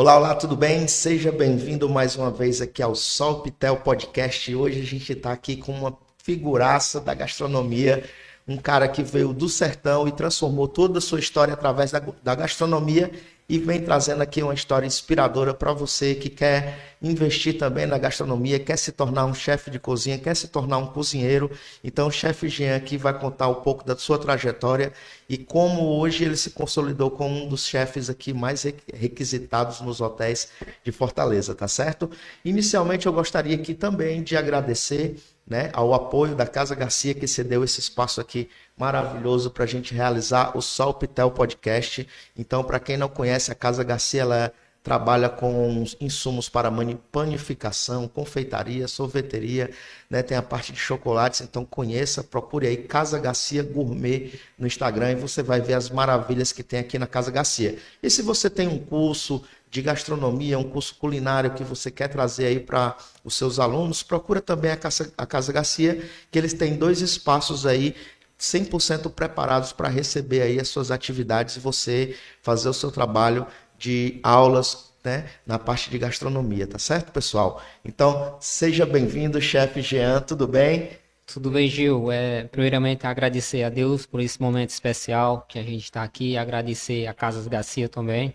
Olá, olá, tudo bem? Seja bem-vindo mais uma vez aqui ao Sol Pitel Podcast. Hoje a gente está aqui com uma figuraça da gastronomia, um cara que veio do sertão e transformou toda a sua história através da, da gastronomia e vem trazendo aqui uma história inspiradora para você que quer investir também na gastronomia, quer se tornar um chefe de cozinha, quer se tornar um cozinheiro. Então, o chefe Jean aqui vai contar um pouco da sua trajetória e como hoje ele se consolidou como um dos chefes aqui mais requisitados nos hotéis de Fortaleza, tá certo? Inicialmente, eu gostaria aqui também de agradecer né, ao apoio da Casa Garcia que cedeu esse espaço aqui maravilhoso para a gente realizar o Sol Pitel Podcast. Então, para quem não conhece, a Casa Garcia ela trabalha com insumos para panificação, confeitaria, sorveteria, né? tem a parte de chocolates, então conheça, procure aí Casa Garcia Gourmet no Instagram e você vai ver as maravilhas que tem aqui na Casa Garcia. E se você tem um curso de gastronomia, um curso culinário que você quer trazer aí para os seus alunos, procura também a Casa, a Casa Garcia, que eles têm dois espaços aí 100% preparados para receber aí as suas atividades e você fazer o seu trabalho de aulas né, na parte de gastronomia, tá certo, pessoal? Então, seja bem-vindo, chefe Jean, tudo bem? Tudo bem, Gil. É, primeiramente, agradecer a Deus por esse momento especial que a gente está aqui, agradecer a Casas Garcia também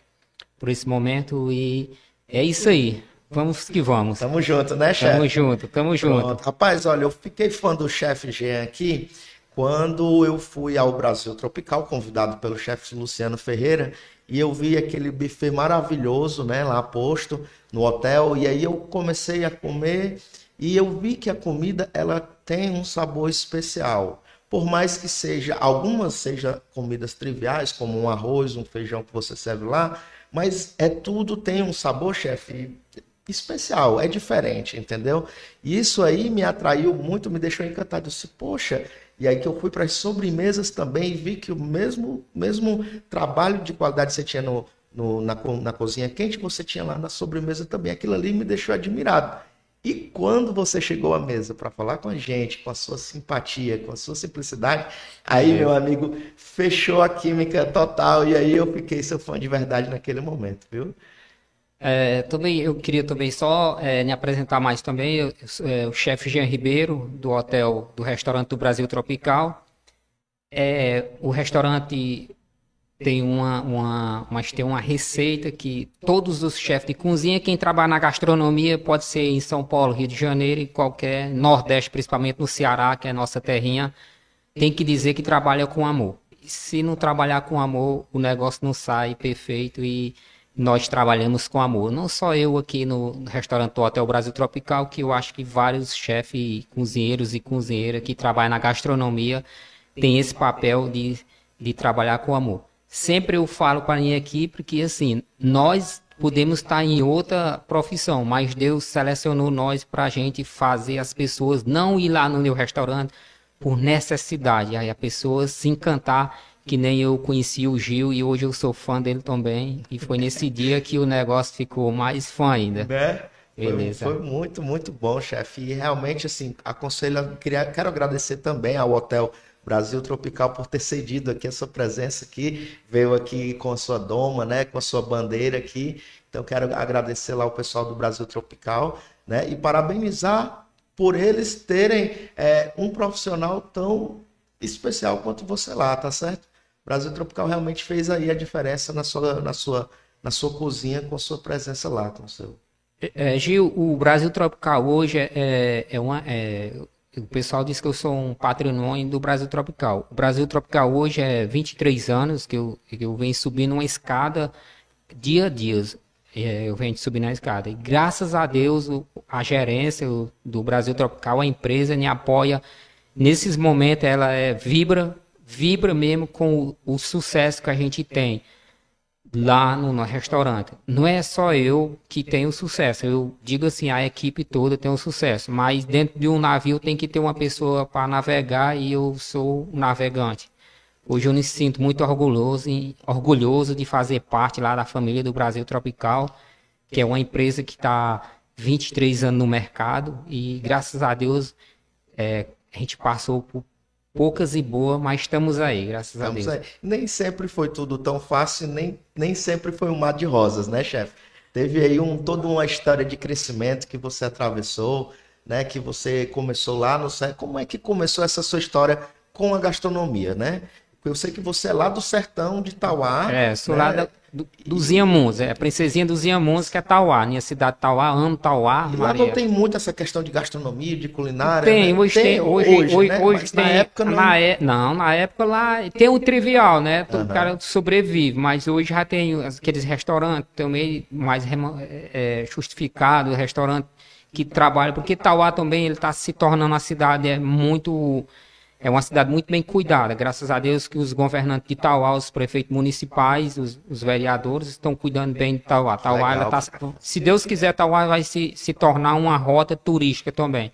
por esse momento e é isso aí. Vamos que vamos. Tamo junto, né, chefe? Tamo junto, tamo junto. Pronto. Rapaz, olha, eu fiquei fã do chefe Jean aqui quando eu fui ao Brasil Tropical, convidado pelo chefe Luciano Ferreira, e eu vi aquele buffet maravilhoso, né, lá posto no hotel, e aí eu comecei a comer e eu vi que a comida ela tem um sabor especial. Por mais que seja, algumas sejam comidas triviais, como um arroz, um feijão que você serve lá, mas é tudo tem um sabor, chefe, especial, é diferente, entendeu? E isso aí me atraiu muito, me deixou encantado. Eu disse, poxa, e aí que eu fui para as sobremesas também e vi que o mesmo, mesmo trabalho de qualidade que você tinha no, no na, na cozinha quente, você tinha lá na sobremesa também. Aquilo ali me deixou admirado. E quando você chegou à mesa para falar com a gente, com a sua simpatia, com a sua simplicidade, aí, é. meu amigo, fechou a química total e aí eu fiquei seu fã de verdade naquele momento, viu? É, também eu queria também só é, me apresentar mais também, eu, é, o chefe Jean Ribeiro, do hotel do restaurante do Brasil Tropical. É, o restaurante tem uma, uma, mas tem uma receita que todos os chefes de cozinha, quem trabalha na gastronomia, pode ser em São Paulo, Rio de Janeiro e qualquer Nordeste, principalmente no Ceará, que é nossa terrinha, tem que dizer que trabalha com amor. Se não trabalhar com amor, o negócio não sai perfeito e nós trabalhamos com amor. Não só eu aqui no restaurante Hotel Brasil Tropical, que eu acho que vários chefes, cozinheiros e cozinheiras que trabalham na gastronomia têm esse papel de, de trabalhar com amor. Sempre eu falo para a minha equipe que, assim, nós podemos estar em outra profissão, mas Deus selecionou nós para a gente fazer as pessoas não ir lá no meu restaurante por necessidade, aí a pessoa se encantar, que nem eu conheci o Gil e hoje eu sou fã dele também, e foi nesse dia que o negócio ficou mais fã ainda. Né? Beleza. Foi, foi, muito, muito bom, chefe. E realmente, assim, aconselho, queria, quero agradecer também ao Hotel Brasil Tropical por ter cedido aqui a sua presença aqui, veio aqui com a sua doma, né, com a sua bandeira aqui. Então quero agradecer lá o pessoal do Brasil Tropical, né, e parabenizar por eles terem é, um profissional tão especial quanto você lá, tá certo? Brasil Tropical realmente fez aí a diferença na sua, na sua, na sua cozinha com a sua presença lá, com o seu. É, Gil, o Brasil Tropical hoje é, é, é uma, é, o pessoal diz que eu sou um patrimônio do Brasil Tropical. O Brasil Tropical hoje é 23 anos que eu, que eu venho subindo uma escada dia a dia. É, eu venho subindo a escada. E graças a Deus, a gerência do Brasil Tropical, a empresa me apoia. Nesses momentos, ela é, vibra, vibra mesmo com o, o sucesso que a gente tem lá no, no, restaurante. Não é só eu que tenho sucesso. Eu digo assim, a equipe toda tem um sucesso. Mas dentro de um navio tem que ter uma pessoa para navegar e eu sou o navegante. Hoje eu me sinto muito orgulhoso, orgulhoso de fazer parte lá da família do Brasil Tropical, que é uma empresa que está 23 anos no mercado e graças a Deus é, a gente passou por poucas e boas, mas estamos aí, graças estamos a Deus. Aí. Nem sempre foi tudo tão fácil, nem, nem sempre foi um mar de rosas, né, chefe? Teve aí um, toda uma história de crescimento que você atravessou, né? Que você começou lá no Como é que começou essa sua história com a gastronomia, né? Eu sei que você é lá do sertão de Tauá. É, sou né? lá da, do, dos Inhamuns, é a princesinha dos Inhamuns, que é Tauá. Minha cidade Tauá, amo Tauá. E lá não tem muito essa questão de gastronomia, de culinária. Tem, né? hoje tem. Hoje, hoje, hoje, né? hoje tem. Na época não. Na é, não, na época lá tem o trivial, né? Uhum. cara sobrevive, mas hoje já tem aqueles restaurantes também mais é, é, justificado, restaurante que trabalha, porque Tauá também ele está se tornando uma cidade é muito é uma cidade muito bem cuidada, graças a Deus que os governantes de Tauá, os prefeitos municipais, os, os vereadores estão cuidando bem de Tauá. Tauá tá, se Deus quiser, Tauá vai se, se tornar uma rota turística também.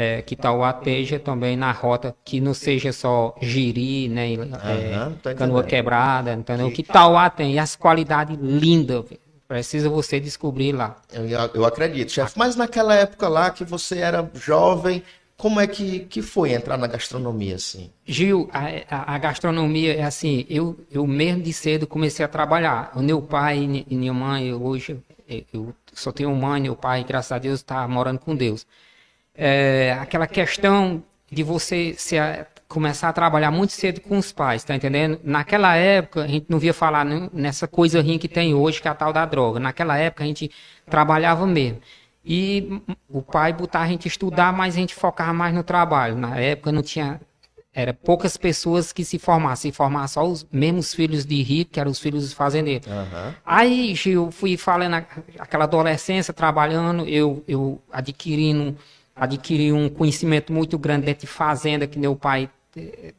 É, que Tauá esteja também na rota, que não seja só giri, né, é, canoa quebrada, entendeu? Que, que Tauá tem, e as qualidades lindas, Precisa você descobrir lá. Eu, eu acredito, chefe. Mas naquela época lá que você era jovem, como é que, que foi entrar na gastronomia assim? Gil, a, a, gastronomia é assim, eu, eu mesmo de cedo comecei a trabalhar. O meu pai e minha mãe, eu, hoje eu só tenho mãe, meu pai, graças a Deus, está morando com Deus. É, aquela questão de você se, começar a trabalhar muito cedo com os pais, tá entendendo? Naquela época, a gente não via falar nessa coisa que tem hoje, que é a tal da droga. Naquela época, a gente trabalhava mesmo. E o pai botava a gente estudar, mas a gente focava mais no trabalho. Na época não tinha. Era poucas pessoas que se formassem. Se formassem só os mesmos filhos de rico, que eram os filhos dos fazendeiros. Uhum. Aí, Gil, fui falando aquela adolescência, trabalhando, eu, eu adquirindo, adquiri um conhecimento muito grande dentro de fazenda, que meu pai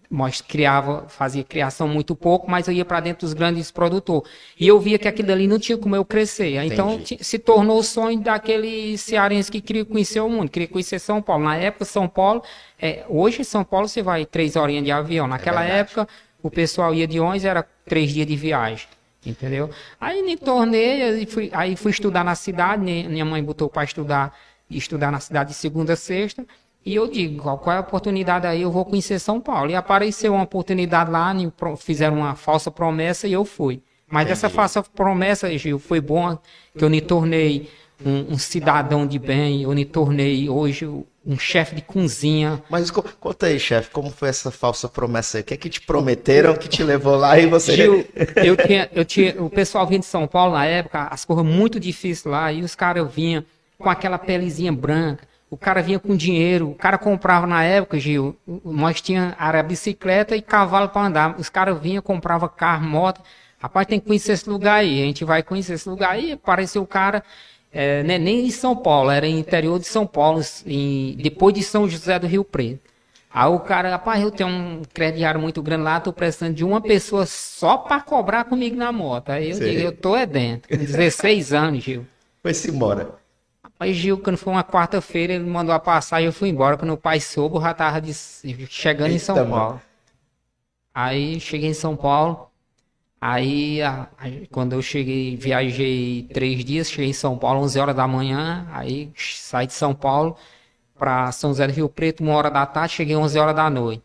nós criava, fazia criação muito pouco, mas eu ia para dentro dos grandes produtores. E eu via que aquilo ali não tinha como eu crescer. Então se tornou o sonho daquele cearense que queria conhecer o mundo, queria conhecer São Paulo. Na época, São Paulo, é, hoje São Paulo você vai três horinhas de avião. Naquela é época, o pessoal ia de ônibus, era três dias de viagem. Entendeu? Aí me tornei, fui, aí fui estudar na cidade, minha mãe botou para estudar, estudar na cidade de segunda a sexta. E eu digo, qual é a oportunidade aí? Eu vou conhecer São Paulo. E apareceu uma oportunidade lá, fizeram uma falsa promessa e eu fui. Mas Entendi. essa falsa promessa, Gil, foi bom que eu me tornei um, um cidadão de bem, eu me tornei hoje um chefe de cozinha. Mas conta aí, chefe, como foi essa falsa promessa aí? O que é que te prometeram que te levou lá e você... Gil, eu tinha, eu tinha, o pessoal vinha de São Paulo na época, as coisas muito difíceis lá, e os caras vinham com aquela pelezinha branca, o cara vinha com dinheiro, o cara comprava na época, Gil, nós tinha área bicicleta e cavalo para andar. Os caras vinham, comprava carro, moto. Rapaz, tem que conhecer esse lugar aí. A gente vai conhecer esse lugar aí. Apareceu o cara, é, né, nem em São Paulo, era em interior de São Paulo, em, depois de São José do Rio Preto. Aí o cara, rapaz, eu tenho um crediário muito grande lá, tô precisando de uma pessoa só para cobrar comigo na moto. Aí eu Sei. digo, eu tô é dentro, com 16 anos, Gil. Foi-se embora. Aí Gil, quando foi uma quarta-feira, ele mandou a passagem, eu fui embora. Quando o pai soube, eu já tava de... chegando Eita, em São Paulo. Mano. Aí cheguei em São Paulo. Aí, a, a, quando eu cheguei, viajei três dias, cheguei em São Paulo, 11 horas da manhã. Aí saí de São Paulo para São José do Rio Preto, uma hora da tarde, cheguei 11 horas da noite.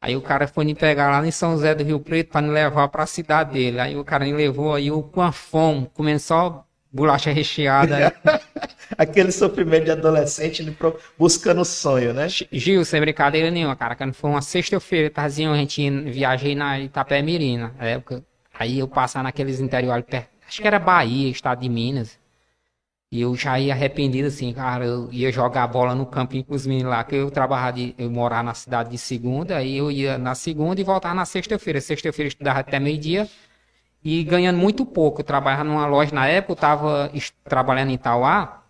Aí o cara foi me pegar lá em São José do Rio Preto para me levar para a cidade dele. Aí o cara me levou aí eu com a fome, comendo só bolacha recheada. Aquele sofrimento de adolescente buscando sonho, né? Gil, sem brincadeira nenhuma, cara. Quando foi uma sexta-feira, tarzinho, a gente viajei na Itapé Mirina, na época. Aí eu passava naqueles interiores perto, acho que era Bahia, estado de Minas. E eu já ia arrependido assim, cara, eu ia jogar bola no campinho com os meninos lá, que eu trabalhava de, eu morava na cidade de segunda, aí eu ia na segunda e voltava na sexta-feira. Sexta-feira eu estudava até meio-dia, e ganhando muito pouco. Eu trabalhava numa loja na época, eu estava trabalhando em Tauá,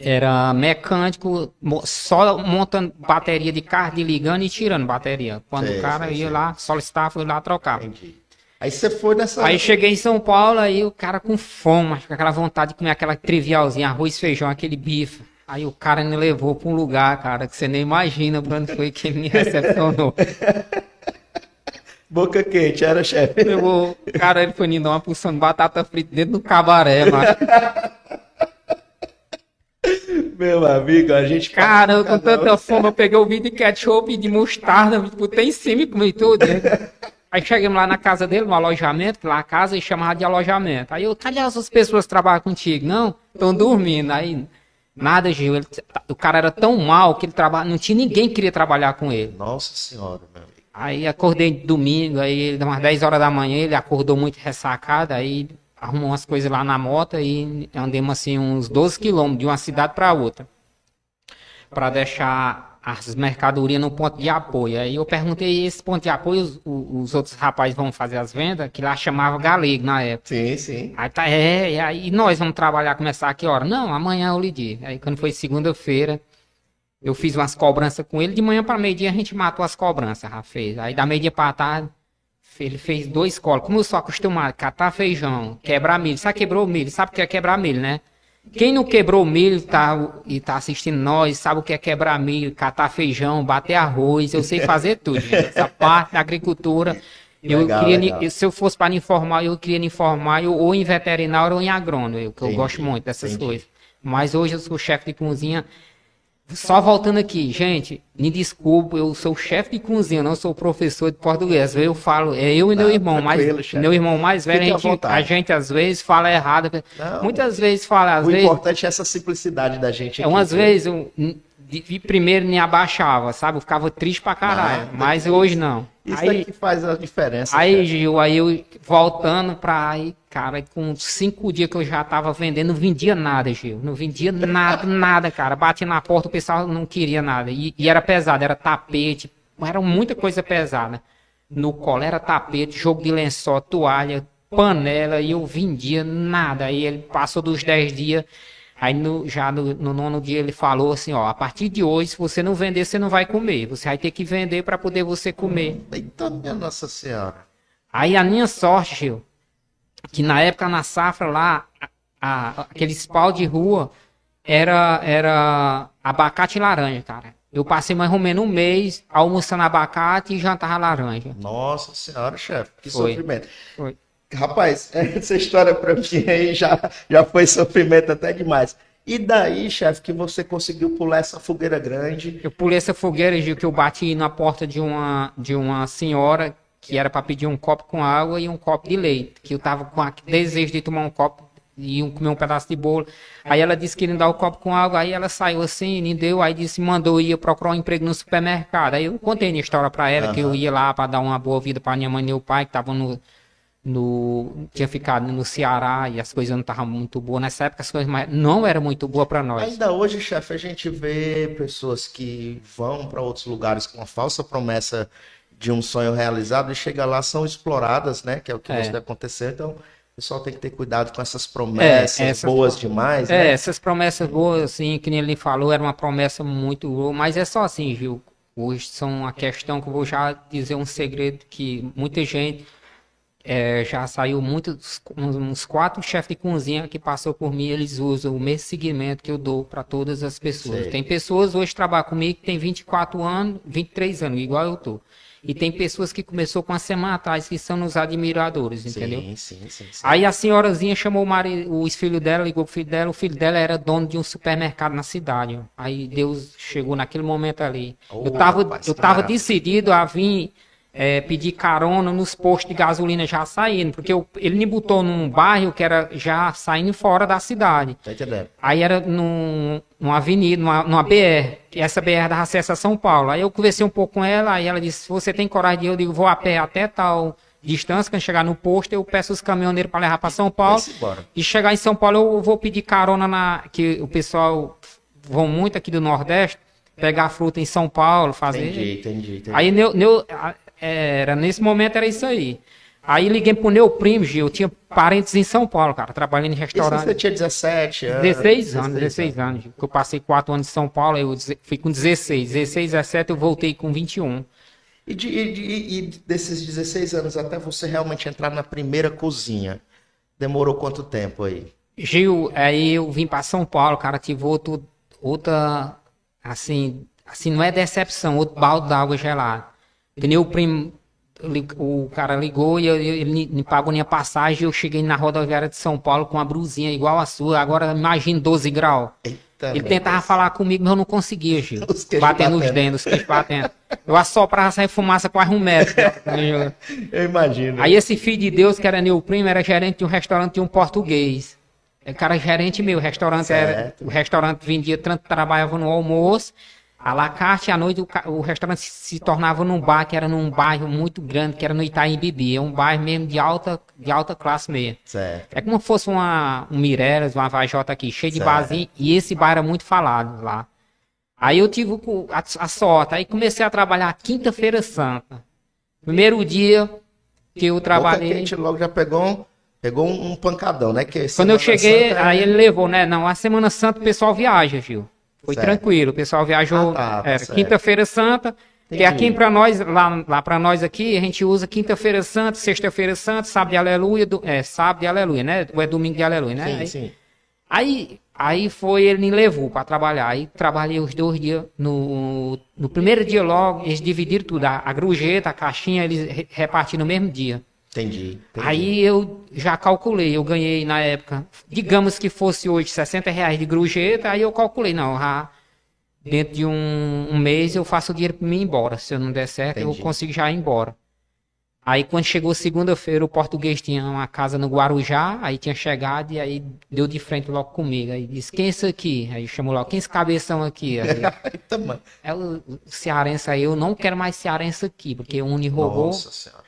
era mecânico, só montando bateria de carro, ligando e tirando bateria. Quando sei, o cara sei, ia sei. lá, solicitava, foi lá trocar. Entendi. Aí você foi nessa. Aí cheguei em São Paulo, aí o cara com fome, com aquela vontade de comer aquela trivialzinha, arroz, feijão, aquele bife. Aí o cara me levou para um lugar, cara, que você nem imagina onde foi que ele me recepcionou. Boca quente, era chefe. Levou, cara, ele foi me dar uma porção de batata frita dentro do cabaré, mano. Meu amigo, a gente. Cara, eu, com tanta fome, eu peguei o vídeo de ketchup e de mostarda, botei em cima e comi tudo. Né? Aí chegamos lá na casa dele, no alojamento, que lá a casa e chamava de alojamento. Aí eu, cadê essas pessoas que trabalham contigo? Não, estão dormindo. Aí, nada, Gil. Ele, o cara era tão mal que ele trabalha, não tinha ninguém que queria trabalhar com ele. Nossa senhora, meu. Aí acordei domingo, aí umas 10 horas da manhã, ele acordou muito ressacado, aí arrumou umas coisas lá na moto e andemos assim uns 12 quilômetros de uma cidade para outra. Para deixar as mercadorias no ponto de apoio. Aí eu perguntei esse ponto de apoio, os, os outros rapazes vão fazer as vendas, que lá chamava galego na época. Sim, sim. Aí tá, é, e aí nós vamos trabalhar, começar a que hora? Não, amanhã eu lhe digo. Aí quando foi segunda-feira, eu fiz umas cobranças com ele, de manhã para meio-dia a gente matou as cobranças, fez. Aí da meio-dia para tarde, ele fez dois colos. Como eu sou acostumado, catar feijão, quebrar milho. Sabe quebrou milho? Sabe o que é quebrar milho, né? Quem não quebrou milho tá, e tá assistindo nós, sabe o que é quebrar milho, catar feijão, bater arroz, eu sei fazer tudo. Gente. Essa parte da agricultura. Eu legal, queria, legal. se eu fosse para informar, eu queria informar eu, ou em veterinário ou em agrônomo, eu, que eu gosto muito dessas entendi. coisas. Mas hoje eu sou chefe de cozinha só voltando aqui, gente, me desculpe, eu sou chefe de cozinha, não sou professor de português. Eu falo, é eu e meu irmão, mais, meu irmão mais velho, a gente, a gente, às vezes fala errado. Não, Muitas vezes fala, às o vezes. O importante é essa simplicidade da gente. É, umas vezes eu, de, de, primeiro me abaixava, sabe? Eu ficava triste pra caralho. Não, mas hoje não. Isso aí, que faz a diferença. Aí, cara. Gil, aí eu voltando pra aí, cara, com cinco dias que eu já tava vendendo, não vendia nada, Gil. Não vendia nada, nada, cara. Batia na porta, o pessoal não queria nada. E, e era pesado, era tapete, era muita coisa pesada. No colo era tapete, jogo de lençol, toalha, panela, e eu vendia nada. Aí ele passou dos dez dias. Aí no, já no, no, nono dia ele falou assim, ó, a partir de hoje, se você não vender, você não vai comer. Você vai ter que vender para poder você comer. Eita, minha Nossa Senhora. Aí a minha sorte, Gil, que na época na safra lá, a, a, aqueles pau de rua era, era abacate e laranja, cara. Eu passei mais ou menos um mês almoçando abacate e jantava laranja. Nossa senhora, chefe, que Foi. sofrimento. Foi. Rapaz, essa história para mim aí já, já foi sofrimento até demais. E daí, chefe, que você conseguiu pular essa fogueira grande? Eu pulei essa fogueira, Gil, que eu bati na porta de uma, de uma senhora que era para pedir um copo com água e um copo de leite. Que eu tava com desejo de tomar um copo e um, comer um pedaço de bolo. Aí ela disse que não dá o copo com água, aí ela saiu assim, nem deu, aí disse, mandou ir procurar um emprego no supermercado. Aí eu contei a história para ela, uhum. que eu ia lá para dar uma boa vida para minha mãe e meu pai, que estavam no no tinha ficado no Ceará e as coisas não estavam muito boas nessa época as coisas não eram muito boas para nós ainda hoje chefe a gente vê pessoas que vão para outros lugares com a falsa promessa de um sonho realizado e chega lá são exploradas né que é o que é. acontecer então o pessoal tem que ter cuidado com essas promessas é, essas, boas demais é né? essas promessas boas assim que nem ele falou era uma promessa muito boa mas é só assim viu hoje são a questão que eu vou já dizer um segredo que muita gente é, já saiu muitos, uns quatro chefes de cozinha que passou por mim, eles usam o mesmo segmento que eu dou para todas as pessoas. Sei. Tem pessoas hoje que trabalham comigo que tem 24 anos, 23 anos, igual eu tô. E tem pessoas que começou com a semana atrás que são os admiradores, entendeu? Sim, sim, sim, sim. Aí a senhorazinha chamou o, marido, o filho dela, ligou pro filho dela, o filho dela era dono de um supermercado na cidade. Ó. Aí Deus chegou naquele momento ali. Oh, eu tava, rapaz, eu tava decidido a vir é, pedir carona nos postos de gasolina já saindo, porque eu, ele me botou num bairro que era já saindo fora da cidade. Tá entendendo? Aí era num, numa avenida, numa, numa BR, essa BR dava acesso a São Paulo. Aí eu conversei um pouco com ela, aí ela disse, se você tem coragem de ir, eu digo, vou a pé até tal distância, quando chegar no posto, eu peço os caminhoneiros para levar para São Paulo. E chegar em São Paulo, eu vou pedir carona na. que o pessoal vão muito aqui do Nordeste, pegar fruta em São Paulo, fazer. Entendi, entendi, entendi. Aí meu, era, nesse momento era isso aí. Aí liguei pro meu primo, Gil, eu tinha parentes em São Paulo, cara, trabalhando em restaurante. Isso você tinha 17 anos? 16 anos, 16 anos. Eu passei 4 anos em São Paulo, eu fui com 16. 16, 17 eu voltei com 21. E, de, e, de, e desses 16 anos até você realmente entrar na primeira cozinha, demorou quanto tempo aí? Gil, aí eu vim para São Paulo, cara, tive outro, outra, assim, assim, não é decepção, outro balde d'água gelada. Que nem o primo, o cara ligou e ele me pagou minha passagem eu cheguei na rodoviária de São Paulo com uma brusinha igual a sua. Agora imagine 12 graus. Eita ele tentava Deus. falar comigo, mas eu não conseguia, Gil. Batendo os dentes, os queixos batendo. Eu assoprava sair fumaça quase um metro. Eu imagino. Aí esse filho de Deus, que era meu primo, era gerente de um restaurante de um português. O cara gerente meu, o restaurante era, Certo. o restaurante vendia, tanto trabalhava no almoço, à la carte, à noite o, o restaurante se, tornava num bar, que era num bairro muito grande, que era no Itaim Bibi, é um bairro mesmo de alta, de alta classe mesmo. Certo. É como se fosse uma, um Mireles, uma Vajota aqui, cheio de barzinho, e esse bar era muito falado lá. Aí eu tive a, a sorte, aí comecei a trabalhar quinta-feira santa. Primeiro dia que eu trabalhei. quente logo já pegou um, pegou um, um pancadão, né? Que Quando eu cheguei, Santa é- aí ele levou, né? Não, a Semana Santa o pessoal viaja, viu? Foi Certo. tranquilo, o pessoal viajou. Ah, tá, tá certo. quinta-feira santa. Que Entendi. aqui pra nós, lá, lá para nós aqui, a gente usa quinta-feira santa, sexta-feira santa, sábado de aleluia, do, é, sábado de aleluia, né? Ou é domingo de aleluia, né? Sim, Aí- sim. Aí, aí foi, ele me levou para trabalhar. Aí trabalhei os dois dias. No, no primeiro dia logo, eles dividiram tudo. A, a grujeta, a caixinha, eles re- repartiram no mesmo dia. Entendi. entendi. Aí eu já calculei, eu ganhei na época, digamos que fosse hoje 60 reais de grujeta, aí eu calculei, não, já dentro de um, um mês eu faço o dinheiro para mim ir embora. Se eu não der certo, Entendi. eu consigo já ir embora. Aí quando chegou segunda-feira, o português tinha uma casa no Guarujá, aí tinha chegado e aí deu de frente logo comigo. Aí disse, quem é isso aqui? Aí chamou logo, quem é esse cabeção aqui? Aí, é o cearense aí, eu não quero mais cearense aqui, porque o Uni roubou,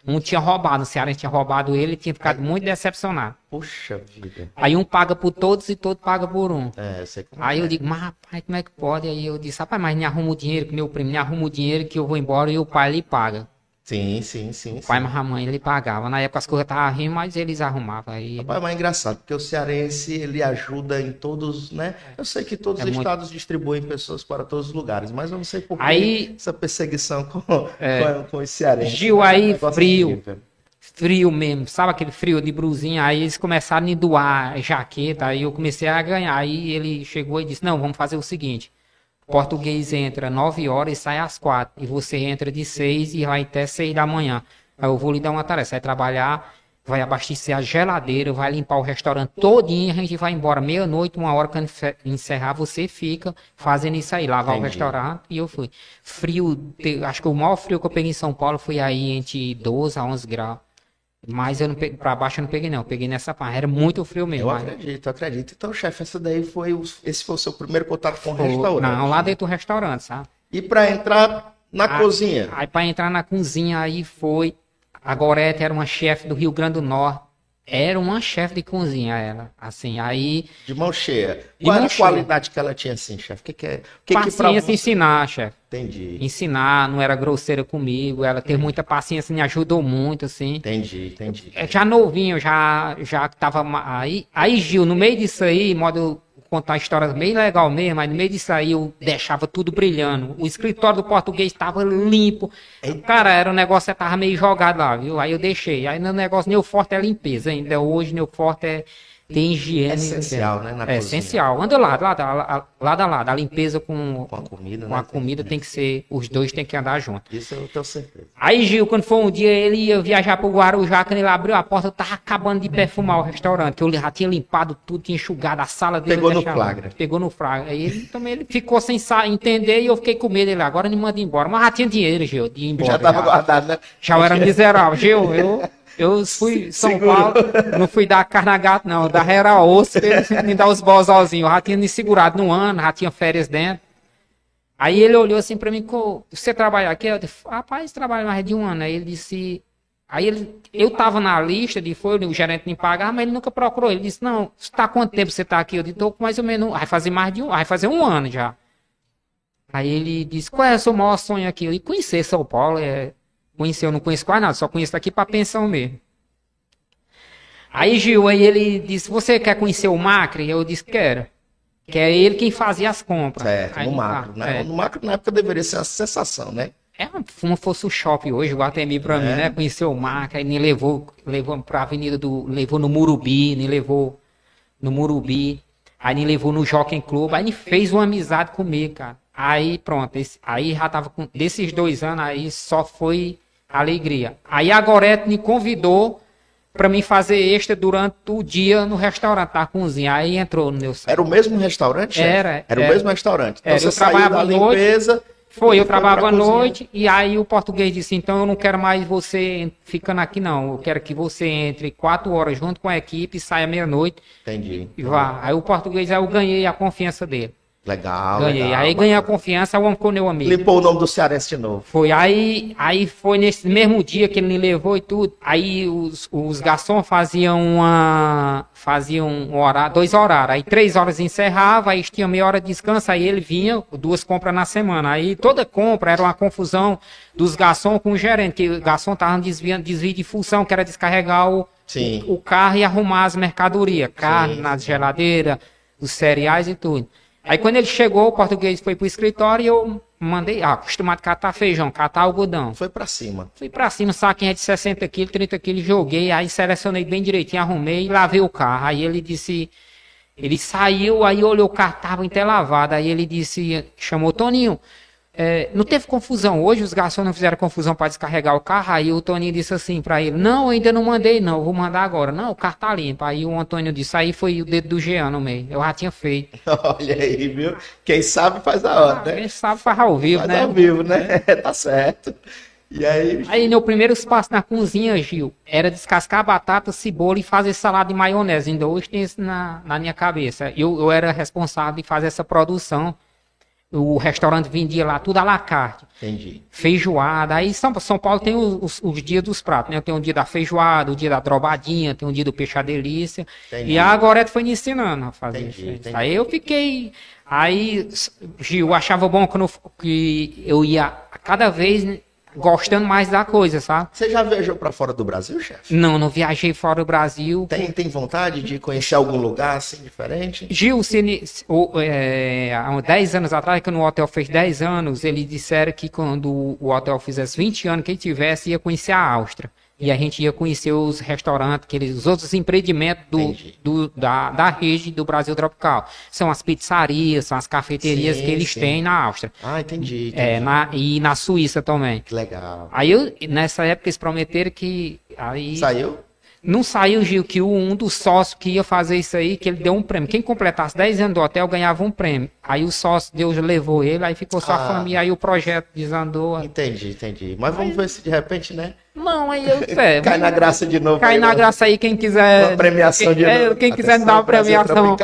um tinha roubado, o cearense tinha roubado ele, tinha ficado muito decepcionado. Puxa vida. Aí um paga por todos e todo paga por um. É, eu Aí é. eu digo, mas rapaz, como é que pode? Aí eu disse, rapaz, mas me arruma o dinheiro, que meu primo me arruma o dinheiro que eu vou embora e o pai ele paga. Sim, sim, sim. O pai, sim. mas a mãe ele pagava. Na época as coisas estavam rindo, mas eles arrumavam. Aí, Rapaz, mas é engraçado, porque o cearense, ele ajuda em todos, né? Eu sei que todos É os muito- estados distribuem pessoas para todos os lugares, mas eu não sei por que Aí- essa perseguição com, É. com, com os cearenses. Gil, É um aí, negócio frio. frio mesmo, sabe aquele frio de brusinha? Aí eles começaram a me doar jaqueta, aí eu comecei a ganhar. Aí ele chegou e disse: Não, vamos fazer o seguinte: português entra 9 horas e sai às 4, e você entra de 6 e vai até 6 da manhã. Aí eu vou lhe dar uma tarefa: você vai trabalhar, vai abastecer a geladeira, vai limpar o restaurante todinho, a gente vai embora meia-noite, uma hora enfe- encerrar, você fica fazendo isso aí, lavar o restaurante. E eu fui. Frio, acho que o maior frio que eu peguei em São Paulo foi aí entre 12 a 11 graus. Mas eu não peguei, pra baixo eu não peguei, não. Eu peguei nessa parte. Era muito frio mesmo. Eu mas- acredito, eu acredito. Então, chefe, essa daí foi o, esse foi o seu primeiro contato com o restaurante. Não, lá dentro do restaurante, sabe? E para entrar na Ah, cozinha? Aí pra entrar na cozinha aí foi. A Gorete era uma chefe do Rio Grande do Norte. Era uma chefe de cozinha, ela. Assim, aí. De mão cheia. De Qual era mão a cheia. qualidade que ela tinha assim, chefe? O que, que é? O que, que paciência você... ensinar, chefe. Entendi, Ensinar, não era grosseira comigo. Ela teve muita paciência, me ajudou muito, assim. entendi, entendi. É, já novinho, já, já tava aí. Aí, Gil, no meio disso aí, modo contar uma história bem legal mesmo, mas no meio disso aí eu deixava tudo brilhando. O escritório do português estava limpo. Cara, era um negócio que tava meio jogado lá, viu? Aí eu deixei. Aí no negócio, meu forte é limpeza ainda. Hoje, meu forte é ter higiene. É essencial, né, na É cozinha. essencial. Anda lá, lá, lá, lado a lado. A limpeza com, Com a comida, com né? a comida tem que ser, os dois tem que andar junto. Isso eu tenho certeza. Aí, Gil, quando foi um dia, ele ia viajar pro Guarujá, quando ele abriu a porta, eu tava acabando de perfumar o restaurante, que eu já tinha limpado tudo, tinha enxugado a sala dele. Pegou no flagra. Pegou no flagra. Aí ele também ele ficou sem entender e eu fiquei com medo. Ele, agora me manda embora. Mas já tinha dinheiro, Gil, de ir embora. Já tava guardado, né? Já eu era miserável. Gil, eu, eu fui em São. Paulo, não fui dar carne a gato, não. Da era osso, pra me dar os bolsozinhos. Eu já tinha me segurado no ano, já tinha férias dentro. Aí ele olhou assim pra mim, "Co- você trabalha aqui? Eu disse, rapaz, trabalho mais de um ano. Aí ele disse, aí ele, eu tava na lista de foi, o gerente me pagava, mas ele nunca procurou. Ele disse, não, está quanto tempo você tá aqui? Eu disse, tô com mais ou menos, vai fazer mais de um, vai fazer um ano já. Aí ele disse, qual é o seu maior sonho aqui? Eu disse, conhecer São Paulo, é, conhecer, eu não conheço quase nada, só conheço aqui pra pensão mesmo. Aí Gil, aí ele disse, você quer conhecer o Macri? Eu disse, quero. Que é ele quem fazia as compras. Certo, Aí, no macro, né? é. No macro, na época, deveria ser uma sensação, né? É como fosse o shopping hoje, o Guatemi pra mim, É. né? Conheceu o Marca, aí me levou, levou pra avenida do. levou no Murubi, me levou no Murubi, aí me levou no Jockey Club, aí me fez uma amizade comigo, cara. Aí pronto, esse- aí já tava com. Desses dois anos aí só foi alegria. Aí a Gorete me convidou pra mim fazer extra durante o dia no restaurante, tá? Cozinha. Aí entrou no meu Era o mesmo restaurante, chefe? Era, Era o era. mesmo restaurante. Então Era, você eu trabalhava à noite. limpeza Foi, eu Foi pra trabalhava à noite e aí o português disse, então eu não quero mais você ficando aqui não, eu quero que você entre quatro horas junto com a equipe, saia meia-noite Entendi. e vá. Aí o português, aí eu ganhei a confiança dele. Legal. ganhei. legal, aí ganhei a bacana. confiança, o ficou meu amigo. Limpou o nome do Cearense de novo. Foi aí, aí foi nesse mesmo dia que ele me levou e tudo. Aí os, os garçons faziam uma, faziam um horário, dois horários. Aí três horas encerrava, aí tinha meia hora de descanso, aí ele vinha, duas compras na semana. Aí toda compra era uma confusão dos garçons com o gerente, que o garçom tava desviando desvio de função, que era descarregar o, Sim. o, o carro e arrumar as mercadorias, carne Sim, na geladeira, os cereais e tudo. Aí quando ele chegou, o português foi pro escritório e eu mandei, ah, acostumado a catar feijão, catar algodão. Foi pra cima. Fui pra cima, saquinha de 60 quilos, 30 quilos, joguei, aí selecionei bem direitinho, arrumei e lavei o carro. Aí ele disse, ele saiu, aí olhou o carro, tava lavado. Aí ele disse, chamou Toninho, é, não teve confusão hoje, os garçons não fizeram confusão para descarregar o carro. Aí o Toninho disse assim pra ele, não, ainda não mandei não, vou mandar agora. Não, o carro tá limpo. Aí o Antônio disse, aí foi o dedo do Jean no meio, eu já tinha feito. Olha aí, viu? Quem sabe faz a hora, né? Quem sabe faz ao vivo, Faz né? ao vivo, né? tá certo. E aí, Aí meu primeiro espaço na cozinha, Gil, era descascar batata, cebola e fazer salada de maionese. Ainda hoje tem isso na, na minha cabeça. Eu, eu era responsável de fazer essa produção. O restaurante vendia lá tudo à la carte. entendi. Feijoada. Aí São, São Paulo tem os, os- os dias dos pratos, né? Tem o dia da feijoada, o dia da drobadinha, tem o dia do peixe à delícia. Entendi. E a Gorete foi me ensinando a fazer Entendi, isso. entendi. Aí eu fiquei. Aí, Gil, achava bom quando eu- que eu ia a cada vez gostando mais da coisa, sabe? Você já viajou pra fora do Brasil, chefe? Não, não viajei fora do Brasil. Tem, tem vontade de conhecer algum lugar assim diferente? Gil, se- o- é, há 10 anos atrás, quando o hotel fez 10 anos, eles disseram que quando o hotel fizesse 20 anos, quem tivesse ia conhecer a Áustria. E a gente ia conhecer os restaurantes, aqueles, os outros empreendimentos do, do- da, da rede do Brasil tropical. São as pizzarias, são as cafeterias Sim, que eles sim. têm na Áustria. Ah, entendi. entendi. É, na, e na Suíça também. Que legal. Aí eu, nessa época eles prometeram que. Aí, Saiu? Não saiu, Gil, que um dos sócios que ia fazer isso aí, que ele deu um prêmio. Quem completasse 10 anos do hotel ganhava um prêmio. Aí o sócio, Deus levou ele, aí ficou só Ah. a família, aí o projeto desandou. Entendi, entendi. Mas vamos ver se de repente, né? Não, aí eu. É, Cai na graça de novo. cai aí, na uma- graça aí, quem quiser. Uma premiação de quem, é, novo. quem quiser me dar uma premiação.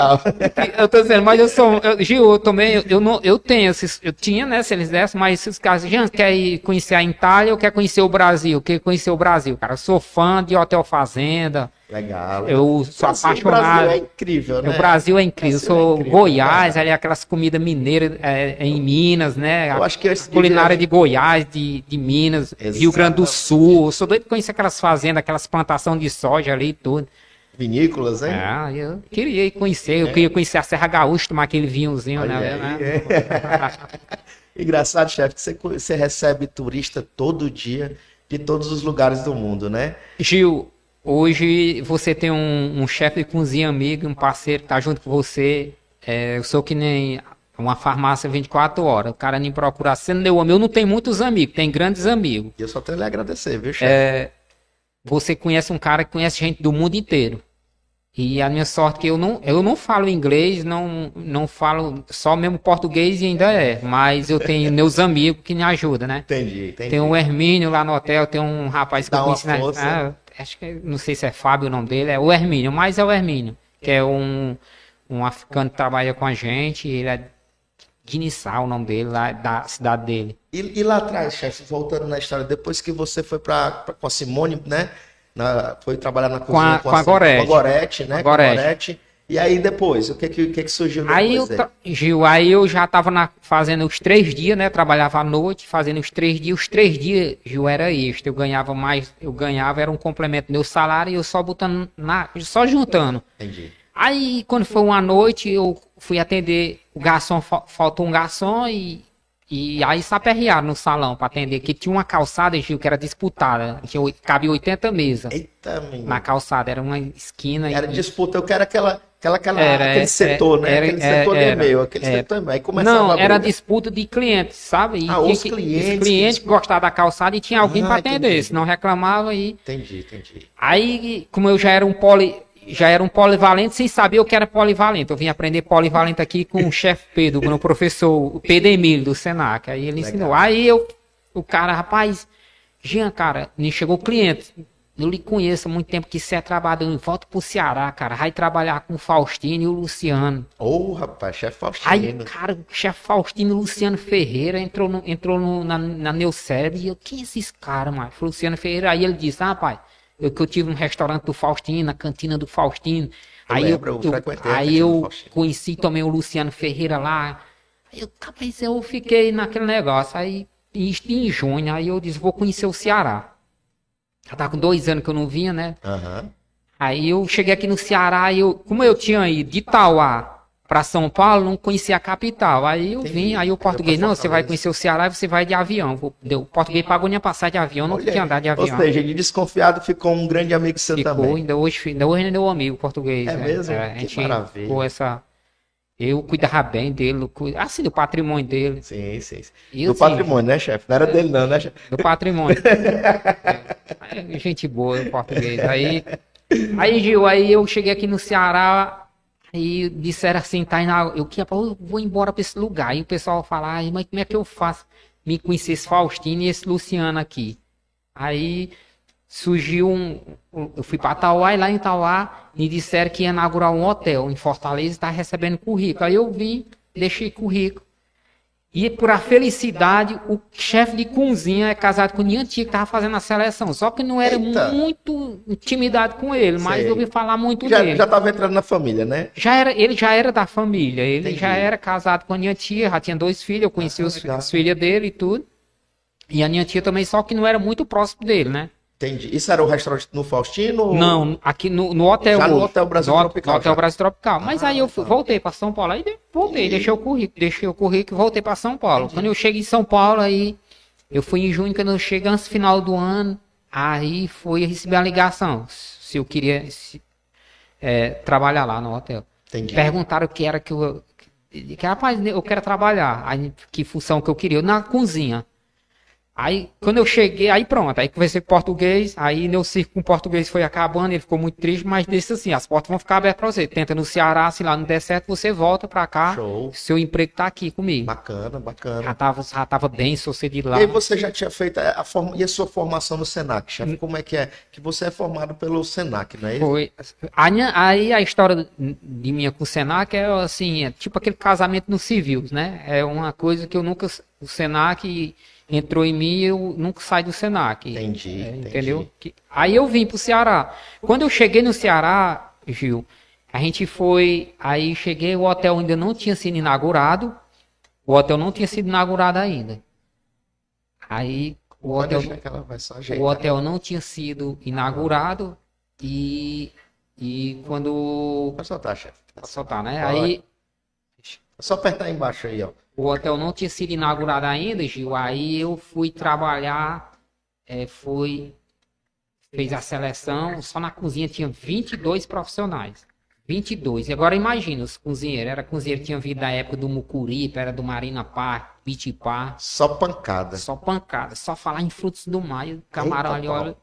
Eu tô dizendo, mas eu sou. Eu, Gil, eu também, eu, eu não, eu tenho esses. Eu tinha, né, se eles dessem, mas esses casos, Jean, quer ir conhecer a Itália ou quer conhecer o Brasil? Quer conhecer o Brasil, cara. Eu sou fã de Hotel Fazenda. Legal. Eu sou Brasil- apaixonado. O Brasil é incrível, né? O Brasil é incrível. Eu Brasil é sou incrível, Goiás, é ali aquelas comidas mineiras é, em Minas, né? Eu acho que esse a culinária de Goiás, de, de Minas, Rio Grande do Exatamente. Sul. Eu sou doido de conhecer aquelas fazendas, aquelas plantações de soja ali e tudo. Vinícolas, hein? Ah, eu queria ir conhecer, eu queria conhecer a Serra Gaúcha, tomar aquele vinhozinho, Olha né? né? Engraçado, chefe, que você, você recebe turista todo dia de todos os lugares do mundo, né? Gil, hoje você tem um, um chefe de cozinha amigo, um parceiro que tá junto com você. É, eu sou que nem uma farmácia 24 horas. O cara nem procura sendo meu amigo. Eu não tenho muitos amigos, tem grandes amigos. E eu só tenho a lhe agradecer, viu, chefe? É, você conhece um cara que conhece gente do mundo inteiro. E a minha sorte é que eu não, eu não falo inglês, não, não falo só mesmo português e ainda é. Mas eu tenho meus amigos que me ajudam, né? Entendi, entendi. Tem o Hermínio lá no hotel, tem um rapaz que Dá eu uma na- força. ah, acho que não sei se é Fábio o nome dele, é o Hermínio, mas é o Hermínio, que é um, um africano que trabalha com a gente, ele é Guinissá, o nome dele, lá da cidade dele. E, e lá atrás, chefe, voltando na história, depois que você foi pra- com a Simone, né? na- foi trabalhar na cozinha a- com a Sim- Gorete. Com a Gorete, né? Com a Com a Gorete. E aí depois, o que que, o que, que surgiu depois? Aí eu, aí? tra- Gil, aí eu já tava na- fazendo os três dias, né? Trabalhava à noite, fazendo os três dias. Os três dias, Gil, era extra. Eu ganhava mais, eu ganhava, era um complemento do meu salário e eu só botando, na, só juntando. Entendi. Aí, quando foi uma noite, eu fui atender o garçom, fa- faltou um garçom e, e aí saperrearam no salão para atender, que tinha uma calçada, Gil, que era disputada, tinha, cabia 80 mesas Eita, menino. na calçada, era uma esquina. Era e- disputa, eu quero aquela, aquela, aquela Era, aquele é, setor, né? era- aquele é, setor era, é meu, aquele era. setor é meu. Aí começava Não, era disputa de clientes, sabe? E Ah, os que- clientes Os clientes que- gostavam da calçada e tinha alguém Ah, para atender, senão reclamava e... Entendi, entendi. Aí, como eu já era um poli, já era um polivalente sem saber o que era polivalente. Eu vim aprender polivalente aqui com o chefe Pedro, meu professor, o Pedro Emílio, do Senac. Aí ele ensinou. Aí eu, o cara, rapaz, Jean, cara, me chegou o cliente. Eu lhe conheço há muito tempo que você é trabalhador. Volta pro Ceará, cara. Vai trabalhar com o Faustino e o Luciano. Ô, oh, rapaz, chefe Faustino. Aí, cara, o chefe Faustino e o Luciano Ferreira entrou, no, entrou no, na, na Neucérebro. E eu, quem é esses caras, mano? Foi o Luciano Ferreira. Aí ele disse, ah, pai, eu que eu tive um restaurante do Faustino, na cantina do Faustino. Eu aí lembro, eu, eu eu aí eu conheci também o Luciano Ferreira lá. Aí eu, rapaz, eu fiquei naquele negócio. Aí, em junho, aí eu disse, vou conhecer o Ceará. Já tá com dois anos que eu não vinha, né? Aham. Aí eu cheguei aqui no Ceará, e eu, como eu tinha ido de Itauá para São Paulo, não conhecia a capital. Aí eu Entendi. vim, aí o português, não, você vai conhecer o Ceará e você vai de avião. O português pagou minha passagem de avião, não Olha aí. andar de avião. Ou seja, de desconfiado ficou um grande amigo seu Ficou, também. ainda hoje, ainda hoje ainda é um amigo português. É né? mesmo? a Que gente maravilha. ficou essa... Eu cuidava bem dele, assim, do patrimônio dele. Sim, sim. sim. E do assim, patrimônio, né, chefe? Não era dele, não, né, chefe? Do patrimônio. É, é gente boa, o português. Aí, aí, Gil, aí eu cheguei aqui no Ceará e disseram assim, tá, na, eu, que, eu vou embora pra esse lugar. Aí o pessoal fala, "Ai, mas como é que eu faço? Me conhecer esse Faustino e esse Luciano aqui. Aí surgiu um. Eu fui para Tauá e lá em Tauá me disseram que ia inaugurar um hotel em Fortaleza e está recebendo currículo. Aí eu vim, deixei currículo. E por a felicidade, o chefe de cozinha é casado com o Niantia, que estava fazendo a seleção. Só que não era Eita. muito intimidade com ele, mas Sei. eu ouvi falar muito Já, dele. já tava entrando na família, né? Já era, ele já era da família, ele Entendi. já era casado com a minha tia, já tinha dois filhos, eu conheci Ah, os, as filhas dele e tudo. E a minha tia também, só que não era muito próximo dele, né? Entendi. Isso era o restaurante no Faustino? Não, aqui no, no hotel. Já no. Hotel Brasil no, Tropical, No Hotel já. Brasil Tropical. Mas Ah, aí eu fui- tá. voltei para São Paulo. Aí voltei, Entendi. deixei o currículo, deixei o currículo e voltei para São Paulo. Quando eu cheguei em São Paulo, aí eu fui em junho, quando eu cheguei antes do final do ano, aí foi receber a ligação. Se eu queria se- é, trabalhar lá no hotel. Entendi. Perguntaram o que era que eu. Que, rapaz, eu quero trabalhar. Aí, que função que eu queria? Na cozinha. Aí, quando eu cheguei, aí pronto, aí conversei com português, aí meu círculo com português foi acabando, ele ficou muito triste, mas disse assim, as portas vão ficar abertas pra você. Tenta no Ceará, se lá não der certo, você volta pra cá, Show. seu emprego tá aqui comigo. Bacana, Já bacana. tava, já tava bem sucedido E lá. aí você já tinha feito a forma... E a sua formação no Senac, chefe? Como é que é? Que você é formado pelo Senac, não é isso? Foi. Aí a história de minha com o Senac é assim, é tipo aquele casamento no civil, né? É uma coisa que eu nunca. O Senac entrou em mim e eu nunca saí do Senac. Entendi, É, entendi. entendeu? Que- aí eu vim pro Ceará. Quando eu cheguei no Ceará, Gil, a gente foi. Aí cheguei, o hotel ainda não tinha sido inaugurado. O hotel não tinha sido inaugurado ainda. Aí o Pode hotel. O ajeitar. hotel não tinha sido inaugurado e, e quando. Pode soltar, chefe. Pra soltar, né? Pode. Aí só apertar embaixo aí, ó. O hotel não tinha sido inaugurado ainda, Gil. Aí eu fui trabalhar, é, fui. Fez a seleção, só na cozinha tinha 22 profissionais. 22. E agora imagina os cozinheiros. Era cozinheiro que tinha vindo da época do Mucuripe, era do Marina Park, Pitipá. Só pancada. Só pancada, só falar em frutos do mar. E o camarão Eita, ali, olha.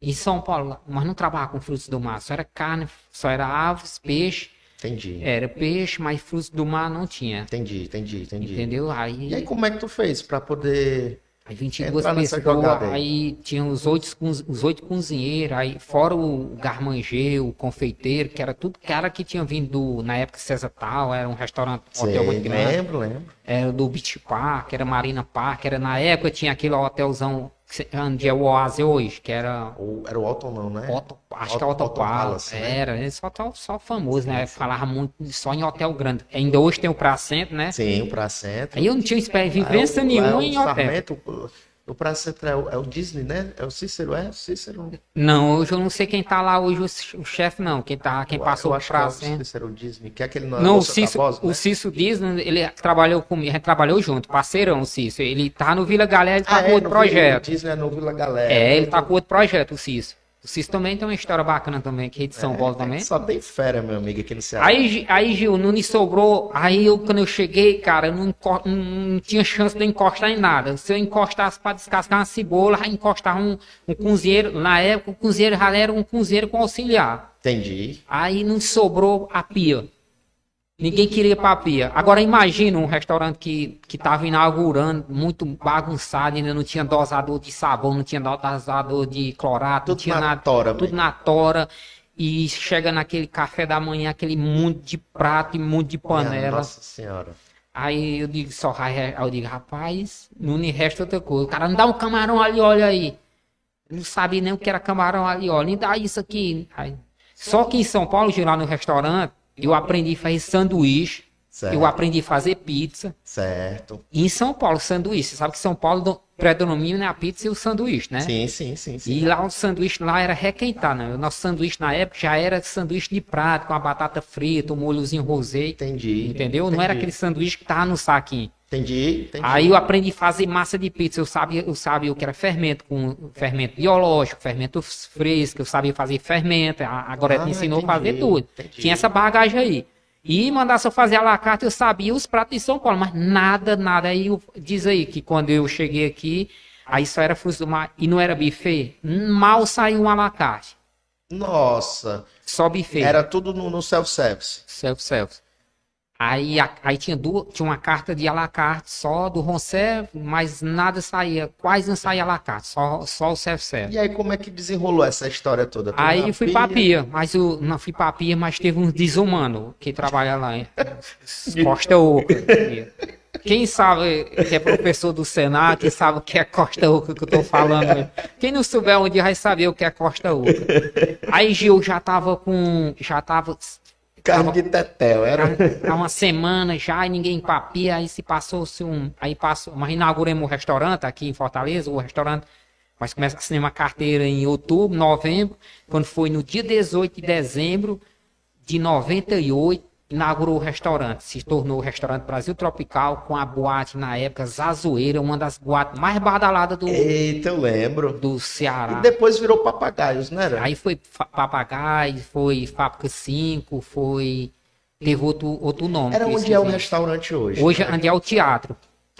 Em São Paulo, mas não trabalhava com frutos do mar, só era carne, só era aves, peixe. Entendi. Era peixe, mas frutos do mar não tinha. Entendi, entendi, entendi. Entendeu? E Aí, aí, como é que tu fez pra poder. aí 22 entrar nessa pessoas, aí? aí tinha os oito, os oito cozinheiros, aí fora o garmanjeiro, o confeiteiro, que era tudo cara que tinha vindo do- na época César Tal, era um restaurante, um hotel Sei, muito grande. lembro, lembro. Era do Beach Park, era Marina Park, era na época tinha aquele hotelzão onde é o Oase hoje, que era Ou, era o Alton, não, né? Otto, acho que é Otto Otto Palace. Né? Era, ele só, tá- só famoso, né? Falava muito só em hotel grande. Ainda hoje tem o Pracento, né? Sim, o Pracentro. Aí eu não tinha Lá é o- é nenhuma o em hotel. Sarmento, o- o Pracentro é o, Disney, né? É o Cícero, é? O Cícero. Não, hoje eu não sei quem tá lá hoje, o, ch- o chefe não. Quem, tá, quem Eu- passou eu o acho que é o. Cícero Disney, que é aquele na Não, o Cício, Tabosa, o né? Cício Disney, ele trabalhou comigo, a gente trabalhou junto, parceirão, o Cício. Ele tá no Vila Galera, ele tá Ah, com é, outro Vila- projeto. O Disney é no Vila Galera. É, ele tá com outro projeto, o Cício. O Cis também tem uma história bacana também, que é de São Paulo também. Só tem fera, meu amigo, aqui no Ceará. Aí, aí Gil, não me sobrou. Aí eu, quando eu cheguei, cara, eu não, enco- não, não tinha chance de encostar em nada. Se eu encostasse para descascar uma cebola, encostava um, um cozinheiro. Na época, o cozinheiro já era um cozinheiro com auxiliar. Entendi. Aí não sobrou a pia. Ninguém queria pra pia. Agora imagina um restaurante que, que tava inaugurando, muito bagunçado, ainda não tinha dosador de sabão, não tinha dosador de clorato, não Tudo tinha na nada. tora, tudo velho. na tora. E chega naquele café da manhã, aquele mundo de prato e mundo de panela. Nossa senhora. Aí eu digo só, aí eu digo, rapaz, não me resta outra coisa. O cara não dá um camarão ali, olha aí. Não sabia nem o que era camarão ali, olha. Nem dá isso aqui. Aí, só que em São Paulo, de lá no restaurante, eu aprendi a fazer sanduíche. Certo. Eu aprendi a fazer pizza. Certo. E em São Paulo, sanduíche. Você sabe que São Paulo do- predomina a pizza e o sanduíche, né? Sim, sim, sim, sim. E lá o sanduíche lá era requentar, né? O nosso sanduíche na época já era sanduíche de prato, com a batata frita, um molhozinho rosé. Entendi. Entendeu? Não era Entendi. aquele sanduíche que tava no saquinho. Entendi, entendi. Aí eu aprendi a fazer massa de pizza. Eu sabia, eu sabia o que era fermento, com fermento biológico, fermento fresco, eu sabia fazer fermento. A, a Gorete Ah, me ensinou a fazer entendi, tudo. entendi. Tinha essa bagagem aí. E mandasse eu fazer a la carte, eu sabia os pratos de São Paulo, mas nada, nada. Aí eu- diz aí que quando eu cheguei aqui, aí só era frutos do mar e não era buffet, mal saiu um a la carte. Nossa, Só buffet. era tudo no, no self-service. Self-service. Aí, a- aí tinha, duas, tinha uma carta de à la carte só do Roncef, mas nada saía, quase não saía à la carte, só, só o self-service. E aí, como é que desenrolou essa história toda? Aí eu fui pra pia, mas eu não fui pra pia, mas teve uns desumanos que trabalham lá, hein? Costa Oca. Quem sabe que é professor do Senado, quem sabe o que é Costa Oca que eu tô falando. Quem não souber um dia vai saber o que é Costa Oca. Aí Gil já tava com. Já tava Carne de tetel, era? Há uma semana já e ninguém papia, aí se passou-se um. Aí passou, mas inauguramos o restaurante aqui em Fortaleza, o restaurante. Mas começa a assinar uma carteira em outubro, novembro. Quando foi no dia 18 de dezembro de 98, inaugurou o restaurante. Se tornou o restaurante Brasil Tropical, com a boate na época Zazoeira, uma das boates mais badaladas do, Eita, eu lembro. do Ceará. E depois virou papagaios, não era? Aí foi Fa- Papagaio, foi Fábrica 5, foi. Teve outro, outro nome. Era onde é o restaurante hoje. Hoje né? onde é o teatro.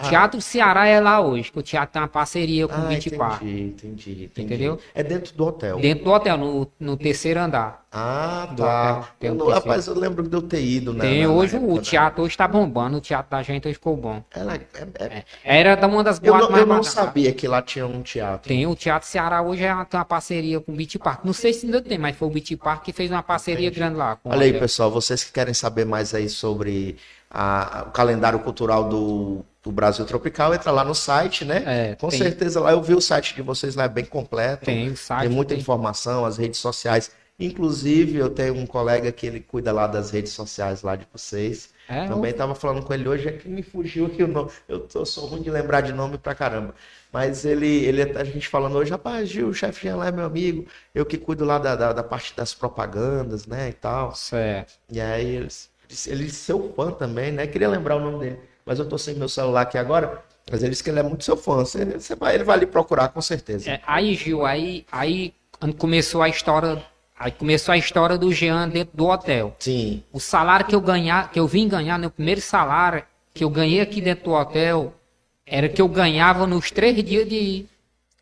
Teatro Ceará é lá hoje, que o teatro tem uma parceria com o Ah, 24. entendi, entendi, entendi. Entendeu? É dentro do hotel. Dentro do hotel, no, no terceiro andar. Ah, tá. Eu não- rapaz, eu lembro de eu ter ido, né? Tem na- na hoje época o da- teatro hoje tá bombando, o teatro da gente hoje ficou bom. Ela- é- é- Era da uma das Eu boates não, eu mais não badaladas. sabia que lá tinha um teatro. Tem o Teatro Ceará hoje é, tem uma parceria com o Beach Park. Não sei se ainda tem, mas foi o Beach Park que fez uma parceria grande lá. o Olha aí, pessoal, vocês que querem saber mais aí sobre a- o calendário cultural do, do Brasil Tropical, entra lá no site, né? É, Com tem. certeza lá eu vi o site de vocês lá é bem completo. Tem site, Tem muita tem. informação, as redes sociais. Inclusive, eu tenho um colega que ele cuida lá das redes sociais lá de vocês. É, Também estava falando com ele hoje, é que me fugiu aqui o nome. Eu, tô- eu sou ruim de lembrar de nome pra caramba. Mas ele, ele a gente falando hoje, rapaz, Gil, o chefe lá é meu amigo, eu que cuido lá da, da, da parte das propagandas, né, e tal. Certo. E aí ele, disse- ele disse seu fã também, né? Queria lembrar o nome dele, mas eu tô sem meu celular aqui agora. Mas ele disse que ele é muito seu fã. Você, você vai, ele vai lhe procurar com certeza. É, aí, Gil, aí, aí começou a história. Aí começou a história do Jean dentro do hotel. Sim. O salário que eu ganhar, que eu vim ganhar, meu primeiro salário que eu ganhei aqui dentro do hotel, era que eu ganhava nos três dias de.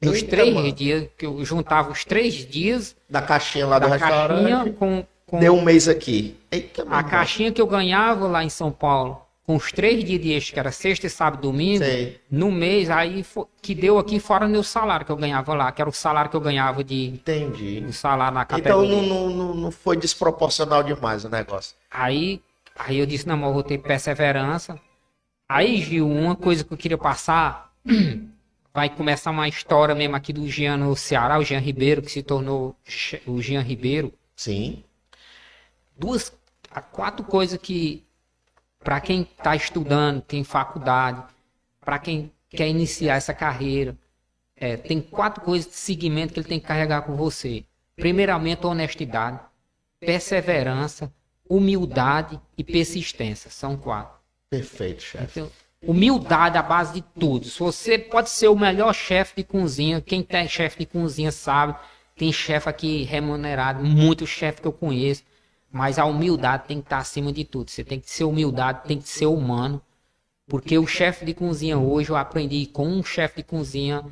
Nos três mano. dias, que eu juntava os três dias Da caixinha lá do da restaurante. caixinha com, com Deu um mês aqui. Eita, a caixinha que eu ganhava lá em São Paulo, com os três dias de extra, que era sexta, sábado e domingo, Sei. no mês, aí fo- que deu aqui fora meu salário que eu ganhava lá, que era o salário que eu ganhava de, Entendi. de salário na Então categoria. não, não, não, não foi desproporcional demais o negócio. Aí, aí eu disse, não, mas eu vou ter perseverança. Aí, Gil, uma coisa que eu queria passar, vai começar uma história mesmo aqui do Jean no Ceará, o Jean Ribeiro, que se tornou o Jean Ribeiro. Sim. Duas, há quatro coisas que, para quem está estudando, tem faculdade, para quem quer iniciar essa carreira, é, tem quatro coisas de seguimento que ele tem que carregar com você. Primeiramente, honestidade, perseverança, humildade e persistência. São quatro. Perfeito, chefe. Então, humildade é a base de tudo. Se você pode ser o melhor chefe de cozinha, quem tem chefe de cozinha sabe tem chefe aqui remunerado, muito chefe que eu conheço, mas a humildade tem que estar acima de tudo. Você tem que ser humildade, tem que ser humano. Porque o chefe de cozinha hoje, eu aprendi com um chefe de cozinha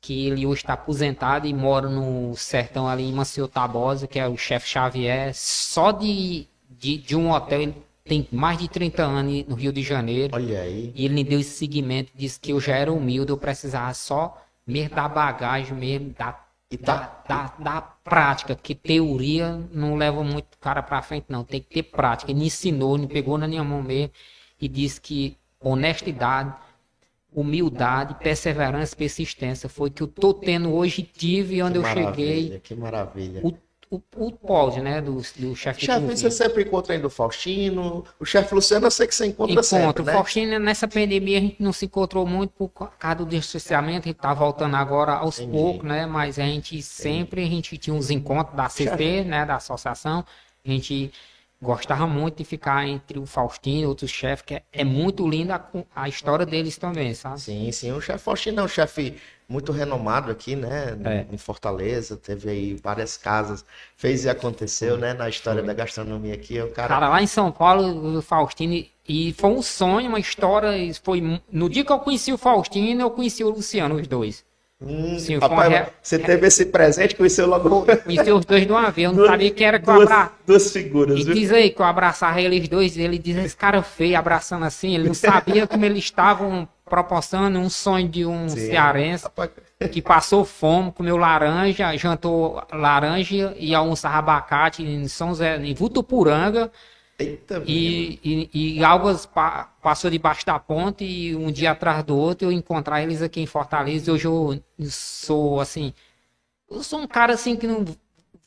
que ele hoje está aposentado e mora no sertão ali em Maceió Tabosa, que é o chefe Xavier. Só de, de, de, um hotel, ele tem mais de 30 anos no Rio de Janeiro. Olha aí. E ele me deu esse seguimento, disse que eu já era humilde, eu precisava só mesmo da bagagem, mesmo da, E tá- da, da, da prática, que teoria não leva muito cara pra frente, não. Tem que ter prática. Ele me ensinou, me pegou na minha mão mesmo e disse que honestidade, humildade, perseverança, persistência foi que eu tô tendo hoje, tive onde Que eu cheguei. Que maravilha. O, o, o pódio, né, do, do chefe Chefe, você sempre encontra ainda o Faustino. O chefe Luciano, eu sei que você encontra sempre, Encontro. né? Faustino, nessa pandemia a gente não se encontrou muito por causa do distanciamento, a gente tá voltando agora aos Entendi. poucos, né? Mas a gente sempre, a gente tinha uns encontros da CT, né? Da associação, a gente gostava muito de ficar entre o Faustino e outros chefes, que é, é muito linda a, a história deles também, sabe? Sim, sim. O chefe Faustino é um chefe muito renomado aqui, né? É. Em Fortaleza. Teve aí várias casas. Fez e aconteceu, né? Na história da gastronomia aqui. É um cara. Cara, lá em São Paulo, o Faustino, e foi um sonho, uma história, foi no dia que eu conheci o Faustino, eu conheci o Luciano, os dois. Hum, Sim, foi uma você teve esse presente, conheceu logo Conheci os dois de uma vez, eu não Duas- sabia que era que eu duas, abra... duas figuras, E viu? diz aí que eu abraçava eles dois, ele diz, esse cara feio abraçando assim, ele não sabia como eles estavam proporcionando um sonho de um Sim. cearense que passou fome, comeu laranja, jantou laranja e almoçava abacate em São José, em Vutupuranga, Eita, e, e, e Algas pa- passou debaixo da ponte e um dia atrás do outro eu encontrar eles aqui em Fortaleza. Hoje eu sou assim, eu sou um cara assim que não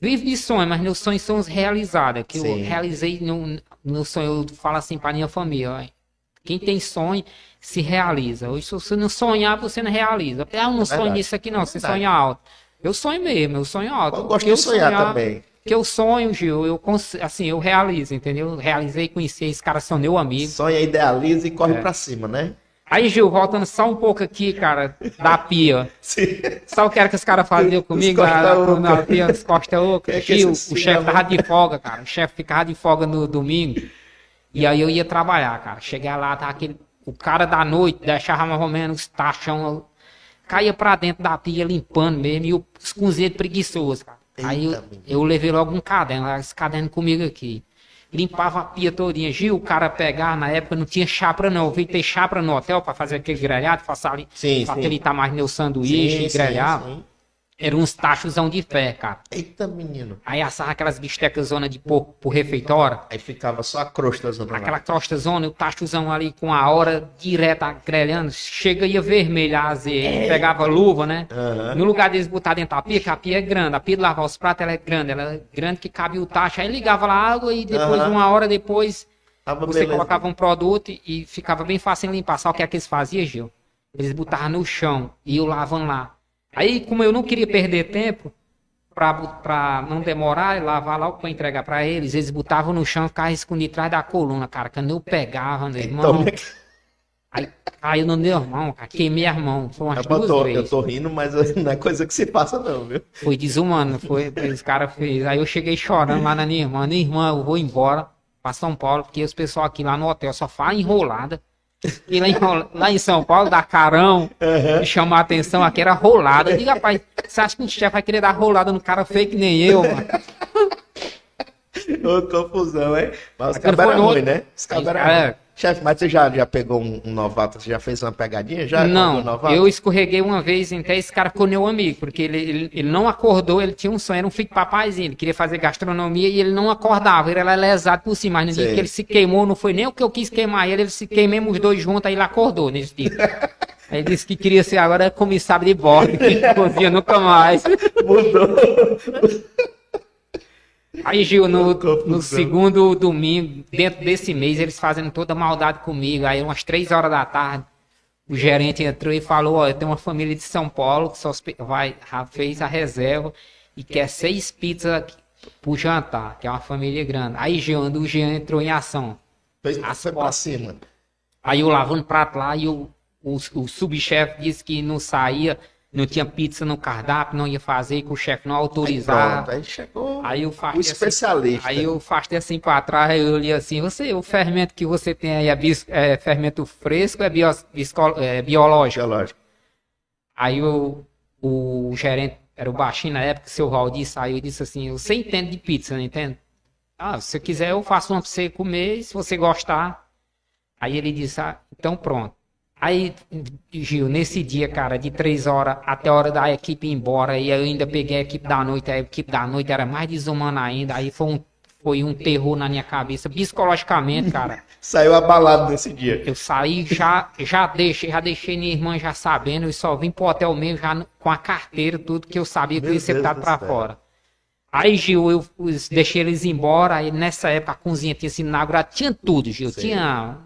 vive de sonho, mas meus sonhos são os realizados. Que eu Sim. realizei no, no sonho, eu falo assim para minha família. ó, Quem tem sonho se realiza. Hoje, se você não sonhar, você não realiza. Ah, eu não sonho É verdade. nisso aqui, não. Você Verdade. sonha alto. Eu sonho mesmo, eu sonho alto. Eu gosto de sonhar sonhar- também. que eu sonho, Gil, eu assim, eu realizo, entendeu? Eu Realizei, conheci, esses caras são meu amigo. Sonha, idealiza e É. corre pra cima, né? Aí, Gil, voltando só um pouco aqui, cara, da pia. Sim. Sabe o que era que os caras faziam comigo na, na pia, os Costa Oca? Que que Gil, o chefe tava de folga, cara. O chefe ficava de folga no domingo. E aí eu ia trabalhar, cara. Chegar lá, tava aquele. O cara da noite deixava mais ou menos os tachão. Caía pra dentro da pia limpando mesmo. E os cozinheiros preguiçosos, cara. Aí eu, Eita, eu levei logo um caderno, esse caderno comigo aqui. Limpava a pia todinha. Gil, o cara pegava, na época não tinha chapra não. Eu vi ter chapra no hotel pra fazer aquele grelhado, facilitar, Sim, sim. facilitar mais meu sanduíche, Sim, grelhar. sim, sim. Era uns tachosão de fé, cara. Eita, menino. Aí assava aquelas bistecas zona de porco pro refeitório. Aí ficava só a crosta zona Aquela lá. crosta zona, o tachozão ali com a hora direta grelhando. Chega ia vermelho a azeite. Pegava luva, né? Aham. No lugar deles botar dentro da pia, que a pia é grande. A pia de lavar os pratos, ela é grande. Ela é grande que cabe o tacho. Aí ligava lá a água e depois, Aham. uma hora depois, Tava você beleza. colocava um produto e- ficava bem fácil de limpar. Sabe o que é que eles faziam, Gil? Eles botavam no chão e eu lavando lá. Aí, como eu não queria perder tempo, pra não demorar e lavar logo pra entregar pra eles, eles botavam no chão e ficavam escondidos atrás da coluna, cara. Quando eu pegava, meu irmão, Então, aí caiu no meu irmão, cara. Queimei a mão. Foi umas eu, duas tô, eu vezes. tô rindo, mas não é coisa que se passa, não, viu? Foi desumano, foi, os caras fez. Aí eu cheguei chorando lá na minha irmã, minha irmã, eu vou embora pra São Paulo, porque os pessoal aqui lá no hotel só faz enrolada. E lá em, lá em São Paulo, dá carão, me chamar a atenção aqui, era rolada. Eu digo, rapaz, você acha que um chefe vai querer dar rolada no cara feio que nem eu, mano? Ô, confusão, hein? Mas os foi eram ruins, né? Os cabos eram É. Chefe, mas você já, já pegou um, um novato? Você já fez uma pegadinha? Já? Não, eu escorreguei uma vez, então esse cara ficou meu amigo, porque ele, ele, ele não acordou, ele tinha um sonho, era um filho de papaizinho, ele queria fazer gastronomia e ele não acordava, ele era lesado por cima, mas no dia Sei. que ele se queimou, não foi nem o que eu quis queimar ele, ele se queimamos os dois juntos, aí ele acordou nesse dia. Aí ele disse que queria ser agora comissário de bordo, que cozinha nunca mais. Mudou. Aí, Gil, no, no segundo domingo, dentro desse mês, eles fazendo toda maldade comigo. Aí, umas três horas da tarde, o gerente entrou e falou: Ó, eu tenho uma família de São Paulo que só vai, fez a reserva e quer seis pizzas pro jantar, que é uma família grande. Aí, Gil, o Jean entrou em ação. Fez, As foi pra cima. Aí eu lavando prato lá e o, o, o subchefe disse que não saía não tinha pizza no cardápio, não ia fazer, que o chefe não Aí, autorizava. pronto, aí chegou Aí eu o assim, especialista. Aí eu faço assim pra trás, eu olhei assim, você, o fermento que você tem aí é, bis- é fermento fresco é, bio- bisco- é biológico? Biológico. Aí o, o gerente, era o baixinho na época, o seu Valdir saiu e disse assim, você entende de pizza, não entende? Ah, se você quiser eu faço uma pra você comer, se você gostar. Aí ele disse, ah, então pronto. Aí, Gil, nesse dia, cara, de três horas até a hora da equipe ir embora, e eu ainda peguei a equipe da noite, a equipe da noite era mais desumana ainda, aí foi um, foi um terror na minha cabeça, psicologicamente, cara. Saiu abalado nesse dia. Eu saí, já, já deixei, já deixei minha irmã já sabendo, e só vim pro hotel mesmo já com a carteira, tudo que eu sabia que eu Meu ia ser Deus botado do pra céu. fora. Aí, Gil, eu deixei eles embora, aí nessa época a cozinha tinha sido inaugurada, tinha tudo, Gil, Sim. tinha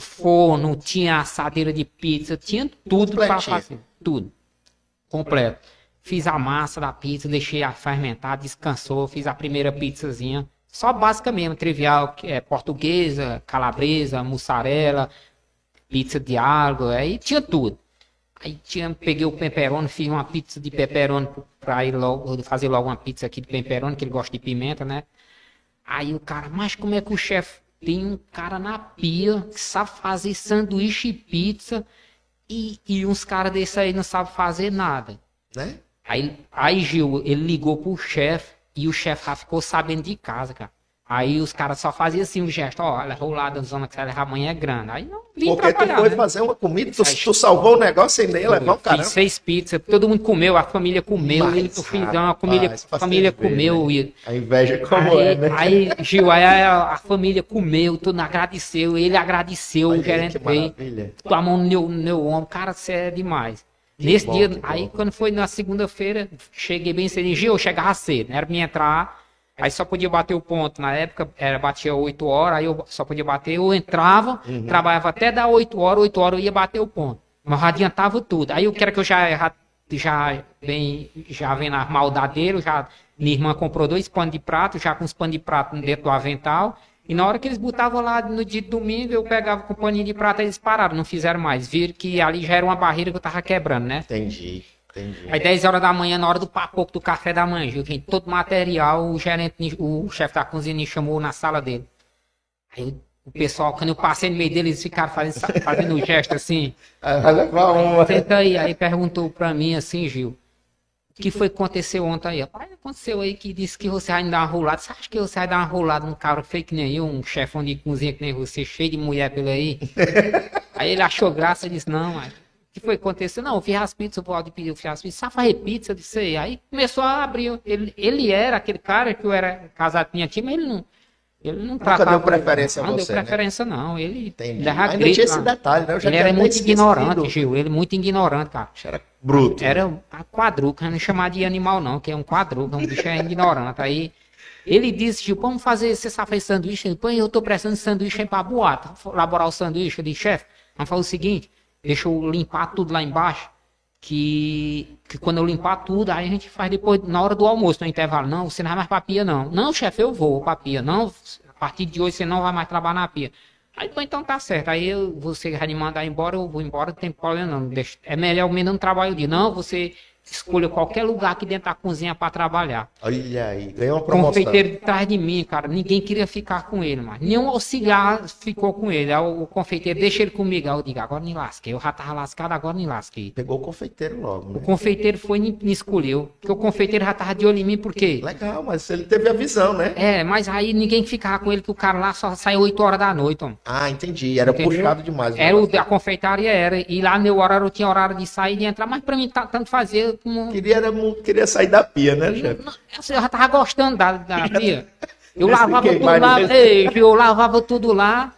forno, tinha assadeira de pizza, tinha tudo Completinho. fazer, tudo, completo. Fiz a massa da pizza, deixei a fermentar, descansou, fiz a primeira pizzazinha, só básica mesmo, trivial, que é portuguesa, calabresa, mussarela, pizza de algo, aí tinha tudo. Aí tinha, peguei o pepperoni, fiz uma pizza de pepperoni pra ir logo, fazer logo uma pizza aqui de pepperoni, que ele gosta de pimenta, né? Aí o cara, mas como é que o chefe tem um cara na pia que sabe fazer sanduíche e pizza e, e uns caras desses aí não sabem fazer nada? Né? Aí, aí Gil, ele ligou pro chefe e o chefe já ficou sabendo de casa, cara. Aí os caras só faziam assim o gesto, ó, olha, rolada na zona que você leva amanhã é grande. Aí não vim Porque tu foi né? fazer uma comida, tu, Aí- tu salvou o negócio sem nem um Fiz caramba. seis pizzas, todo mundo comeu, a família comeu, Mas, ele, eu fiz uma família, a família ver, comeu. né? e- A inveja como aí, é, né? aí, Gil, aí a, a família comeu, todo mundo agradeceu, ele agradeceu, Olha o aí, gerente veio, maravilha. botou a mão no meu, no meu ombro, cara, você é demais. Que Nesse bom, dia, que bom. aí quando foi na segunda-feira, cheguei bem cedo, Gil, eu chegava cedo, né? era pra mim entrar, aí só podia bater o ponto, na época era, batia 8 horas, aí eu só podia bater, eu entrava, Uhum. trabalhava até dar 8 horas, 8 horas eu ia bater o ponto, mas adiantava tudo, aí eu quero que eu já, já, já vem, já vem na maldadeira, já, minha irmã comprou dois panos de prato, já com os panos de prato dentro do avental, e na hora que eles botavam lá no dia de domingo, eu pegava com o paninho de prata, eles pararam, não fizeram mais. Viram que ali já era uma barreira que eu tava quebrando, né? Entendi, entendi. Aí 10 horas da manhã, na hora do papoco do café da manhã, Gil, todo material, o gerente, o chefe da cozinha me chamou na sala dele. Aí o pessoal, quando eu passei no meio deles, eles ficaram fazendo, fazendo um gesto assim. Ah. Senta aí. Aí perguntou pra mim assim, Gil, o que foi que aconteceu ontem aí? Rapaz, aconteceu aí que disse que você vai me dar uma rolada. Você acha que você vai dar uma rolada num cara feio que nem eu, um chefão de cozinha que nem você, cheio de mulher pela aí? aí ele achou graça e disse, não, mas que foi que aconteceu? Não, as pizzas, o Valdir pediu, pizzas, sabe fazer pizza? Eu disse, "Sei." aí começou a abrir. Ele, ele era aquele cara que eu era casado, tinha time, mas ele não... Ele não tratava... deu preferência a Não você, deu né? preferência, não. Ele Entendi. dava Ainda grito tinha esse detalhe, né? Eu já Ele era muito ignorante, Gil. Ele muito ignorante, cara. Era bruto. Era a quadruca, não chamar de animal não, que é um quadruca, um bicho é ignorante. Aí ele disse, Gil, vamos fazer, você sabe fazer sanduíche? Depois eu tô precisando de sanduíche aí pra boata. Elaborar o sanduíche. Eu disse, chefe, vamos fazer o seguinte, deixa eu limpar tudo lá embaixo, que, que quando eu limpar tudo, aí a gente faz depois, na hora do almoço, no intervalo. Não, você não vai mais pra pia, não. Não, chefe, eu vou pra pia. Não, a partir de hoje você não vai mais trabalhar na pia. Aí, então tá certo. Aí você vai me mandar embora, eu vou embora, não tem problema não. Deixa- é melhor o menino trabalho de não, você escolha qualquer lugar aqui dentro da cozinha para trabalhar. Olha aí, ganhou uma O promoção. confeiteiro de trás de mim, cara, ninguém queria ficar com ele, mas nenhum auxiliar ficou com ele. Aí o, o confeiteiro, deixa ele comigo. Aí eu digo, agora me lasquei. Eu já tava lascado, agora me lasquei. Pegou o confeiteiro logo, O né? confeiteiro foi e me escolheu. Porque o confeiteiro já tava de olho em mim, por quê? Legal, mas ele teve a visão, né? É, mas aí ninguém ficava com ele, que o cara lá só saiu 8 horas da noite, homem. Ah, entendi. Era Entendeu? puxado demais. Era o, a confeitaria era. E lá no meu horário eu tinha horário de sair e de entrar, mas pra mim tanto fazia como. Queria, era queria sair da pia, né, chefe? Não, Eu já tava gostando da, da pia. Eu lavava tudo lá, ei, eu lavava tudo lá.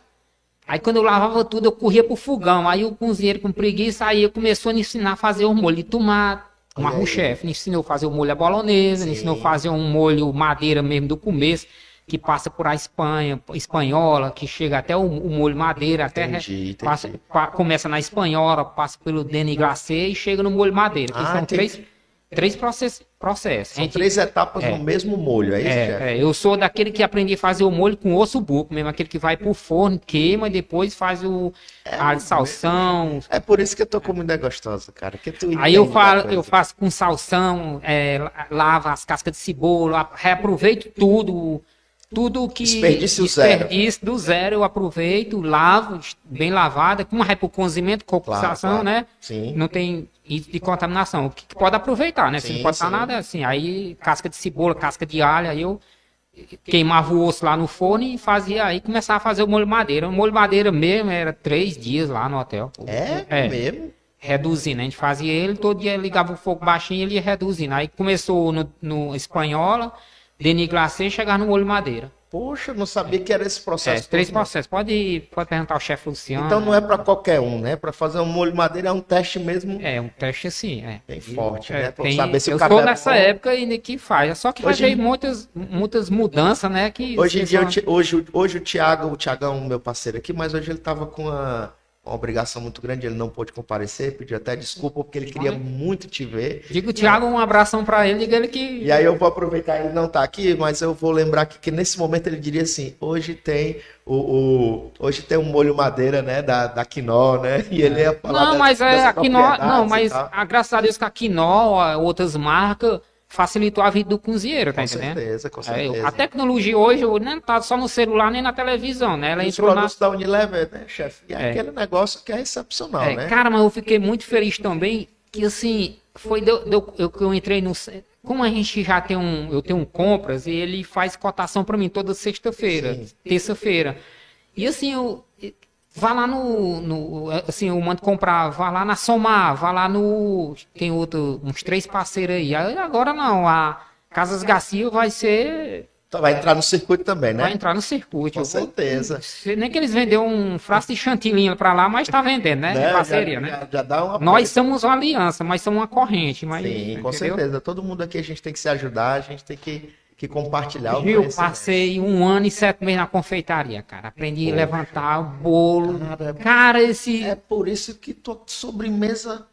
Aí quando eu lavava tudo, eu corria pro fogão. Aí o cozinheiro com preguiça, aí começou a me ensinar a fazer o molho de tomate. Aí. arro-chefe, me ensinou a fazer o molho à bolonesa, me ensinou a fazer um molho madeira mesmo do começo, que passa por a Espanha, espanhola, que chega até o, o molho madeira, até Entendi, entendi. passa- pa- começa na espanhola, passa pelo demi glacé e chega no molho madeira. Ah, são entendi. três, três processos. processos. São três etapas é, no mesmo molho, é isso, é, é, eu sou daquele que aprendi a fazer o molho com osso buco, mesmo aquele que vai pro forno, queima e depois faz o É, a salsão. É por isso que eu tô comendo é gostosa, cara. Que tu Aí eu, falo, eu faço com salsão, é, la- lavo as cascas de cebola, reaproveito tudo, tudo que Desperdício zero. desperdício do zero, eu aproveito, lavo, bem lavada, é pro cozimento, Claro, claro. né? Sim. Não tem isso de contaminação. O que pode aproveitar, né? Se Sim, não pode sim. nada assim. Aí, casca de cebola, casca de alho, aí eu queimava o osso lá no forno e fazia aí, começava a fazer o molho madeira. O molho madeira mesmo era três dias lá no hotel. É, É. mesmo? Reduzindo, a gente fazia ele, todo dia ligava o fogo baixinho e ele ia reduzindo. Aí começou no, no espanhola, Denis Glacé, chegar no molho madeira. Poxa, eu não sabia que era esse É, processo. três todo, não. processos. Pode, pode perguntar ao chefe Luciano. Então não é pra qualquer um, né? Pra fazer um molho madeira é um teste mesmo É, um teste assim, é. bem forte, É, né? Tem- saber se eu o cabelo é nessa bom. época ainda que faz. Só que Hoje vai em- ter muitas, muitas mudanças, né? Que Hoje em dia, eu hoje, hoje o Thiago, o Thiagão, meu parceiro aqui, mas hoje ele tava com uma, uma obrigação muito grande, ele não pôde comparecer, pediu até desculpa, porque ele queria muito te ver. Diga o Thiago um abração pra ele, diga ele que. E aí eu vou aproveitar, ele não tá aqui, mas eu vou lembrar que, que nesse momento ele diria assim, hoje tem o, o- hoje tem um molho madeira, né, da, da Quinó, né, e ele ia falar Não, das- mas é a Quinó. Não, mas a, graças a Deus que a Quinó, outras marcas, facilitou a vida do cozinheiro, tá Com entendendo? certeza, com É, certeza. a tecnologia hoje não tá só no celular nem na televisão, né? Ela Os entrou na. produtos da Unilever, né, chefe? E é É. aquele negócio que é excepcional, É, né? Cara, mas eu fiquei muito feliz também que assim, foi deu- eu, que eu entrei no. Como a gente já tem um. Eu tenho um compras e ele faz cotação pra mim toda sexta-feira, terça-feira. E assim, eu. Vá lá no, no- Assim, eu mando comprar, vá lá na Somar, vá lá no. Tem outro, uns três parceiros aí. Agora não, a Casas Garcia vai ser. Então vai entrar no circuito também, né? Vai entrar no circuito. Com certeza. Nem que eles venderam um frasco de chantilinha pra lá, mas tá vendendo, né? Né? De parceria, já, né? Já, já dá uma Nós somos uma aliança, mas somos uma corrente. Mas, Sim, com entendeu? certeza. Todo mundo aqui a gente tem que se ajudar, a gente tem que, que compartilhar o Gil, passei um ano e sete meses na confeitaria, cara. Aprendi a levantar o bolo. Cara, Cara, esse. É por isso que tua sobremesa.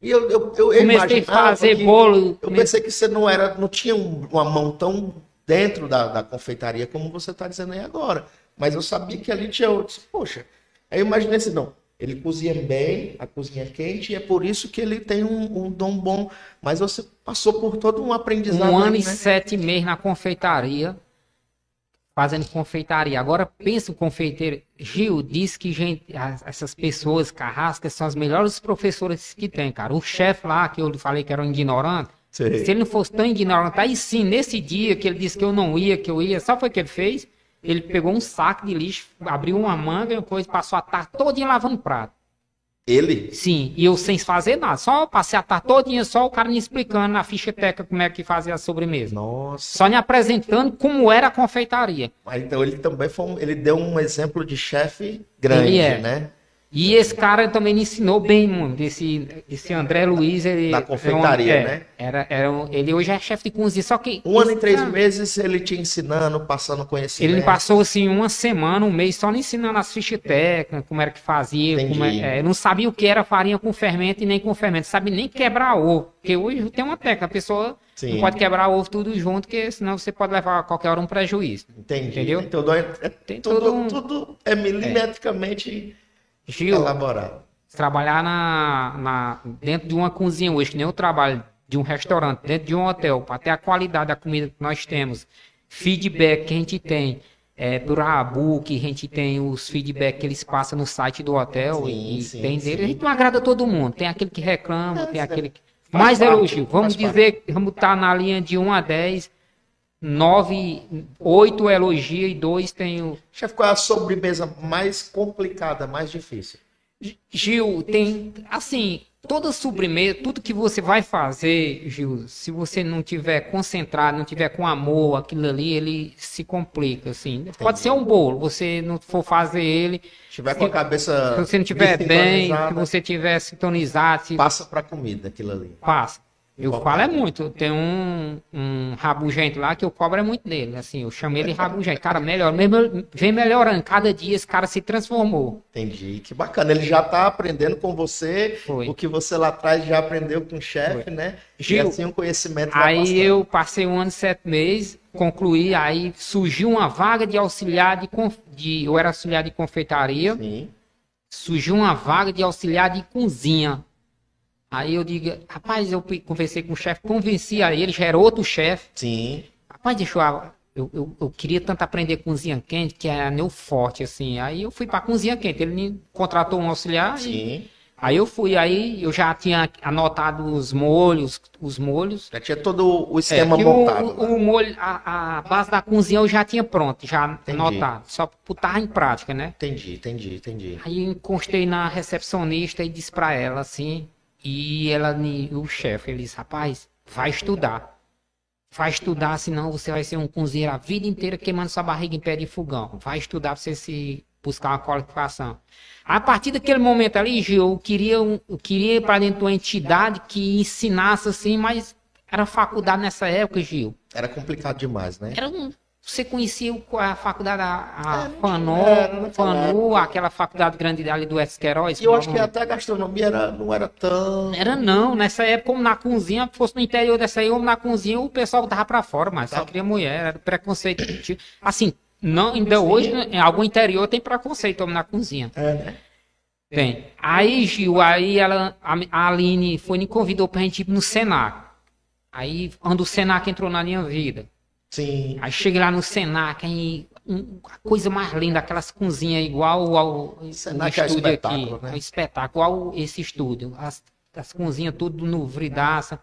E eu, eu, eu, eu comecei a fazer bolo. Eu pensei que você não era, não tinha um- uma mão tão dentro da, da confeitaria como você está dizendo aí agora. Mas eu sabia que ali tinha outros. Poxa, aí eu imaginei assim, não. Ele cozinha bem, a cozinha é quente, e é por isso que ele tem um, um dom bom. Mas você passou por todo um aprendizado. Um ano aí, e né? sete meses na confeitaria. Fazendo confeitaria. Agora pensa o confeiteiro. Gil disse que gente, as- essas pessoas carrascas são as melhores professoras que tem, cara. O chefe lá, que eu falei que era um ignorante, Sei. Se ele não fosse tão ignorante, aí sim, nesse dia que ele disse que eu não ia, que eu ia, sabe o que ele fez? Ele pegou um saco de lixo, abriu uma manga e depois passou a tarde todinha lavando prato. Ele? Sim, e eu sem fazer nada, só passei a tarde todinha, só o cara me explicando na ficha técnica como é que fazia a sobremesa. Nossa. Só me apresentando como era a confeitaria. Mas então ele também foi um, ele deu um exemplo de chefe grande, é. né? E esse cara também me ensinou bem, mano. Esse, esse André Luiz, ele. Da confeitaria, é, né? Era, era ele hoje é chefe de cozinha, só que. Um ano e três cara- meses ele te ensinando, passando conhecimento. Ele passou assim uma semana, um mês, só me ensinando as fichas técnicas, como era que fazia. É, é, não sabia o que era farinha com fermento e nem com fermento. Sabia nem quebrar ovo. Porque hoje tem uma técnica, a pessoa Sim. não pode quebrar ovo tudo junto, porque senão você pode levar a qualquer hora um prejuízo. Entendi. Entendeu? Então, é- é Tem tudo, todo um- tudo é milimetricamente Gil, elaborado. trabalhar na, na- dentro de uma cozinha hoje, que nem eu trabalho de um restaurante, dentro de um hotel, para ter a qualidade da comida que nós temos, feedback que a gente tem, é, por Rabu, que a gente tem os feedback que eles passam no site do hotel Sim, e sim, tem sim. dele. A gente não agrada todo mundo. Tem aquele que reclama, tem é. aquele que. Mais parte, elogio. Vamos dizer, vamos estar na linha de 1 a 10, 9, 8 elogia e 2 tem o. Chefe, qual é a sobremesa mais complicada, mais difícil? Gil, tem assim, toda sobremesa, tudo que você vai fazer, Gil, se você não tiver concentrado, não tiver com amor, aquilo ali, ele se complica, assim. Pode ser um bolo, você não for fazer ele, Se tiver com a cabeça se você não tiver bem, se você tiver sintonizado, se passa para comida aquilo ali. passa. Eu falo é muito. Tem um, um rabugento lá que eu cobro é muito dele. Assim, eu chamo ele rabugento. Cara, melhor, mesmo, vem melhorando. Cada dia esse cara se transformou. Entendi. Que bacana. Ele já tá aprendendo com você Foi. o que você lá atrás já aprendeu com o chefe, né? Gil, e assim o conhecimento Aí passando. eu passei um ano e sete meses, concluí, aí surgiu uma vaga de auxiliar de, conf- de eu era auxiliar de confeitaria, Sim. surgiu uma vaga de auxiliar de cozinha. Aí eu digo, rapaz, eu conversei com o chefe, convenci a ele, já era outro chefe. Sim. Rapaz, deixa eu, eu, eu, eu queria tanto aprender cozinha quente, que é meu forte, assim. Aí eu fui pra cozinha quente, ele me contratou um auxiliar e Sim. aí eu fui, aí eu já tinha anotado os molhos, os molhos. Já tinha todo o É, esquema que montado. o, né? o molho, a, a base da cozinha eu já tinha pronto, já Entendi. anotado, só botar em prática, né? Entendi, entendi, entendi. Aí encostei na recepcionista e disse pra ela assim, e ela, o chefe, ele disse, rapaz, vai estudar. Vai estudar, senão você vai ser um cozinheiro a vida inteira queimando sua barriga em pé de fogão. Vai estudar pra você se buscar uma qualificação. A partir daquele momento ali, Gil, eu queria, eu queria ir para dentro de uma entidade que ensinasse assim, mas era faculdade nessa época, Gil. Era complicado demais, né? Era um. Você conhecia a faculdade, a, a É, FANU, FANU, aquela faculdade grande ali do Esqueróis? Eu acho que até a gastronomia era, não era tão. Era não, nessa época, como na cozinha, fosse no interior dessa aí, ou na cozinha, o pessoal tava pra fora, mas só queria mulher, era preconceito. Assim, não, ainda hoje, em algum interior tem preconceito homem na cozinha. É, né? Tem. Aí, Gil, aí ela, a, Aline foi e me convidou pra gente ir no Senac. Aí, quando o Senac entrou na minha vida. Sim. Aí cheguei lá no Senac, aí um- a coisa mais linda, aquelas cozinhas igual ao Senac é estúdio espetáculo, aqui. né? É um espetáculo, igual esse estúdio. As, as cozinhas tudo no vridaça.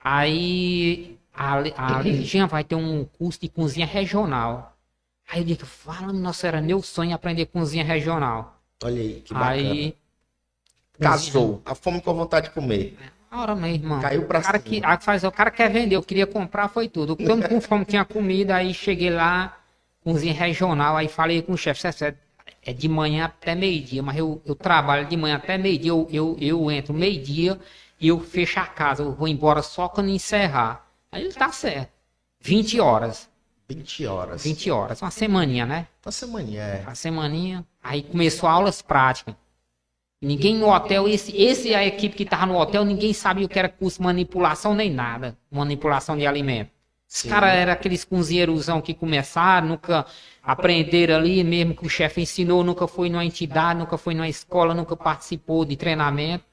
Aí a, a Liginha vai ter um curso de cozinha regional. Aí eu digo, fala, nossa, era meu sonho aprender cozinha regional. Olha aí, que bacana. Aí. Casou. A fome com a vontade de comer. Na hora mesmo, irmão. Caiu pra o cara cima. que faz, o cara quer vender, eu queria comprar, foi tudo. Todo com fome tinha comida, aí cheguei lá, cozinha regional, aí falei com o chefe, é- é de manhã até meio-dia, mas eu, eu trabalho de manhã até meio-dia, eu, eu, eu entro meio-dia e eu fecho a casa, eu vou embora só quando encerrar. Aí ele tá certo. 20 horas, 20 horas. 20 horas, uma semaninha, né? Uma semaninha, é. A semaninha. Aí começou aulas práticas. Ninguém no hotel, esse, esse é a equipe que tava no hotel, ninguém sabia o que era curso de manipulação nem nada. Manipulação de alimento. Os caras eram aqueles cozinheirosão que começaram, nunca aprenderam ali, mesmo que o chefe ensinou, nunca foi numa entidade, nunca foi numa escola, nunca participou de treinamento.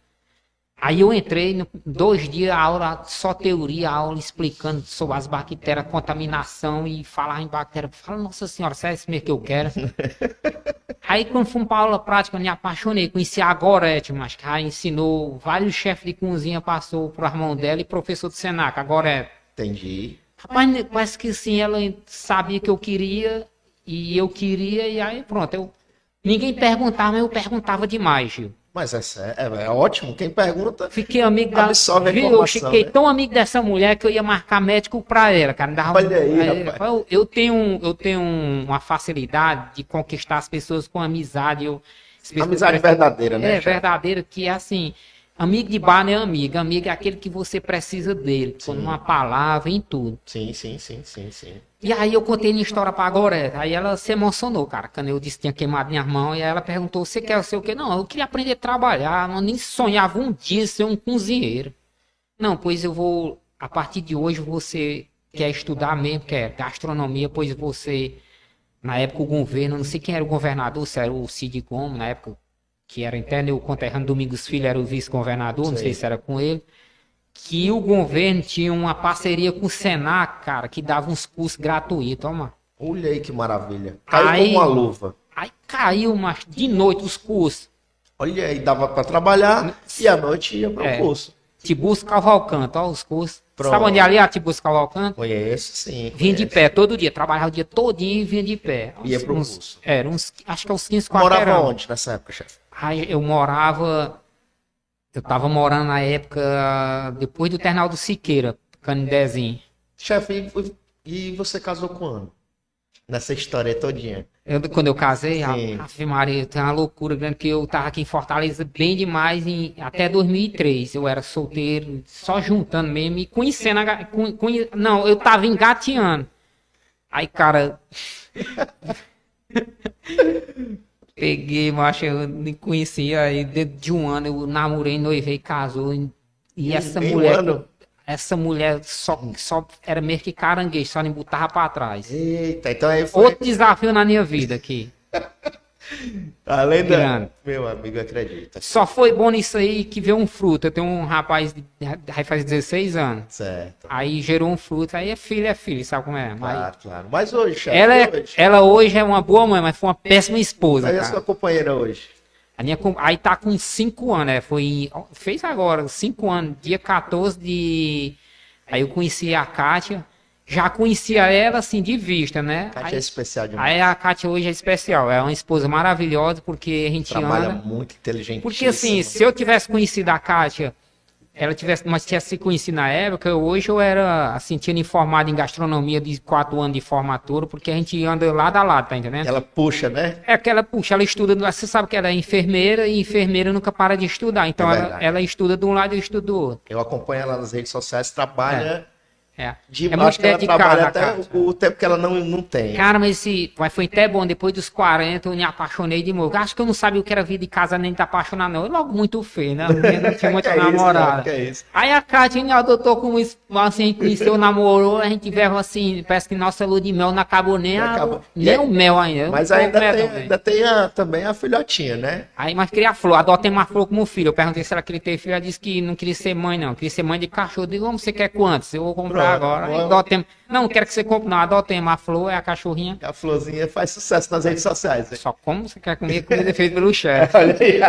Aí eu entrei, no- dois dias, a aula, só teoria, a aula explicando sobre as bactérias, contaminação e falar em bactéria. Fala, nossa senhora, sério isso mesmo que eu quero? Aí quando fomos para aula prática, eu me apaixonei, conheci a Gorete, mas que aí ensinou, vários chefes de cozinha passou por mão dela e professor do Senac, a Gorete. Entendi. Rapaz, né, parece que sim, ela sabia que eu queria e eu queria, e aí pronto. Eu, ninguém perguntava, mas eu perguntava demais, Gil. Mas é, é, é ótimo. Quem pergunta. Fiquei amigo da. Viu? Eu fiquei né? tão amigo dessa mulher que eu ia marcar médico pra ela, cara. Me dava Olha aí, rapaz. eu, eu tenho, eu tenho um- uma facilidade de conquistar as pessoas com amizade. Eu, pessoas Amizade verdadeira, né? É, verdadeira, que é assim. Amigo de bar não é amigo. Amigo é aquele que você precisa dele. Com uma palavra, em tudo. Sim, sim, sim, sim, sim. E aí eu contei minha história pra Gorete. Aí ela se emocionou, cara. Quando eu disse que tinha queimado minhas mãos. E aí ela perguntou, você quer ser o quê? Não, eu queria aprender a trabalhar. Eu nem sonhava um dia ser um cozinheiro. Não, pois eu vou... A partir de hoje você quer estudar mesmo, quer gastronomia, pois você... Na época o governo, não sei quem era o governador, se era o Cid Gomes, na época que era interno, o conterrâneo Domingos Filho era o vice-governador, não sei se era com ele que o governo tinha uma parceria com o Senac, cara, que dava uns cursos gratuitos, ó, mano. Olha aí que maravilha. Caiu Aí- como uma luva. Aí caiu, mas de noite os cursos. Olha aí, dava pra trabalhar e à noite ia pro É. curso. Tibus Cavalcante, ó, os cursos. Pronto. Sabe onde é ali a Tibus Cavalcante? Conheço, sim. Vinha de pé todo dia, trabalhava o dia todinho e vinha de pé. Ia Uns- pro curso. Era uns, acho que é uns 15 Morava quarteirão. onde nessa época, chefe? Aí eu morava, eu tava morando na época, depois do Terminal do Siqueira, Canidezinho. Chefe, e- e você casou quando? nessa história todinha? Eu, quando eu casei, a. Ave Maria, tem uma loucura grande que eu tava aqui em Fortaleza bem demais em, até 2003. Eu era solteiro, só juntando mesmo e conhecendo a, conhe- conhe- Não, eu tava engateando. Aí, cara. Peguei, macho, eu nem conhecia. Aí, dentro de um ano, eu namorei, noivei, casou. E, e essa um mulher. ano? Essa mulher só, só era meio que caranguejo, só me botava pra trás. Eita, então aí foi. Outro desafio na minha vida aqui. Além da. Meu amigo, acredita. Só foi bom nisso aí que veio um fruto. Eu tenho um rapaz de aí faz 16 anos. Certo. Aí gerou um fruto. Aí é filho, é filho, sabe como é? Mas Claro, claro. Mas hoje, chefe, ela, é, hoje. ela hoje é uma boa mãe, mas foi uma péssima esposa. Aí a sua companheira hoje. A minha, aí tá com 5 anos, é, foi, fez agora, 5 anos, dia 14 de. Aí eu conheci a Kátia, já conhecia ela assim de vista, né? Kátia Aí, é especial demais. aí a Kátia hoje é especial, é uma esposa maravilhosa porque a gente Trabalha anda. muito inteligente. Porque assim, se eu tivesse conhecido a Kátia, ela tivesse, mas tivesse se conhecido na época, hoje eu era, assim, tinha informado em gastronomia de quatro anos de formatura, porque a gente anda lado a lado, tá entendendo? Ela puxa, né? É que ela, puxa, ela estuda, você sabe que ela é enfermeira e enfermeira nunca para de estudar, então É ela, ela estuda de um lado e eu estudo do outro. Eu acompanho ela nas redes sociais, trabalha É. É demais. muito acho que ela trabalha até cara. o, o tempo que ela não, não tem. Cara, mas esse, mas foi até bom, depois dos 40 eu me apaixonei de novo. Acho que eu não sabia o que era vida de casa nem de apaixonar não. Eu logo muito feio, né? Eu não tinha muita é isso, namorada. que é isso? Aí a Kátia me adotou como isso, assim, a conheceu, namorou, a gente veio assim, parece que nossa lua de mel não acabou nem, a- Acabou. nem o mel ainda. Eu Mas ainda tem, também. ainda tem a- também a filhotinha, né? Aí, mas queria flor, adotei uma flor como filho. Eu perguntei se ela queria ter filho, ela disse que não queria ser mãe, não. Queria ser mãe de cachorro. Eu digo, "Como você quer quantos? Eu vou comprar Pronto, agora. Bom. adotemos. Não, não quero que você compre, não. Adotemos a flor, é a cachorrinha. A florzinha faz sucesso nas redes sociais. hein? Só como você quer comer comida feita pelo chefe. Olha aí.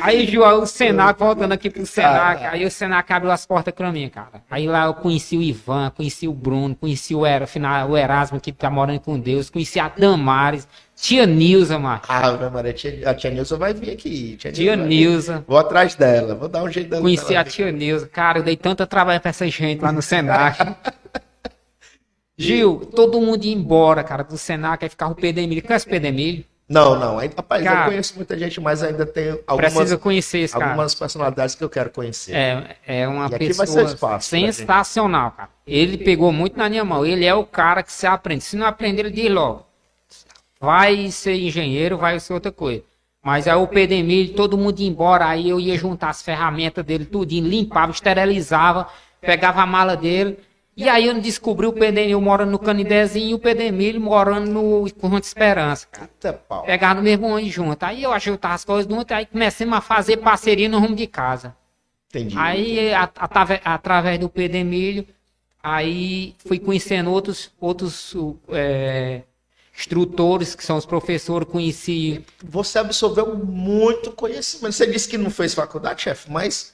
Aí, João, o Senac, voltando aqui pro Senac, Ah. aí o Senac abriu as portas pra mim, cara. Aí lá eu conheci o Ivan, conheci o Bruno, conheci o, Era, o Erasmo, que tá morando com Deus, conheci a Damares, tia Nilza, mano. Ah, minha Maria, tia- a tia Nilza vai vir aqui. Tia, Tia. Nilza. Vou atrás dela, vou dar um jeito dela. Conheci a tia Nilza. Cara, eu dei tanto trabalho pra essa gente lá no Senac. Gil, todo mundo ia embora, cara, do Senac, aí ficava o Pedro Emílio. Conhece o Pedro Emílio? Não, não. Aí, rapaz, eu Cara, conheço muita gente, mas ainda tem algumas, conhecer algumas personalidades que eu quero conhecer. É, é uma E pessoa pra sensacional, cara. Ele pegou muito na minha mão. Ele é o cara que se aprende. Se não aprender, ele diz logo. Vai ser engenheiro, vai ser outra coisa. Mas aí o Emílio, todo mundo ia embora, aí eu ia juntar as ferramentas dele, tudinho, limpava, esterilizava, pegava a mala dele. E aí eu descobri o Emílio morando no Canidezinho e o Emílio morando no Conjunto Esperança, cara. Eita pau. Pegar no mesmo ônibus junto. Aí eu ajuntava as coisas junto, aí começamos a fazer parceria no rumo de casa. Entendi. Aí, a- atrave- através do Emílio, aí fui conhecendo outros, outros é, instrutores, que são os professores, conheci. Você absorveu muito conhecimento. Você disse que não fez faculdade, chefe, mas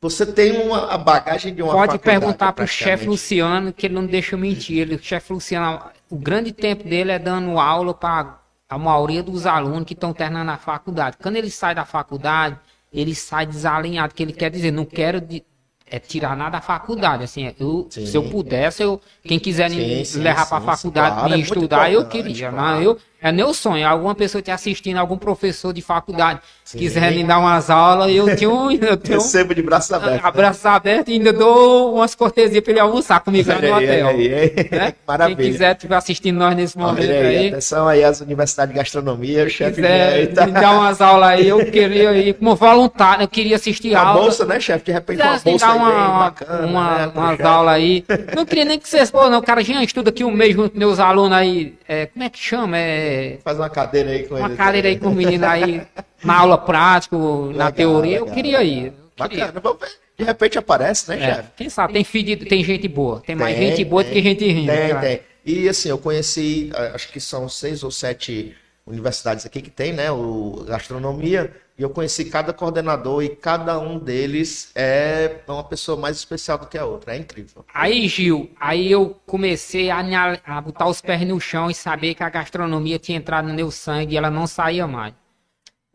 você tem uma, a bagagem de uma Pode faculdade. perguntar para o chefe. Luciano, que ele não deixa eu mentir. Ele, o chefe Luciano, o grande tempo dele é dando aula para a maioria dos alunos que estão terminando a faculdade. Quando ele sai da faculdade, ele sai desalinhado, que ele quer dizer, não quero de- é, tirar nada da faculdade. Assim, eu, Sim. se eu pudesse, eu, quem quiser Sim, me sim, levar para a faculdade, claro, me é estudar, eu queria. claro. Mas eu, é meu sonho. Alguma pessoa te assistindo, algum professor de faculdade, Sim. quiser me dar umas aulas, eu tenho, um, eu tenho Recebo de braço aberto. Abraço aberto e ainda dou umas cortesias para ele almoçar comigo lá no hotel. aí, aí. né? Maravilha. Quem quiser estiver assistindo nós nesse momento aí, aí, atenção aí às universidades de gastronomia, o chefe quiser me dar umas aulas aí, eu queria ir como voluntário, eu queria assistir Uma aula. bolsa, né, chefe? De repente uma bolsa dar aí uma, bem bacana, uma- né, umas aulas aí. Não queria nem que vocês, pô, não, o cara já estuda aqui um mês junto com meus alunos aí, é, como é que chama? É, Faz uma cadeira aí com uma ele. cadeira aí com os meninos aí, na aula prática, na Legal, teoria, eu legal. queria ir. eu queria. Bacana, vamos ver. De repente aparece, né, É, chefe? quem sabe, tem filho, de- tem gente boa. Tem, mais Tem, gente boa do tem. que gente ruim. Tem, cara. tem. E assim, eu conheci, acho que são seis ou sete universidades aqui que tem, né? O gastronomia. E eu conheci cada coordenador e cada um deles é uma pessoa mais especial do que a outra. É incrível. Aí, Gil, aí eu comecei a, a botar os pés no chão e saber que a gastronomia tinha entrado no meu sangue e ela não saía mais.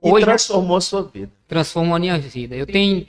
E Hoje transformou a sua vida. transformou a minha vida. Eu tenho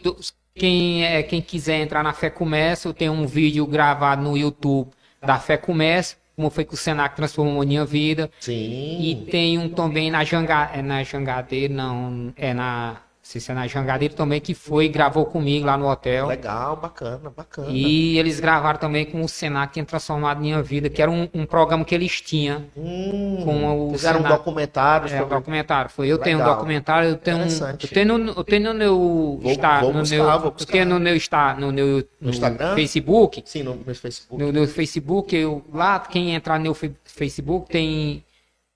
quem é quem quiser entrar na Fé Comércio, eu tenho um vídeo gravado no YouTube da Fé Comércio como foi que o Senac transformou a minha vida. Sim. E tem um também na, Janga, é na Jangadeira, não, é na se é na Jangadeiro também, que foi e gravou comigo lá no hotel. Legal, bacana, bacana. E eles gravaram também com o Senac, que tinha transformado minha vida, que era um, um programa que eles tinham. Hum, com o fizeram um Senac. documentário É, um documentário. Foi. Eu tenho um Legal. documentário, eu tenho um. Eu tenho no, eu tenho no meu. Vou- está, vou no buscar, meu, vou Eu tenho no meu, está, no meu No Instagram? Facebook. Sim, no meu Facebook. No, no Facebook, eu, lá, quem entrar no meu Facebook tem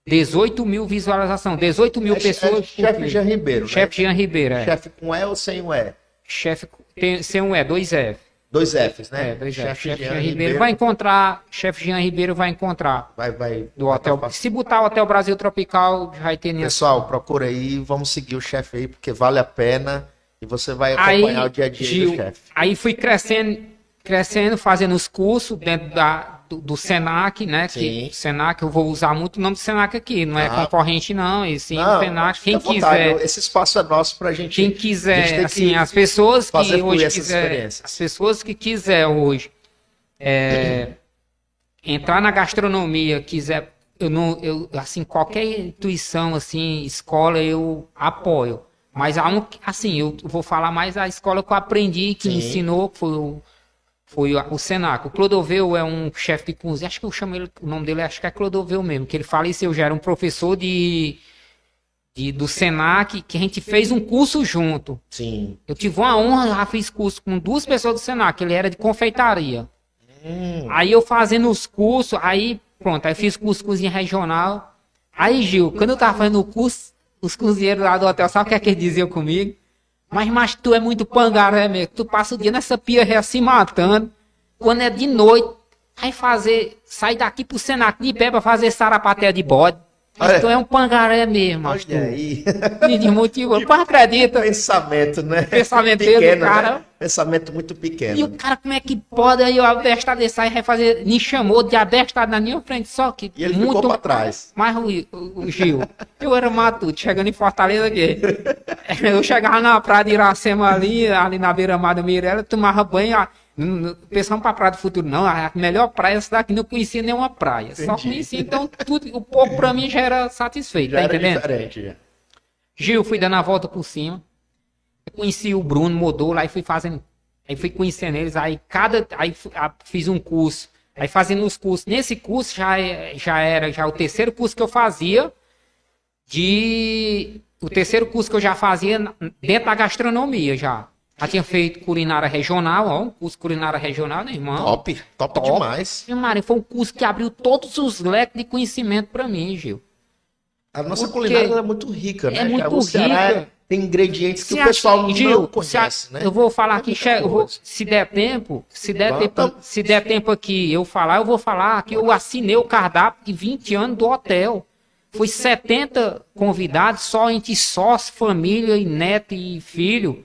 18 mil visualizações. 18 mil É, pessoas. é chefe Jean Ribeiro, né? Chefe Jean Ribeiro, é. Chefe com E ou sem o E? Chefe tem, sem um E, dois F. Dois Fs, né? É, dois F. Chefe Chefe Jean Jean Ribeiro. Ribeiro vai encontrar. Chefe Jean Ribeiro vai encontrar. Vai, vai. Do hotel. Se botar o Hotel Brasil Tropical, vai ter nessa. Pessoal, procura aí, vamos seguir o chefe aí, porque vale a pena e você vai Aí, acompanhar o dia a dia Gil, do chefe. aí fui crescendo, crescendo, fazendo os cursos dentro da, do, do Senac, né? Sim. Que Senac, eu vou usar muito o nome do Senac aqui, não é Ah. concorrente não, e sim Não, Senac. Quem à vontade, quiser, Esse espaço é nosso pra gente. quem gente quiser, tem assim, que as pessoas que hoje quiser, as pessoas que quiser hoje é, entrar na gastronomia, quiser, eu não, eu assim qualquer intuição assim, escola eu apoio. Mas há um, assim, eu vou falar mais a escola que eu aprendi, que me ensinou, que foi o foi o, o Senac. O Clodoveu é um chefe de cozinha, acho que eu chamo ele, o nome dele acho que é Clodoveu mesmo, que ele faleceu, já era um professor de, de do Senac, que a gente fez um curso junto. Sim. Eu tive uma honra, já fiz curso com duas pessoas do Senac, ele era de confeitaria. Hum, Aí eu fazendo os cursos, aí pronto, aí fiz curso de cozinha regional. Aí, Gil, quando eu tava fazendo o curso, os cozinheiros lá do hotel, sabe o que é que eles diziam comigo? Mas, mas tu é muito pangaré, mesmo. Tu passa o dia nessa pia ré se matando. Quando é de noite, aí fazer, sair daqui pro Senac de pé pra fazer sarapaté de bode. Tu é um pangaré mesmo, olha aí. Me desmotivou. Tu acredita? Pensamento, né? Pensamento dele, cara. Né? Pensamento muito pequeno. E o cara, como é que pode aí o abestado desse aí vai fazer, me chamou de abestado na minha frente, só que E ele ficou pra trás. Mas o, o- o Gil, eu era matuto, chegando em Fortaleza aqui. Eu chegava na praia de Iracema ali, ali na beira-mar da Mirella, tomava banho, não- pensando pra Praia do Futuro, não, a melhor praia é essa daqui, não conhecia nenhuma praia, só Entendi. conhecia, então tudo, o pouco pra mim já era satisfeito, Já tá era entendendo? diferente. Já. Gil, fui dando a volta por cima. Conheci o Bruno Modou lá e fui fazendo. Aí fui conhecendo eles. Aí cada. Aí fiz um curso. Aí fazendo os cursos. Nesse curso já, já era já o terceiro curso que eu fazia. De. O terceiro curso que eu já fazia dentro da gastronomia já. Já tinha feito culinária regional, ó, um curso culinária regional, né, irmão? Top, top, Top. demais. Meu Maria, foi um curso que abriu todos os leques de conhecimento pra mim, Gil. A nossa Porque culinária é muito rica, né? é muito rica. tem ingredientes que Se o pessoal acha- não Gil, conhece, a- né? Eu vou falar aqui, che- eu vou- se der tempo, se der tempo, então. se der tempo aqui eu falar, eu vou falar que eu assinei o cardápio de 20 anos do hotel. Foi 70 convidados, só entre sócio, família e neto e filho.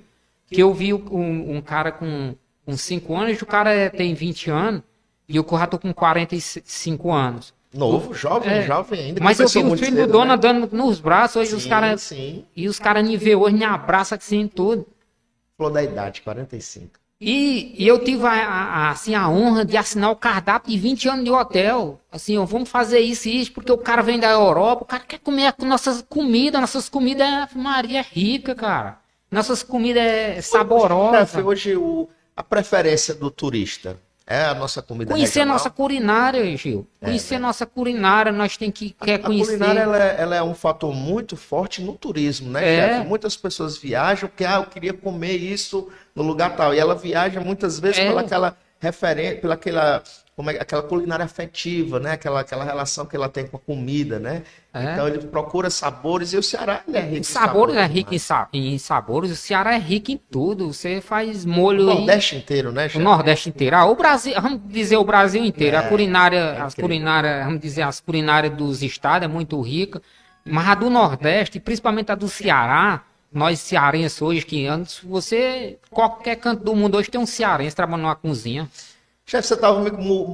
Que eu vi um, um cara com, com 5 anos, o cara é- tem 20 anos, e eu já tô com 45 anos. Novo, jovem, É. jovem ainda. Mas eu vi muito filhos do dono né? andando nos braços, hoje os caras. E os caras me vê hoje, me abraçam assim tudo. flor da idade, 45. E, e eu tive a, a- assim, a honra de assinar o cardápio de 20 anos de hotel. Assim, ó, vamos fazer isso e isso, porque o cara vem da Europa, o cara quer comer a nossas comidas, nossas comidas, é, Maria, é rica, cara. Nossas comidas é saborosa. Chefe, hoje o, a preferência do turista é a nossa comida Conhecer regional? nossa culinária, Gil. Conhecer nossa culinária, nós tem que quer É, A conhecer. culinária ela é, ela é um fator muito forte no turismo, né, É. chefe? Muitas pessoas viajam porque ah, eu queria comer isso no lugar tal. E ela viaja muitas vezes É. pela aquela referência, pela aquela, como é, aquela culinária afetiva, né? Aquela, aquela relação que ela tem com a comida, né? É. Então ele procura sabores e o Ceará é rico em Sabores é rico em, né? em sabores, o Ceará é rico em tudo. Você faz molho O. Nordeste inteiro, né, O chefe? Nordeste inteiro. Ah, o Brasil, vamos dizer o Brasil inteiro. É, a culinária, é as culinárias, vamos dizer, as culinárias dos estados é muito rica. Mas a do Nordeste, principalmente a do Ceará, nós cearenses hoje, que antes você, qualquer canto do mundo hoje tem um cearense trabalhando numa cozinha. Chefe, você estava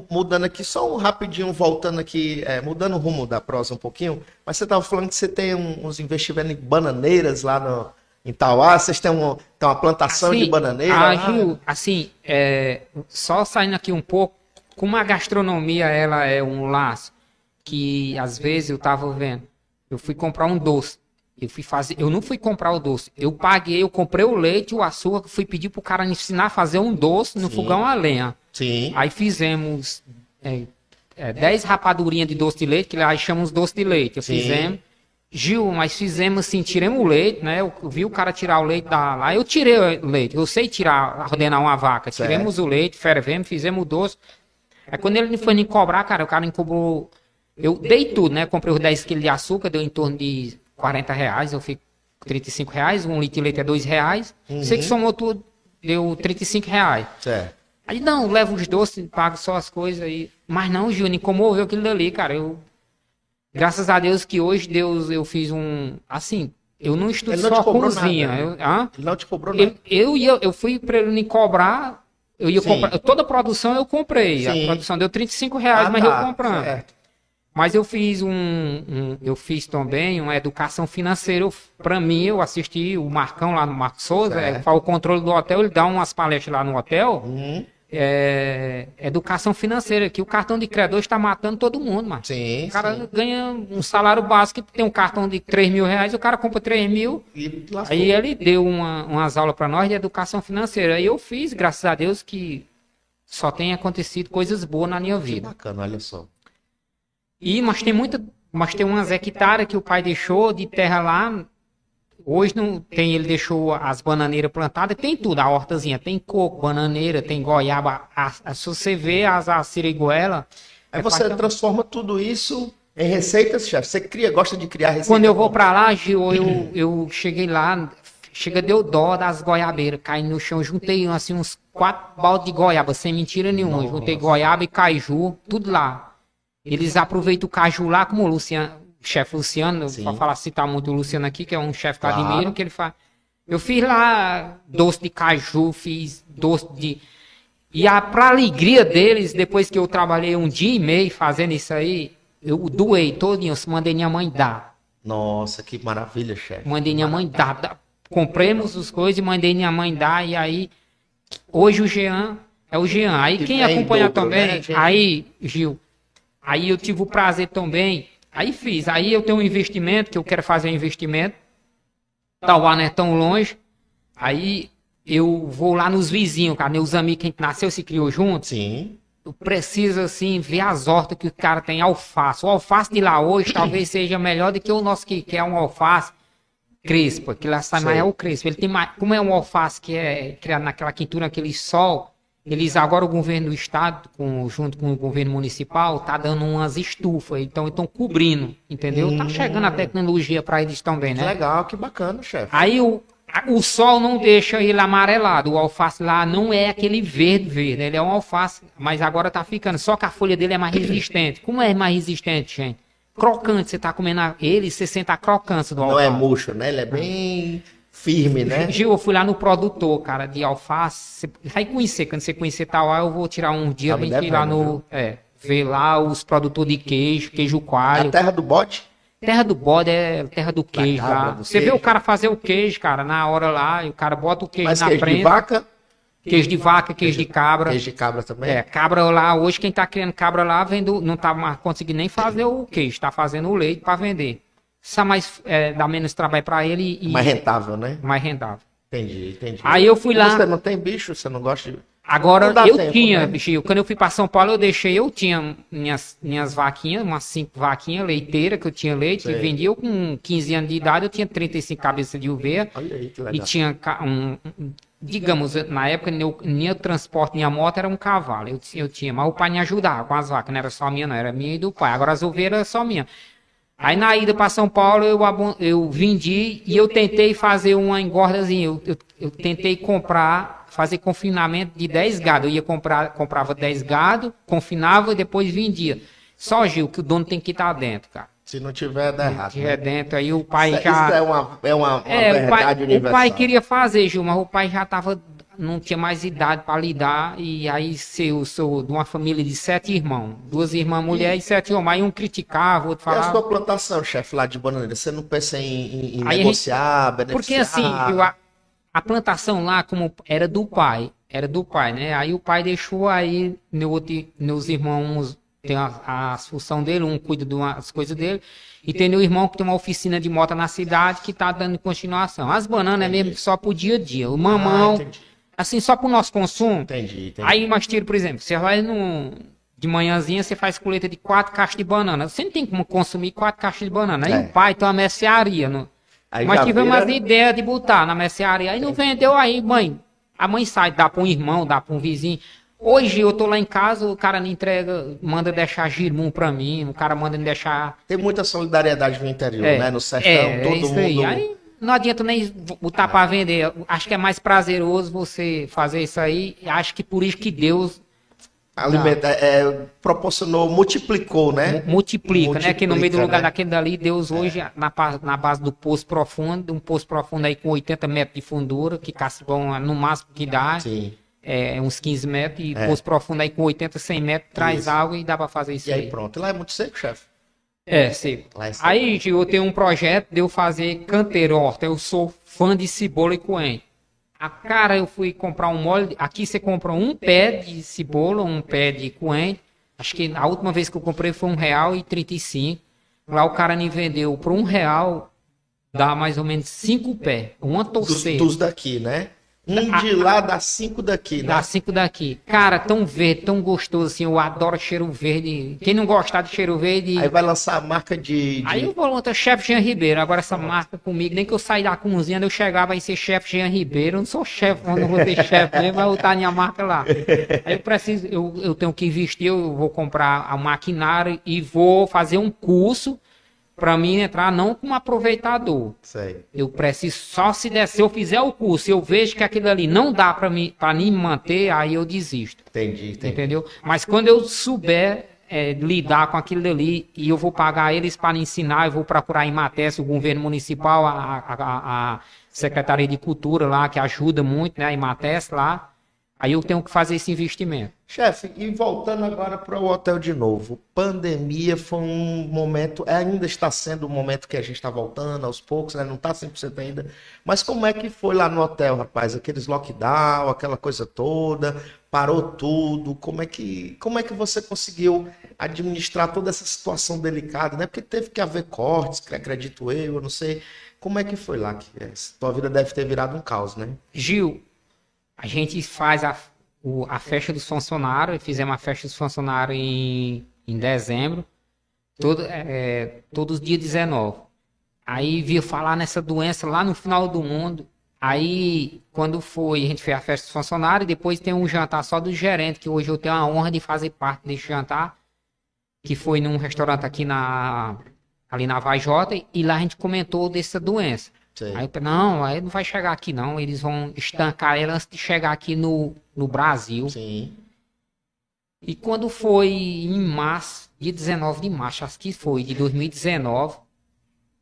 mudando aqui, só um rapidinho, voltando aqui, é, mudando o rumo da prosa um pouquinho, mas você estava falando que você tem um- uns investimentos em bananeiras lá no, em Tauá, vocês têm, um, tem uma plantação de bananeira ah? Gil, assim, é, só saindo aqui um pouco, como a gastronomia ela é um laço que às vezes eu tava vendo, eu fui comprar um doce. Eu fui fazer, eu não fui comprar o doce. Eu paguei, eu comprei o leite, o açúcar, fui pedir pro cara ensinar a fazer um doce no Sim. fogão a lenha. Sim. Aí fizemos é, é, 10 rapadurinhas de doce de leite, que lá chamamos doce de leite. Eu Sim. fizemos. Gil, mas fizemos assim, tiramos o leite, né? Eu vi o cara tirar o leite da lá. Eu tirei o leite, eu sei tirar, ordenar uma vaca. Certo. Tiramos o leite, fervemos, fizemos o doce. Aí quando ele foi me cobrar, cara, o cara me cobrou. Eu dei tudo, né? Comprei os 10 quilos de açúcar, deu em torno de 40 reais, eu fico 35 reais, um litro de leite é 2 reais. Sei que somou tudo, deu 35 reais. Certo. Aí não, leva os doces, pago só as coisas aí. Mas não, Júnior, comoveu aquilo dali, cara. Eu. Graças a Deus que hoje Deus eu fiz um. Assim, eu não estudo Ele não só cozinha. nada, né? eu, hã? Ele não te cobrou nada. Eu, eu, ia, eu fui pra ele me cobrar. Eu ia Sim. comprar. Toda a produção eu comprei. Sim. A produção deu 35 reais, Ah, mas tá, eu comprando. certo. Mas eu fiz um, um- eu fiz também uma educação financeira. Para mim, eu assisti o Marcão lá no Marcos Souza, é, faz o controle do hotel, ele dá umas palestras lá no hotel. Uhum. É, educação financeira, que o cartão de crédito está matando todo mundo, mano. Sim, O cara sim. ganha um salário básico, tem um cartão de 3 mil reais, o cara compra 3 mil. E. Aí ele deu uma- umas aulas para nós de educação financeira. Aí eu fiz, graças a Deus, que só tem acontecido coisas boas na minha Que vida. bacana, olha só. E mas tem muita, mas tem umas hectares que o pai deixou de terra lá. Hoje não tem, ele deixou as bananeiras plantadas, tem tudo, a hortazinha, tem coco, bananeira, tem goiaba, a, a- se você vê as, siriguela. Aí é você pra- transforma tudo isso em receitas, chefe. Você cria, gosta de criar receitas. Quando eu vou pra lá, Gil, eu, eu cheguei lá, chega, deu dó das goiabeiras, caindo no chão, juntei assim uns quatro baldes de goiaba, sem mentira nenhuma. Nossa. Juntei goiaba e caju, tudo lá. Eles aproveitam o caju lá, como o Luciano, o chefe Luciano, Sim. pra falar, citar muito o Luciano aqui, que é um chefe que eu Claro. admiro, que ele faz. Eu fiz lá doce de caju, fiz doce de. E a, pra alegria deles, depois que eu trabalhei um dia e meio fazendo isso aí, eu doei todinho, eu mandei minha mãe dar. Nossa, que maravilha, chefe. Mandei minha mãe dar. dar- Compramos as coisas e mandei minha mãe dar. E aí, hoje o Jean é o Jean. Aí Que quem acompanha dobro, também, né, aí, Gil, aí eu tive o prazer também. Aí fiz. Aí eu tenho um investimento, que eu quero fazer um investimento. Tauá não é tão longe. Aí eu vou lá nos vizinhos, cara. Meus amigos que a gente nasceu se criou juntos. Sim. Eu preciso, assim, ver as hortas que o cara tem alface. O alface de lá hoje talvez seja melhor do que o nosso que, que é um alface crespo. Que lá sai mais é o crespo. Ele tem mais, como é um alface que é criado naquela quintura, naquele sol, eles agora o governo do estado, com- junto com o governo municipal, tá dando umas estufas. Então estão cobrindo, entendeu? Tá chegando a tecnologia para eles também, Que né? legal, que bacana, chefe. Aí o, a- o sol não deixa ele amarelado. O alface lá não é aquele verde verde. Ele é um alface, mas agora tá ficando. Só que a folha dele é mais resistente. Como é mais resistente, gente? Crocante, você tá comendo a- ele, você sente a crocância do Não alface. é murcho, né? Ele é bem firme, né? Gil, eu fui lá no produtor, cara, de alface. Você vai conhecer, quando você conhecer Tauá, eu vou tirar um dia Tá pra gente ir lá no. É, ver lá os produtores de queijo, queijo A coalho. terra do bote? Terra do bode é terra do queijo cabra, lá. do Você vê queijo. o cara fazer o queijo, cara, na hora lá, e o cara bota o queijo Mas na queijo de vaca? Queijo de vaca, queijo de cabra. Queijo de cabra também? É, cabra lá, hoje quem tá criando cabra lá vendo, não tá mais conseguindo nem fazer o queijo, tá fazendo o leite para vender. Isso é mais, é, dá menos trabalho para ele e Mais rentável, né? mais rentável. Entendi, entendi. Aí eu fui lá, Você não tem bicho? Você não gosta de... agora eu tempo, tinha, né? bichinho, quando eu fui para São Paulo eu deixei, eu tinha minhas, minhas vaquinhas, umas cinco vaquinhas leiteiras que eu tinha leite, Sei. e vendia eu com 15 anos de idade, eu tinha 35 cabeças de ovelha, Olha aí, que E legal. tinha ca- um, digamos, na época, meu, minha transporte, minha moto era um cavalo. Eu, eu tinha, mas o pai me ajudava com as vacas, não era só minha, não, era minha e do pai. Agora as ovelhas era só minha. Aí na ida para São Paulo eu, eu vendi e eu tentei fazer uma engordazinha. Eu, eu, eu tentei comprar, fazer confinamento de 10 gado. Eu ia comprar, comprava 10 gado, confinava e depois vendia. Só, Gil, que o dono tem que estar dentro, cara. Se não tiver, dá errado. Se né? é dentro, aí o pai Isso, já. isso é uma, é uma, uma É, o verdade pai, o universal. pai queria fazer, Gil, mas o pai já tava, não tinha mais idade para lidar. E aí se eu sou de uma família de sete irmãos, duas irmãs mulheres e sete homens. Aí um criticava, outro E a falava. sua plantação, chefe, lá de bananeira? Você não pensa em, em- negociar, beneficiar? Porque assim, Gil, a, a plantação lá, como era do pai, era do pai, né? Aí o pai deixou, aí meu outro, meus irmãos tem a, a função dele, um cuida das coisas dele, e tem meu irmão que tem uma oficina de moto na cidade que tá dando continuação. As bananas é mesmo só pro dia a dia. O mamão, ah, assim, só pro nosso consumo. Entendi, entendi. Aí, mas tiro, por exemplo, você vai no, de manhãzinha, você faz colheita de quatro caixas de banana. Você não tem como consumir quatro caixas de banana. Aí é. o pai tem uma mercearia. No... Mas tivemos vira... as ideias de botar na mercearia. Aí não vendeu, aí, mãe. A mãe sai, dá para um irmão, dá para um vizinho. Hoje eu tô lá em casa, o cara me entrega, manda deixar girmum para mim, o cara manda me deixar. Tem muita solidariedade no interior, é, né? No sertão, é, todo é mundo. Aí. aí não adianta nem botar para vender. Acho que é mais prazeroso você fazer isso aí. Acho que por isso que Deus Alimenta, é, proporcionou, multiplicou, né? Multiplica, Multiplica né? Que no meio do lugar né? daquele dali, Deus hoje, é. na, na base do poço profundo, um poço profundo aí com 80 metros de fundura, que Cascão no máximo que dá. Sim. É, uns 15 metros, e é. poço profundo aí com 80, 100 metros, traz isso. água e dá para fazer isso e aí. E aí pronto. Lá é muito seco, chefe? É, seco. É seco. Aí eu tenho um projeto de eu fazer canteiro horta. Eu sou fã de cebola e coentro. A cara, eu fui comprar um molho. Aqui você compra um pé de cebola, um pé de coentro. Acho que a última vez que eu comprei foi um real e trinta e cinco. Lá o cara me vendeu por um real, dá mais ou menos cinco pés. Uma torceira. Dos, dos daqui, né? Um de lá dá cinco daqui, né? Dá cinco daqui. Cara, tão verde, tão gostoso assim. Eu adoro cheiro verde. Quem não gostar de cheiro verde. Aí vai lançar a marca de. de... Aí eu vou lançar chefe Jean Ribeiro. Agora essa marca comigo, nem que eu sair da cozinha, eu chegava em ser chefe Jean Ribeiro. Eu não sou chefe, não vou ser chefe mesmo, vai botar minha marca lá. Aí eu preciso, eu, eu tenho que investir, eu vou comprar a maquinário e vou fazer um curso para mim entrar não como aproveitador. Sei. Eu preciso só se der, se eu fizer o curso, eu vejo que aquilo ali não dá para mim para mim manter, aí eu desisto. Entendi, entendi. Entendeu? Mas quando eu souber é, lidar com aquilo ali e eu vou pagar eles para ensinar, eu vou procurar em Mates, o governo municipal, a, a, a, Secretaria de Cultura lá, que ajuda muito, né, em Mates lá, Aí eu tenho que fazer esse investimento. Chefe, e voltando agora para o hotel de novo, pandemia foi um momento, ainda está sendo um momento que a gente está voltando aos poucos, né? não está 100% ainda, mas como é que foi lá no hotel, rapaz? Aqueles lockdown, aquela coisa toda, parou tudo, como é que, como é que você conseguiu administrar toda essa situação delicada, né? Porque teve que haver cortes, acredito eu, eu não sei, como é que foi lá? Que tua vida deve ter virado um caos, né? Gil, a gente faz a, o, a festa dos funcionários, fizemos a festa dos funcionários em, em dezembro, todo, é, todos os dias 19. Aí vi falar nessa doença lá no final do mundo. Aí, quando foi, a gente fez a festa dos funcionários, depois tem um jantar só do gerente, que hoje eu tenho a honra de fazer parte desse jantar, que foi num restaurante aqui na ali na Vajota, e lá a gente comentou dessa doença. Sei. Aí eu não, aí não vai chegar aqui não, eles vão estancar ela antes de chegar aqui no, no Brasil. Sim. E quando foi em março, dia 19 de março, acho que foi, de 2019,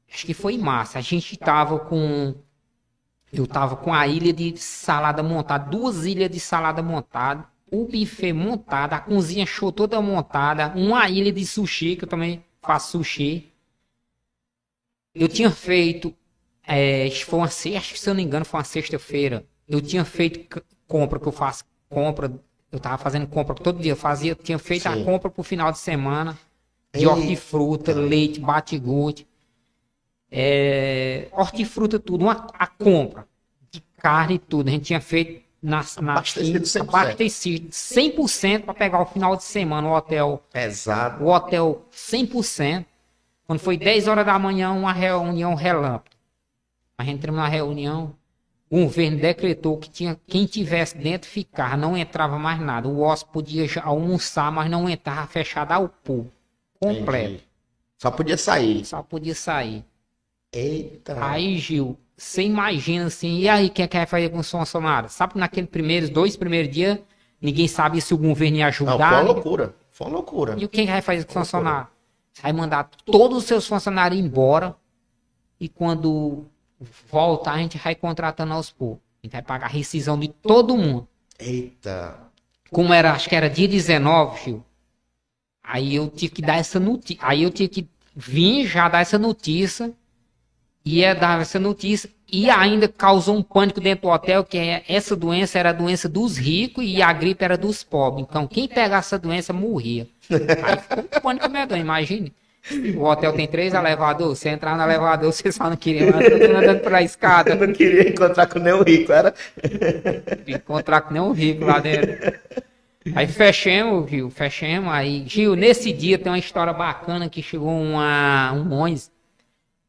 acho que foi em março, a gente tava com. Eu tava com a ilha de salada montada, duas ilhas de salada montada, o buffet montado, a cozinha show toda montada, uma ilha de sushi, que eu também faço sushi. Eu tinha feito é, foi uma sexta, se eu não me engano, foi uma sexta-feira. Eu tinha feito compra, que eu faço compra, eu tava fazendo compra todo dia, eu fazia, eu tinha feito Sim. a compra pro final de semana, de hortifruta, leite, bate-gude, é, hortifruta, tudo, uma, a compra de carne e tudo. A gente tinha feito na, na abastecido 100%, abastecido 100% para pegar o final de semana, o hotel. Pesado. O hotel 100%. Quando foi 10 horas da manhã, uma reunião relâmpago. Gente entramos na reunião, o governo decretou que tinha, quem tivesse dentro ficar, não entrava mais nada. O hóspede podia almoçar, mas não entrava fechado ao público. Completo. Entendi. Só podia sair. Só podia sair. Eita. Aí, Gil, você imagina assim, e aí quem é que vai fazer com os funcionários? Sabe que naqueles primeiros, dois primeiros dias, ninguém sabia se o governo ia ajudar. Não, foi uma loucura. Foi uma loucura. E quem vai fazer com os funcionários? Vai mandar todos os seus funcionários embora. E quando voltar, a gente vai contratando aos poucos. A gente vai pagar a rescisão de todo mundo. Eita. Como era, acho que era dia 19, Gil. Aí eu tive que dar essa notícia. Aí eu tive que vir já dar essa notícia ia dar essa notícia e ainda causou um pânico dentro do hotel que é, essa doença era a doença dos ricos e a gripe era dos pobres. Então quem pegasse essa doença morria. Aí ficou um pânico medonho, imagine. O hotel tem três elevadores, você entrar no elevador, você só não queria mais andando pela escada. Eu não queria encontrar com nenhum rico, era? Encontrar com nenhum rico lá dentro. Aí fechamos, Gil, fechamos. Aí, Gil, nesse dia tem uma história bacana que chegou uma, um ônibus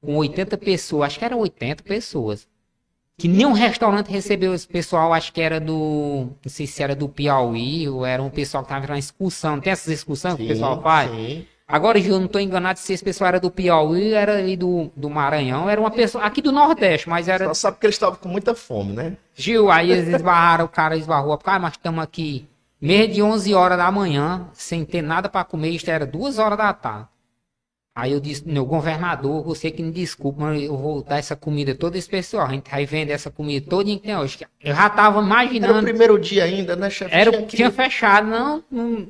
com 80 pessoas, acho que eram 80 pessoas. Que nenhum restaurante recebeu esse pessoal, acho que era do. Não sei se era do Piauí ou era um pessoal que estava na excursão. Tem essas excursões que o pessoal faz? Sim. Agora, Gil, não estou enganado se esse pessoal era do Piauí, era ali do, do Maranhão, era uma pessoa aqui do Nordeste, mas era. Só sabe que eles estavam com muita fome, né? Gil, aí eles esbarraram, o cara esbarrou, cara, mas estamos aqui, meia de 11 horas da manhã, sem ter nada para comer, isto era duas horas da tarde. Aí eu disse, meu governador, você que me desculpa, mas eu vou dar essa comida toda especial. A gente vai vender essa comida toda que tem hoje. Eu já tava imaginando. Era o primeiro dia ainda, né, chefe? Era que tinha fechado, não. não,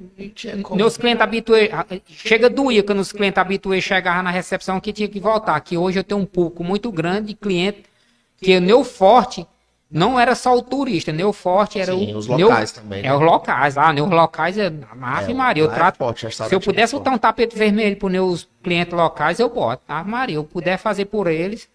não meus clientes habituais. Chega doía quando os clientes habituais chegavam na recepção que tinha que voltar. Que hoje eu tenho um público muito grande de cliente que é meu forte não era só o turista, Neo Forte era Sim, o. os locais Neo, também. Né? É os locais, ah, Neo locais é. Ave é, Maria, eu é trato. forte, se eu pudesse botar um tapete vermelho para meus clientes locais, eu boto. Ave Maria, eu puder fazer por eles.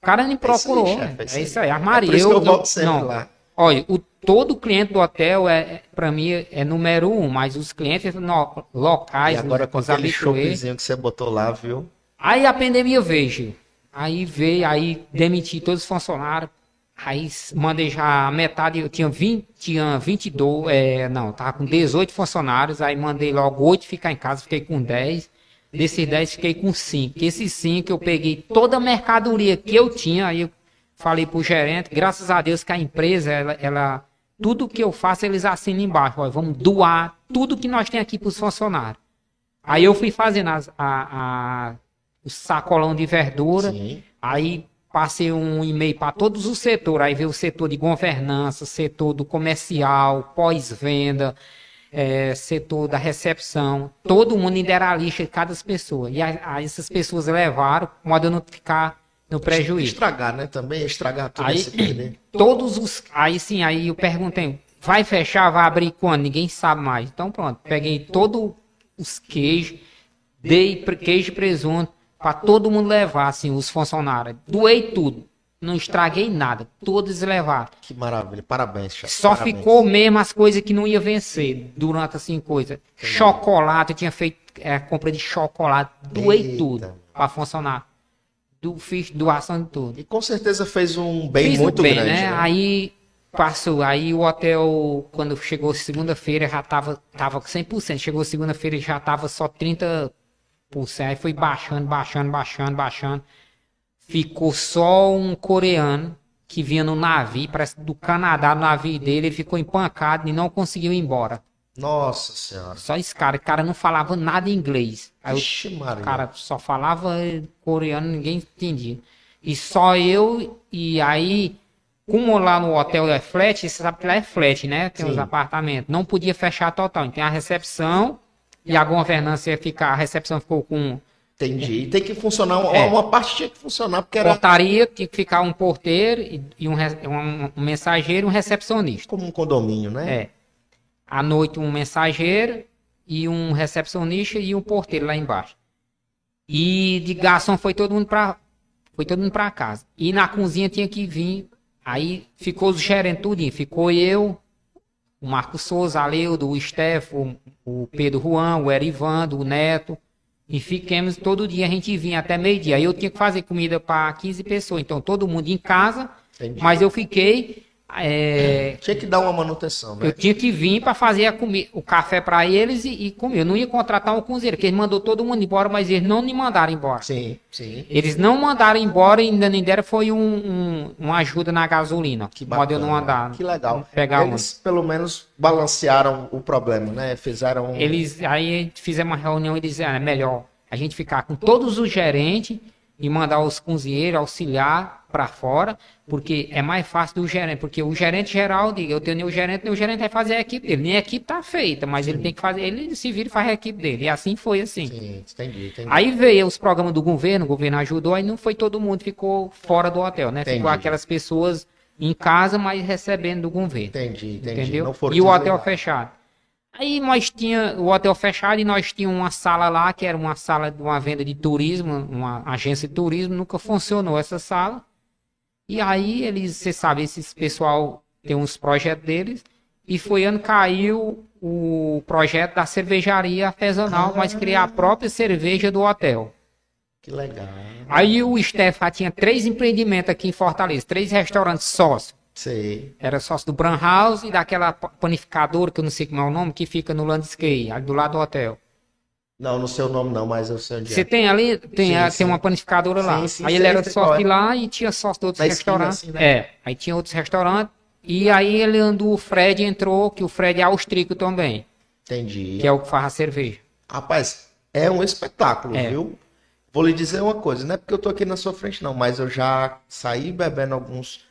O cara me procurou. É isso aí, é isso aí. Ave Maria. É eu, eu volto sempre não, lá. Olha, o, todo cliente do hotel é, para mim, é número um, mas os clientes no, locais. E agora com aquele showzinho que você botou lá, viu? Aí a pandemia veio, Aí veio, aí demiti todos os funcionários Aí mandei já metade, eu tinha 20, tinha 22, é, não, tava com 18 funcionários, aí mandei logo 8 ficar em casa, fiquei com 10. Desses 10 fiquei com 5. Esses 5 eu peguei toda a mercadoria que eu tinha, aí eu falei pro gerente, graças a Deus que a empresa, ela, ela tudo que eu faço eles assinam embaixo, ó, vamos doar tudo que nós tem aqui pros funcionários. Aí eu fui fazendo as, a, a, o sacolão de verdura, Sim. aí passei um e-mail para todos os setores, aí veio o setor de governança, setor do comercial, pós-venda, é, setor da recepção, todo mundo ainda era a lista de cada pessoa. E a, a, essas pessoas levaram, modo de não ficar no prejuízo. Estragar, né? Também estragar tudo aí, esse Todos os. Aí sim, aí eu perguntei, vai fechar, vai abrir quando? Ninguém sabe mais. Então pronto, peguei todos os queijos, dei queijo e presunto, para todo mundo levar, assim, os funcionários. Doei tudo. Não estraguei nada. Todos levaram. Que maravilha. Parabéns. Só Parabéns. ficou mesmo as coisas que não ia vencer durante assim coisa. Que chocolate, eu tinha feito é, compra de chocolate. Doei Eita. tudo para funcionar. Do, fiz doação de tudo. E com certeza fez um bem fiz muito bem, grande. Né? né? Aí passou. Aí o hotel, quando chegou segunda-feira, já tava, tava 100%. Chegou segunda-feira já tava só 30%. Aí foi baixando, baixando, baixando, baixando. Ficou só um coreano que vinha no navio, parece do Canadá, no navio dele, ele ficou empancado e não conseguiu ir embora. Nossa senhora. Só esse cara, o cara não falava nada inglês. Aí Ixi, o cara só falava coreano, ninguém entendia. E só eu, e aí, como lá no hotel é flat, você sabe que lá é flat, né? Tem Sim. os apartamentos. Não podia fechar total. Então tem a recepção e a governança ia ficar, a recepção ficou com. Entendi. E tem que funcionar, uma, é. uma parte tinha que funcionar, porque era. Portaria, tinha que ficar um porteiro e um, um, um mensageiro e um recepcionista. Como um condomínio, né? É. À noite, um mensageiro e um recepcionista e um porteiro lá embaixo. E de garçom foi todo mundo para foi todo mundo para casa. E na cozinha tinha que vir. Aí ficou os gerentes tudinho. Ficou eu, o Marco Souza, Aleudo, o Stefo, o Pedro Juan, o Erivando, o Neto. E fiquemos todo dia, a gente vinha até meio-dia. Aí eu tinha que fazer comida para 15 pessoas. Então todo mundo em casa. Entendi. Mas eu fiquei é... Tinha que dar uma manutenção, né? Eu tinha que vir para fazer comi... o café para eles e, e, comer. Eu não ia contratar um cozinheiro, porque ele mandou todo mundo embora, mas eles não me mandaram embora. Sim, sim. Eles não mandaram embora e ainda nem deram foi um, um, uma ajuda na gasolina. Que bacana. eu não andar. Que legal. Pegar eles, pelo menos, balancearam o problema, né? Fizeram... Eles, aí fizemos uma reunião e disseram, ah, é melhor a gente ficar com todos os gerentes e mandar os cozinheiros auxiliar para fora, porque é mais fácil do gerente, porque o gerente geral, diga, eu tenho o gerente, o gerente vai fazer a equipe dele. Nem a equipe tá feita, mas Sim. ele tem que fazer, ele se vira e faz a equipe dele. E assim foi assim. Sim, entendi, entendi. Aí veio os programas do governo, o governo ajudou, aí não foi todo mundo, ficou fora do hotel, né? Entendi. Ficou aquelas pessoas em casa, mas recebendo do governo. Entendi, entendi. Entendeu? e o hotel fechado. Aí nós tinha o hotel fechado e nós tínhamos uma sala lá, que era uma sala de uma venda de turismo, uma agência de turismo, nunca funcionou essa sala. E aí eles, você sabe, esses pessoal tem uns projetos deles, e foi ano caiu o projeto da cervejaria artesanal, mas criar a própria cerveja do hotel. Que legal. Aí o Stefan tinha três empreendimentos aqui em Fortaleza, três restaurantes sócios. Sei. Era sócio do Bran House e daquela panificadora, que eu não sei como é o nome, que fica no Landscape, ali do lado do hotel. Não, não sei o nome não, mas eu sei onde Você é. tem ali, tem, sim, a, sim. tem uma panificadora lá. Sim, sim, aí ele era sócio de lá e tinha sócio de outros Na restaurantes. Esquina, assim, né? É, aí tinha outros restaurantes. E aí ele andou, o Fred entrou, que o Fred é austríaco também. Entendi. Que é o que faz a cerveja. Rapaz, é um espetáculo, é. viu? Vou lhe dizer uma coisa, não é porque eu tô aqui na sua frente não, mas eu já saí bebendo alguns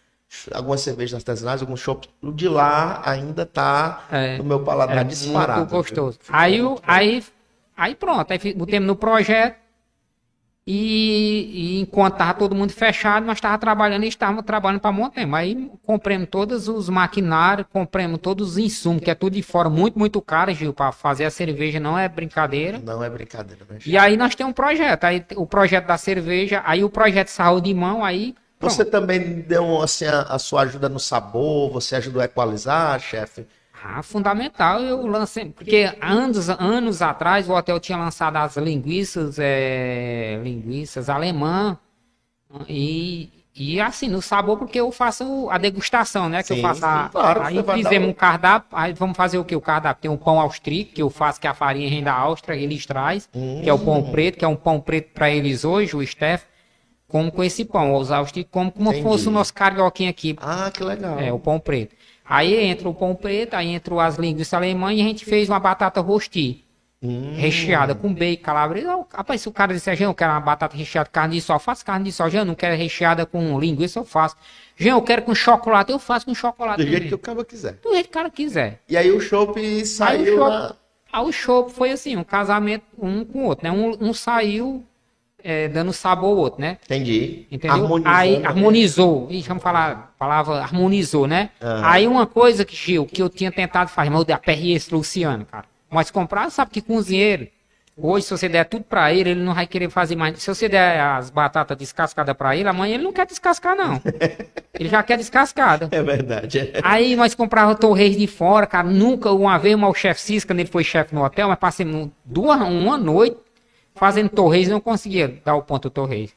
algumas cervejas artesanais, alguns shops, o de lá ainda tá é, no meu paladar é disparado. Muito gostoso. Aí, aí, aí pronto, aí botemos no projeto e, e enquanto tava todo mundo fechado, nós estávamos trabalhando e estávamos trabalhando para Montema. Aí compramos todos os maquinários, compramos todos os insumos, que é tudo de fora, muito, muito caro, Gil, para fazer a cerveja não é brincadeira. Não é brincadeira, né? E aí nós temos um projeto, aí o projeto da cerveja, aí o projeto saúde de mão, aí você também deu assim, a, a, sua ajuda no sabor, você ajudou a equalizar, chefe? Ah, fundamental. Eu lancei, porque anos, anos atrás o hotel tinha lançado as linguiças, é, linguiças alemã e, e assim, no sabor, porque eu faço a degustação, né? Que sim, eu faço a, sim, claro, Aí fizemos um cardápio, aí vamos fazer o que? O cardápio tem um pão austríaco, que eu faço, que a farinha renda Áustria, eles traz, hum. que é o pão hum. preto, que é um pão preto para eles hoje, o Steph como com esse pão, usar o stick como como Entendi. fosse o nosso carioquinho aqui. Ah, que legal. É, o pão preto. Aí entra o pão preto, aí entra as linguiças alemãs e a gente fez uma batata rosti. Hum. Recheada com bacon, calabresa. Rapaz, se o cara disser, Jean, eu quero uma batata recheada com carne de sol, eu faço carne de sol. Jean, não quero recheada com linguiça, eu faço. Jean, eu quero com chocolate, eu faço com chocolate. Do também. jeito que o cara quiser. Do jeito que o cara quiser. E aí o chopp saiu. Aí o chopp, na... o chopp foi assim, um casamento um com o outro, né? Um, um saiu é, dando sabor ao outro, né? Entendi. Entendeu? Harmonizou, Aí né? harmonizou. Ixi, vamos falar a palavra harmonizou, né? Uhum. Aí uma coisa que, Gil, que eu tinha tentado fazer, mas eu aperrei esse Luciano, cara. Mas comprar, sabe que cozinheiro, hoje, se você der tudo pra ele, ele não vai querer fazer mais. Se você der as batatas descascadas pra ele, amanhã ele não quer descascar, não. ele já quer descascada. É verdade. Aí nós comprava torres de fora, cara. Nunca, uma vez, o chefe Cisca, ele foi chefe no hotel, mas passei duas, uma noite fazendo torres, não conseguia dar o ponto torres.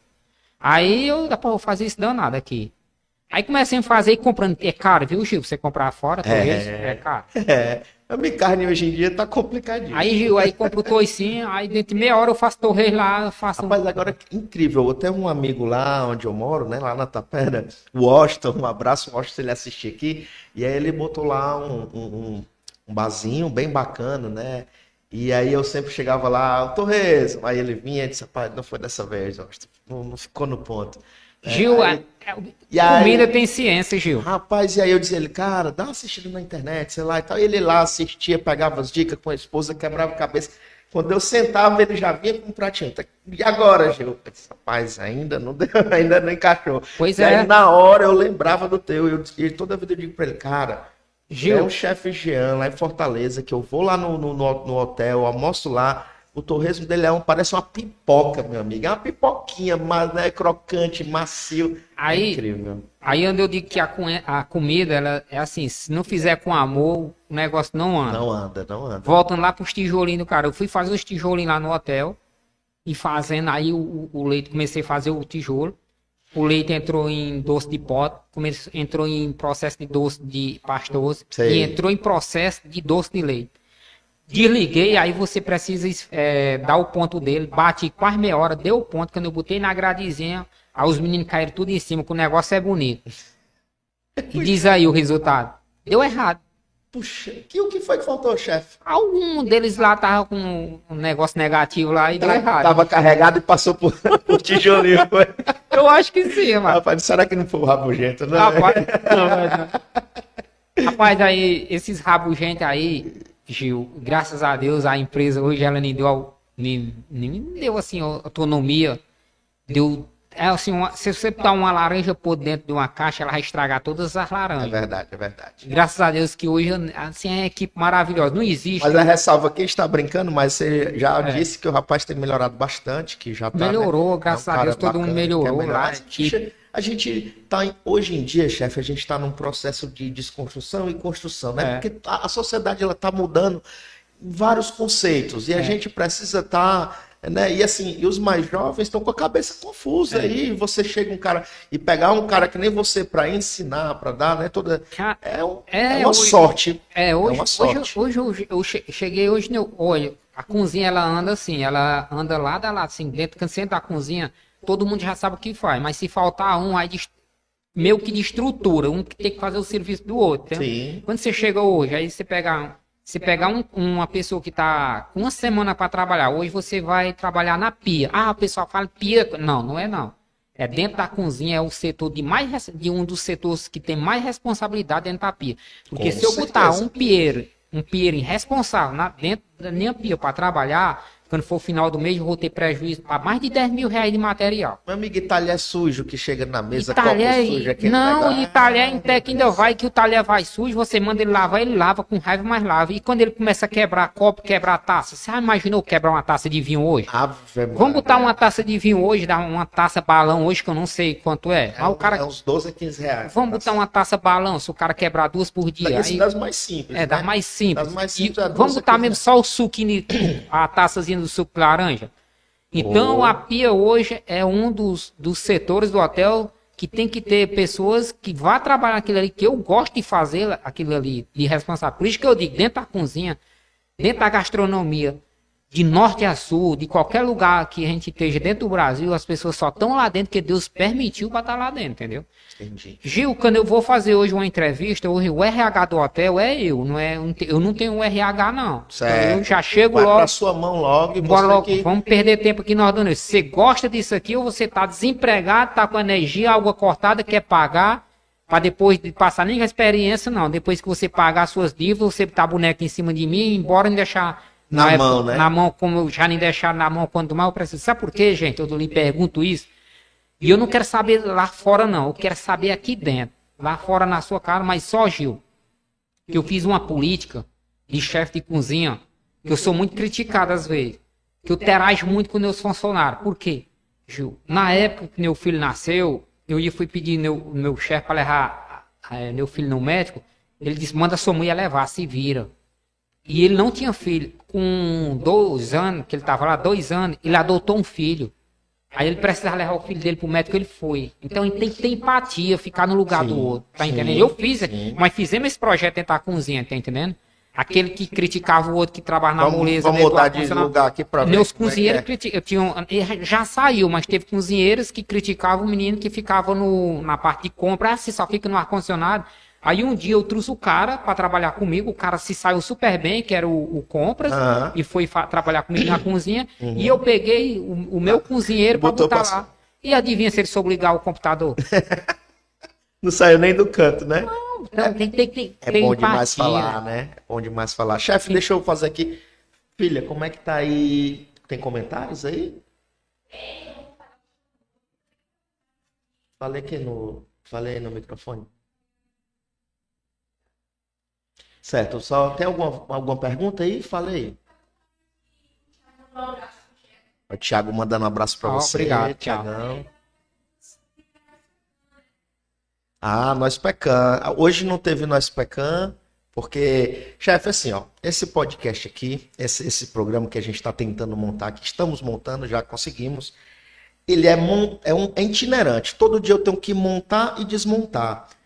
Aí eu, pô, vou fazer isso danado aqui. Aí comecei a fazer e comprando. É caro, viu, Gil? Você comprar fora, torres, é, é caro. É. A minha carne hoje em dia tá complicadinho. Aí, Gil, aí compro o torrezinho, aí dentro de meia hora eu faço torres lá, faço. Rapaz, agora que incrível. Eu tenho um amigo lá onde eu moro, né? Lá na Tapera, o Washington, um abraço, o Washington, se ele assistir aqui. E aí ele botou lá um, um, um barzinho bem bacana, né? E aí eu sempre chegava lá, o Torres, aí ele vinha e disse, rapaz, não foi dessa vez, não, não ficou no ponto. É, Gil, é, aí, a, comida aí, tem ciência, Gil. Rapaz, e aí eu dizia ele, cara, dá uma assistida na internet, sei lá e tal. Ele lá assistia, pegava as dicas com a esposa, quebrava a cabeça. Quando eu sentava, ele já vinha com um pratinho. E agora, Gil? Disse, rapaz, ainda não deu, ainda não encaixou. Pois e é. Aí, na hora eu lembrava do teu, eu, e toda vida eu digo pra ele, cara, Gil. É o chefe Jean lá em Fortaleza, que eu vou lá no, no, no hotel, almoço lá. O torresmo dele é um, parece uma pipoca, meu amigo. É uma pipoquinha, mas né, crocante, macio. Aí, é incrível. Aí onde eu digo que a, a comida, ela é assim, se não fizer com amor, o negócio não anda. Não anda, não anda. Voltando lá pros tijolinhos, cara. Eu fui fazer os tijolinhos lá no hotel. E fazendo aí o, o leite, comecei a fazer o tijolo. O leite entrou em doce de pote, entrou em processo de doce de pastoso e entrou em processo de doce de leite. Desliguei, aí você precisa é, dar o ponto dele, bate quase meia hora, deu o ponto, quando eu botei na gradezinha, aí os meninos caíram tudo em cima, que o negócio é bonito. E diz aí o resultado. Deu errado. Puxa, que, o que foi que faltou, chefe? Algum deles lá tava com um negócio negativo lá e deu errado. Tava carregado e passou por, por tijolinho. Eu acho que sim, mano. Rapaz, será que não foi o rabugento, não? Rapaz, não, não. Rapaz, aí, esses rabugentos aí, Gil, graças a Deus, a empresa hoje ela me deu, me, me deu assim, autonomia, deu é assim, uma, se você botar uma laranja por dentro de uma caixa, ela vai estragar todas as laranjas. É verdade, é verdade. Graças a Deus que hoje, assim, é uma equipe maravilhosa. Não existe. Mas a ressalva quem está brincando, mas você já é. disse que o rapaz tem melhorado bastante, que já tá, Melhorou, né? graças é um a Deus, todo mundo melhorou lá. A gente está, hoje em dia, chefe, a gente está num processo de desconstrução e construção, né? É. Porque a, a sociedade ela está mudando vários conceitos e a é. gente precisa estar tá né? E assim, e os mais jovens estão com a cabeça confusa. É. Aí você chega um cara e pegar um cara que nem você para ensinar, para dar, né? Toda é, um, é, é uma hoje, sorte. É, hoje, é uma sorte. Hoje, hoje, eu cheguei hoje, né, olha, a cozinha ela anda assim, ela anda lá da lá, assim, dentro, dentro da cozinha, todo mundo já sabe o que faz, mas se faltar um, aí de, meio que de estrutura, um que tem que fazer o serviço do outro. Quando você chega hoje, aí você pega se pegar um, uma pessoa que está uma semana para trabalhar, hoje você vai trabalhar na pia. Ah, o pessoal fala pia. Não, não é não. É dentro da cozinha, é o setor de mais de um dos setores que tem mais responsabilidade dentro da pia. Porque Com se eu botar um pieiro, um pieiro irresponsável na, dentro da minha pia para trabalhar, quando for o final do mês, eu vou ter prejuízo para mais de 10 mil reais de material. Meu amigo, e talher sujo que chega na mesa, talher, copo sujo. Aquele não, negócio. e talher em que ainda vai, que o talher vai sujo, você manda ele lavar, ele lava com raiva, mas lava. E quando ele começa a quebrar copo, quebrar taça, você já imaginou quebrar uma taça de vinho hoje? Ave Vamos botar uma taça de vinho hoje, dar uma taça balão hoje, que eu não sei quanto é. é, o cara... é uns 12 a 15 reais. Vamos botar uma taça balão, se o cara quebrar duas por dia. Aí... das mais simples. É, né? das mais simples. Das mais simples e, vamos botar mesmo só o suco, a taçazinha do suco laranja então, oh. a pia hoje é um dos, dos setores do hotel que tem que ter pessoas que vá trabalhar aquilo ali, que eu gosto de fazer aquilo ali, de responsável. Por isso que eu digo, dentro da cozinha, dentro da gastronomia, de norte a sul, de qualquer lugar que a gente esteja dentro do Brasil, as pessoas só estão lá dentro porque Deus permitiu para estar tá lá dentro, entendeu? Entendi. Gil, quando eu vou fazer hoje uma entrevista, hoje o RH do hotel é eu, não é? Eu não tenho um RH não. Certo. Então, eu já chego Vai logo. Para sua mão logo e bora logo. Que... Vamos perder tempo aqui dando Você gosta disso aqui ou você está desempregado, está com energia, água cortada, quer pagar? Para depois de passar nem a experiência, não. Depois que você pagar suas dívidas, você tá boneco em cima de mim, embora não deixar na, na mão, época, né? Na mão, como já nem deixaram na mão quando mal preciso. Sabe por quê, gente? Eu lhe pergunto isso. E eu não quero saber lá fora, não. Eu quero saber aqui dentro. Lá fora na sua cara, mas só, Gil. Que eu fiz uma política de chefe de cozinha. Que eu sou muito criticado às vezes. Que eu terajo muito com meus funcionários. Por quê, Gil? Na época que meu filho nasceu, eu ia fui pedir meu, meu chefe para levar é, meu filho no médico. Ele disse: manda sua mulher levar, se vira. E ele não tinha filho. Com dois anos, que ele estava lá, dois anos, ele adotou um filho. Aí ele precisava levar o filho dele pro médico, ele foi. Então ele tem que ter empatia, ficar no lugar sim, do outro. Tá sim, entendendo? Eu fiz, sim. mas fizemos esse projeto dentro da cozinha, tá entendendo? Aquele que criticava o outro que trabalha na vamos, moleza. Vamos mudar de lugar aqui para ver. Meus é cozinheiros é tinham, já saiu, mas teve cozinheiros que criticavam o menino que ficava no, na parte de compra. Ah, você só fica no ar-condicionado. Aí um dia eu trouxe o cara para trabalhar comigo, o cara se saiu super bem, que era o, o Compras, uhum. e foi trabalhar comigo na cozinha. Uhum. E eu peguei o, o meu cozinheiro para botar pra... lá. E adivinha se ele soube ligar o computador? Não saiu nem do canto, né? Não, tem, tem, tem, é bom empatia. demais falar, né? É bom demais falar. Chefe, deixa eu fazer aqui. Filha, como é que tá aí? Tem comentários aí? Falei aqui no. Falei no microfone. Certo, só tem alguma, alguma pergunta aí? Falei. O Thiago mandando um abraço para oh, você. Obrigado, Thiago. Ah, nós pecan. Hoje não teve nós pecan, porque, chefe, assim, ó, esse podcast aqui, esse, esse programa que a gente está tentando montar, que estamos montando, já conseguimos, ele é, é, um, é itinerante. Todo dia eu tenho que montar e desmontar.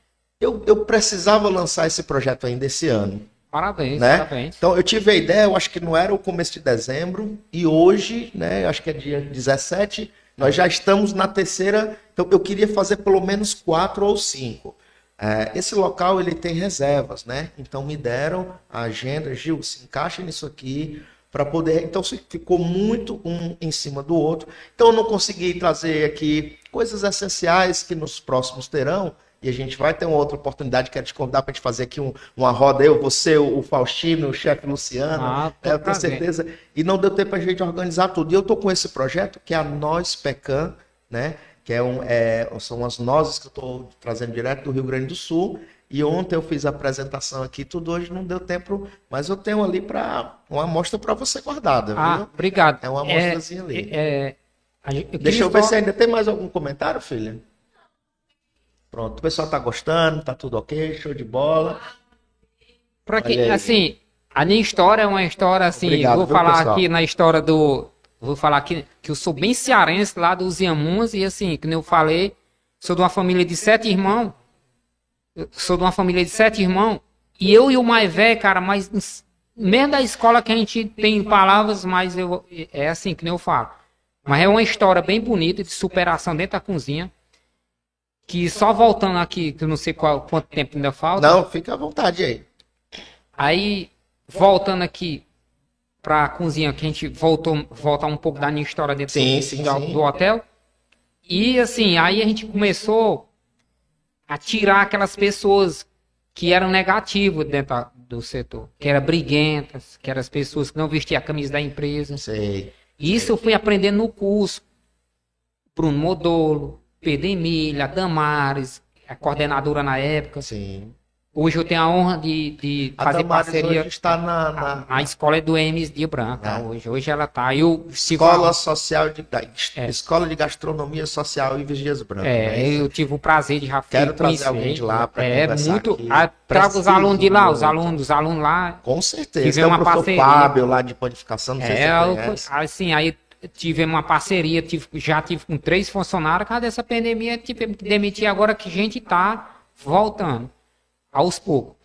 Eu, eu precisava lançar esse projeto ainda esse ano. Parabéns, né? parabéns. Então eu tive a ideia, eu acho que não era o começo de dezembro, e hoje, né, acho que é dia 17, nós já estamos na terceira, então eu queria fazer pelo menos quatro ou cinco. É, esse local ele tem reservas, né? Então me deram a agenda, Gil, se encaixa nisso aqui, para poder. Então ficou muito um em cima do outro. Então eu não consegui trazer aqui coisas essenciais que nos próximos terão. E a gente vai ter uma outra oportunidade, quero te convidar para a gente fazer aqui um, uma roda, eu, você, o Faustino, o chefe Luciano, ah, é, eu tenho certeza. E não deu tempo para a gente organizar tudo. E eu estou com esse projeto que é a Nós Pecan, né? que é um, é, são as nozes que eu estou trazendo direto do Rio Grande do Sul. E ontem eu fiz a apresentação aqui, tudo hoje não deu tempo, mas eu tenho ali para uma amostra para você guardada. Ah, viu? obrigado. É uma amostrazinha é, ali. É, eu Deixa eu ver só... se ainda tem mais algum comentário, filha. Pronto, o pessoal tá gostando, tá tudo ok, show de bola. Para que, assim, a minha história é uma história assim, Obrigado, vou viu, falar pessoal? aqui na história do Vou falar que, que eu sou bem cearense lá dos Iamuns e assim, como eu falei, sou de uma família de sete irmãos. sou de uma família de sete irmãos. E eu e o mais velho, cara, mas mesmo da escola que a gente tem palavras, mas eu, é assim que eu falo. Mas é uma história bem bonita de superação dentro da cozinha. Que só voltando aqui, que eu não sei qual, quanto tempo ainda falta. Não, fica à vontade aí. Aí, voltando aqui, para a cozinha, que a gente voltou voltar um pouco da minha história dentro sim, do, sim, do, sim. do, hotel. E assim, aí a gente começou a tirar aquelas pessoas que eram negativas dentro do setor, que eram briguentas, que eram as pessoas que não vestiam a camisa da empresa. Sei. Isso eu fui aprendendo no curso. Bruno Modolo, Pedro Emília, Damares, a coordenadora na época. Sim. Hoje eu tenho a honra de, de a fazer Damares parceria. Hoje está na, na... A, a escola é do Emes de Branca. É. Hoje, hoje ela está. Eu, escola Social de é. Escola de Gastronomia Social e Vigias Branca. É, é eu tive o prazer de já Quero trazer alguém de lá para É muito. A, trago os alunos de lá, os alunos, os alunos lá. Com certeza. Tive uma parceria. Fábio lá de panificação, não sei é, se você Assim, aí tivemos uma parceria, tive, já tive com três funcionários, cada essa pandemia tive que demitir agora que a gente está voltando aos poucos.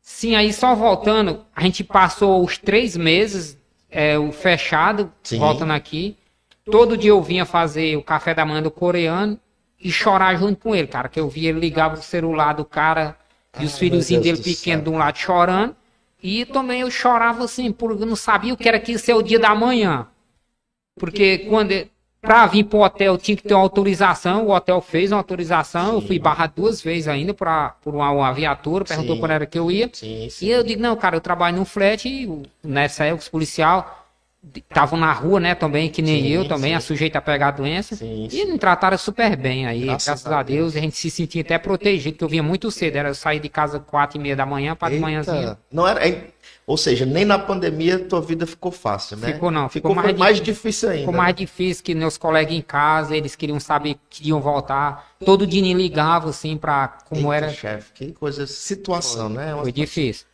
Sim, aí só voltando, a gente passou os três meses é, o fechado, Sim. voltando aqui. Todo dia eu vinha fazer o café da manhã do coreano e chorar junto com ele, cara. Que eu via ele ligava o celular do cara e os filhozinhos dele pequenos de um lado chorando. E também eu chorava assim, porque eu não sabia o que era que ia ser o dia da manhã. Porque quando para vir para o hotel tinha que ter uma autorização, o hotel fez uma autorização, sim. eu fui barrar duas vezes ainda pra, por uma, uma viatura, perguntou sim. quando era que eu ia. Sim, e eu digo, não, cara, eu trabalho num flat e nessa época os policial estavam na rua, né, também, que nem eu também, a sujeita a pegar a doença. e me trataram super bem aí, graças, graças a Deus. a gente se sentia até protegido, porque eu vinha muito cedo, era eu sair de casa quatro e meia da manhã para de manhãzinha. Não era, ou seja, nem na pandemia tua vida ficou fácil, né? Ficou não. Ficou, ficou mais, mais difícil, difícil ainda. Ficou mais difícil que meus colegas em casa, eles queriam saber que iam voltar. Todo dia me ligava assim para como Eita, era. chefe, que coisa, situação, foi, né? Uma foi situação. difícil.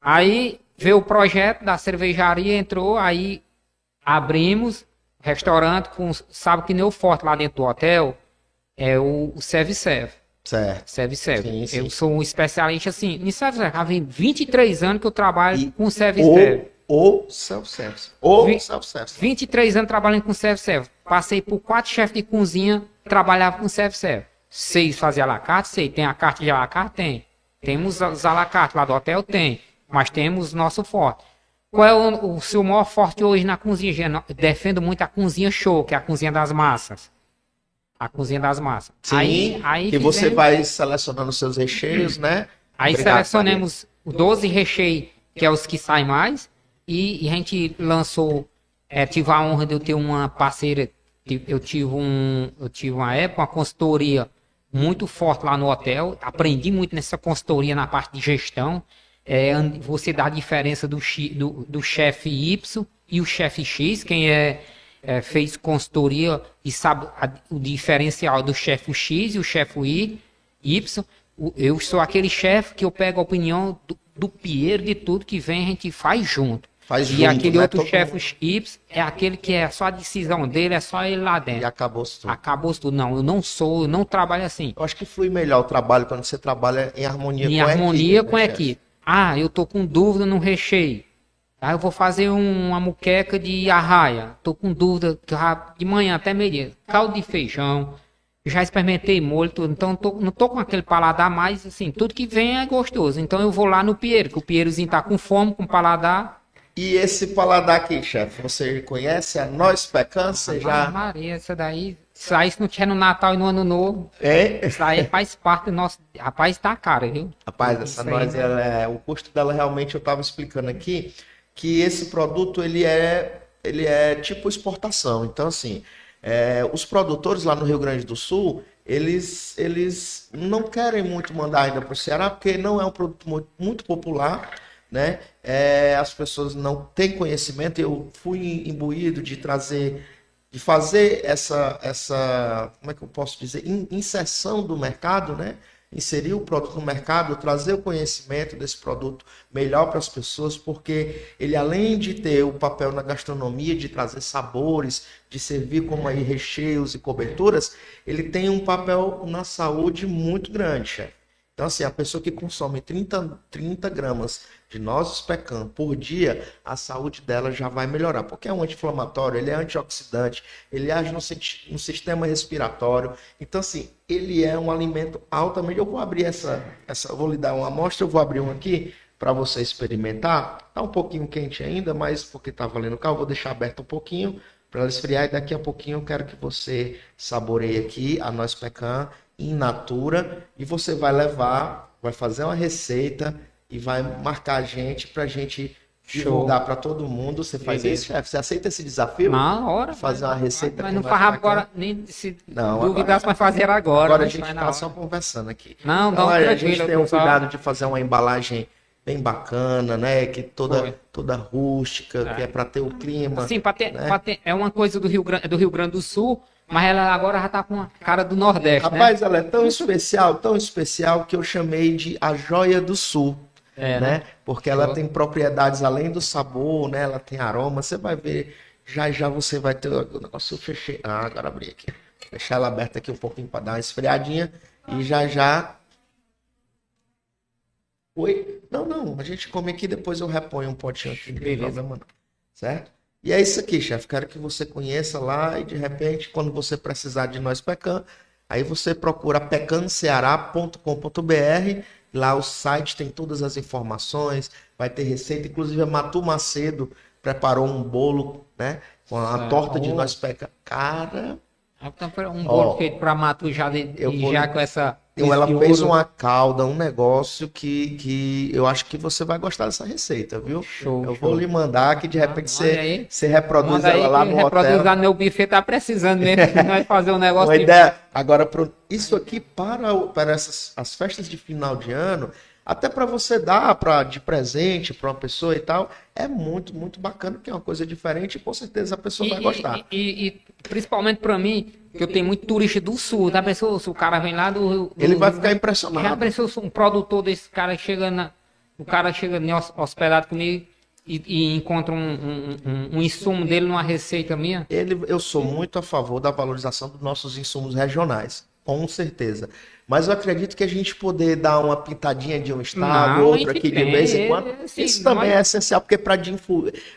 Aí veio o projeto da cervejaria, entrou, aí abrimos restaurante com, sabe que nem o forte lá dentro do hotel, é o, o serve serve. Certo. Serve-serve. Sim, sim. Eu sou um especialista, assim, em serve-serve. Já vem 23 anos que eu trabalho e com serve-serve. Ou self-service. Ou self-service. 23 anos trabalhando com serve-serve. Passei por quatro chefes de cozinha, trabalhava com serve-serve. Seis fazia à la carte, sei. Tem a carta de à la carte? Tem. Temos os à la carte lá do hotel? Tem. Mas temos nosso forte. Qual é o, o seu maior forte hoje na cozinha? defendo muito a cozinha show, que é a cozinha das massas. A cozinha das massas. Sim, aí, aí que você vai selecionando seus recheios, né? Aí Obrigado, selecionamos Maria. 12 recheios, que é os que saem mais. E, e a gente lançou, é, tive a honra de eu ter uma parceira, eu tive, um, eu tive uma época, uma consultoria muito forte lá no hotel. Aprendi muito nessa consultoria na parte de gestão. É, você dá a diferença do, do, do chefe Y e o chefe X, quem é é, fez consultoria e sabe a, o diferencial do chefe X e o chefe Y. Y. Eu sou aquele chefe que eu pego a opinião do, do Pierre de tudo que vem, a gente faz junto. Faz e junto, aquele né? outro chefe Y é aquele que é só a decisão dele, é só ele lá dentro. E acabou tudo. Acabou tudo. Não, eu não sou, eu não trabalho assim. Eu acho que flui melhor o trabalho quando você trabalha em harmonia em com harmonia a equipe. Em harmonia com a equipe. Ah, eu tô com dúvida no recheio. Aí eu vou fazer um, uma muqueca de arraia. Tô com dúvida de manhã até meio-dia. Caldo de feijão. Já experimentei molho. Então tô, não tô com aquele paladar mais assim. Tudo que vem é gostoso. Então eu vou lá no Pierre, que o Pierrezinho tá com fome, com paladar. E esse paladar aqui, chefe, você conhece a Nós Pecan? Você já... Maria, essa daí... Isso aí se não tiver no Natal e no Ano Novo. É? Isso aí faz parte do nosso... Rapaz, tá caro, viu? Rapaz, essa Nós, né? ela é... o custo dela realmente, eu estava explicando aqui, que esse produto, ele é, ele é tipo exportação. Então, assim, é, os produtores lá no Rio Grande do Sul, eles, eles não querem muito mandar ainda para o Ceará, porque não é um produto muito, popular, né? É, as pessoas não têm conhecimento. Eu fui imbuído de trazer, de fazer essa, essa, como é que eu posso dizer, In- inserção do mercado, né? Inserir o produto no mercado, trazer o conhecimento desse produto melhor para as pessoas, porque ele além de ter o papel na gastronomia, de trazer sabores, de servir como aí recheios e coberturas, ele tem um papel na saúde muito grande, chefe. Então, assim, a pessoa que consome 30, 30 gramas de nozes pecan por dia, a saúde dela já vai melhorar. Porque é um anti-inflamatório, ele é antioxidante, ele age no, no sistema respiratório. Então, assim, ele é um alimento altamente. Eu vou abrir essa, essa vou lhe dar uma amostra, eu vou abrir um aqui para você experimentar. Tá um pouquinho quente ainda, mas porque tá valendo eu vou deixar aberto um pouquinho para ela esfriar e daqui a pouquinho eu quero que você saboreie aqui a noz pecan in natura e você vai levar, vai fazer uma receita e vai marcar a gente pra gente Show. divulgar para todo mundo. Você faz Beleza. isso, chefe? Você aceita esse desafio? Na hora. Fazer uma receita Mas não pra agora, nem se Não, duvidasse, agora- mas fazer agora. Agora a gente tá hora. só conversando aqui. Não, Então, não, olha, a gente tem o pessoal. cuidado de fazer uma embalagem bem bacana, né? Que toda, Foi. toda rústica, É. que é para ter o clima. Assim, pra ter, né? ter- é uma coisa do Rio, Grande, do Rio Grande do Sul, mas ela agora já tá com a cara do Nordeste, né? Rapaz, ela é tão especial, tão especial que eu chamei de a joia do sul. É, né? Porque ela Show. tem propriedades além do sabor, né? Ela tem aroma. Você vai ver, já já você vai ter o negócio eu fechei. Ah, agora abri aqui. Deixar ela aberta aqui um pouquinho para dar uma esfriadinha e já já. Oi? Não, não. A gente come aqui depois eu reponho um potinho aqui. Beleza. não. Certo? E é isso aqui, chefe. Quero que você conheça lá e de repente, quando você precisar de nós pecan, aí você procura pecanceará.com.br. Lá o site tem todas as informações, vai ter receita. Inclusive a Matu Macedo preparou um bolo, né? Com a torta de nós pecan. Cara, Então, um bolo Ó, feito pra Matu já, de, eu e vou- já com essa. Então ela esse fez ouro. uma calda, um negócio que, que eu acho que você vai gostar dessa receita, viu? Show, Eu show. vou lhe mandar que de repente Manda você, você reproduz Manda ela lá no reproduz hotel. lá no meu buffet, tá precisando mesmo. que nós fazer um negócio Uma de- ideia. Agora, pro- isso aqui para, para essas, as festas de final de ano, até para você dar pra, de presente para uma pessoa e tal, é muito, muito bacana, porque é uma coisa diferente e com certeza a pessoa vai E- gostar. E, e- e principalmente pra mim, que eu tenho muito turista do sul, tá? Pessoa, se o cara vem lá do. do- Ele vai ficar Já impressionado. pensou se um produtor desse cara chega na. O cara chega hospedado comigo e, e encontra um, um, um- um insumo dele numa receita minha? Ele, eu sou muito a favor da valorização dos nossos insumos regionais, com certeza. Mas eu acredito que a gente poder dar uma pitadinha de um estado, Não, outro aqui de vez em é, quando, assim, isso também nós- é essencial, porque para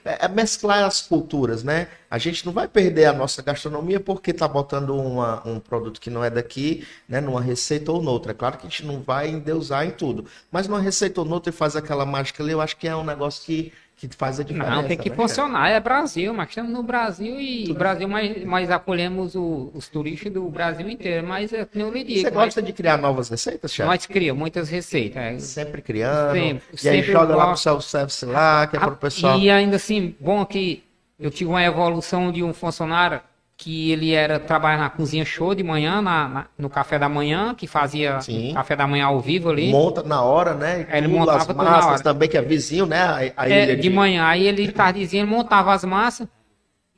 é, é mesclar as culturas, né? A gente não vai perder a nossa gastronomia porque tá botando uma- um produto que não é daqui, né? Numa receita ou noutra. É claro que a gente não vai endeusar em tudo, mas numa receita ou noutra e faz aquela mágica ali, eu acho que é um negócio que, que faz a diferença. Não, tem que né, funcionar. É Brasil, mas estamos no Brasil e Brasil, mas, mas acolhemos o- os turistas do Brasil inteiro. Mas é que eu lhe digo, Você gosta de criar novas receitas, chefe? nós criamos muitas receitas. é. Sempre criando. Sempre, e aí sempre joga lá pro self-service lá, que é pro Ah, pessoal. E ainda assim, bom que eu tive uma evolução de um funcionário que ele era trabalhar na cozinha show de manhã, na, na- no café da manhã, que fazia Sim. café da manhã ao vivo ali. Monta na hora, né? E Ele montava as massas também, que é vizinho, né? A, a É, de manhã. Aí ele tardezinho ele montava as massas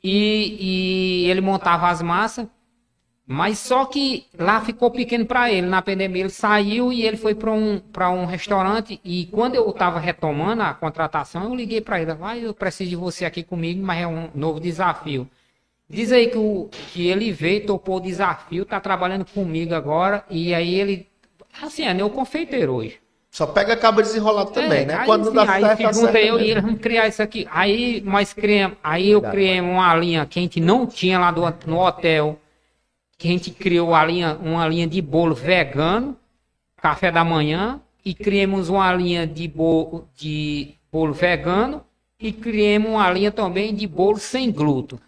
e, e ele montava as massas, mas só que lá ficou pequeno para ele. Na pandemia ele saiu e ele foi para um, pra um restaurante e quando eu estava retomando a contratação, eu liguei para ele, vai, eu preciso de você aqui comigo, mas é um novo desafio. Diz aí que, o, que ele veio, topou o desafio, tá trabalhando comigo agora e aí ele, assim, é meu confeiteiro hoje. Só pega cabo desenrolado também, É, né? Aí, Quando não dá sim, aí certo, se junta eu e vamos criar isso aqui. Aí nós criamos, aí eu Obrigado, criei uma linha que a gente não tinha lá do, no hotel, que a gente criou a linha, uma linha de bolo vegano, café da manhã, e criamos uma linha de bolo, de bolo vegano e criamos uma linha também de bolo sem glúten.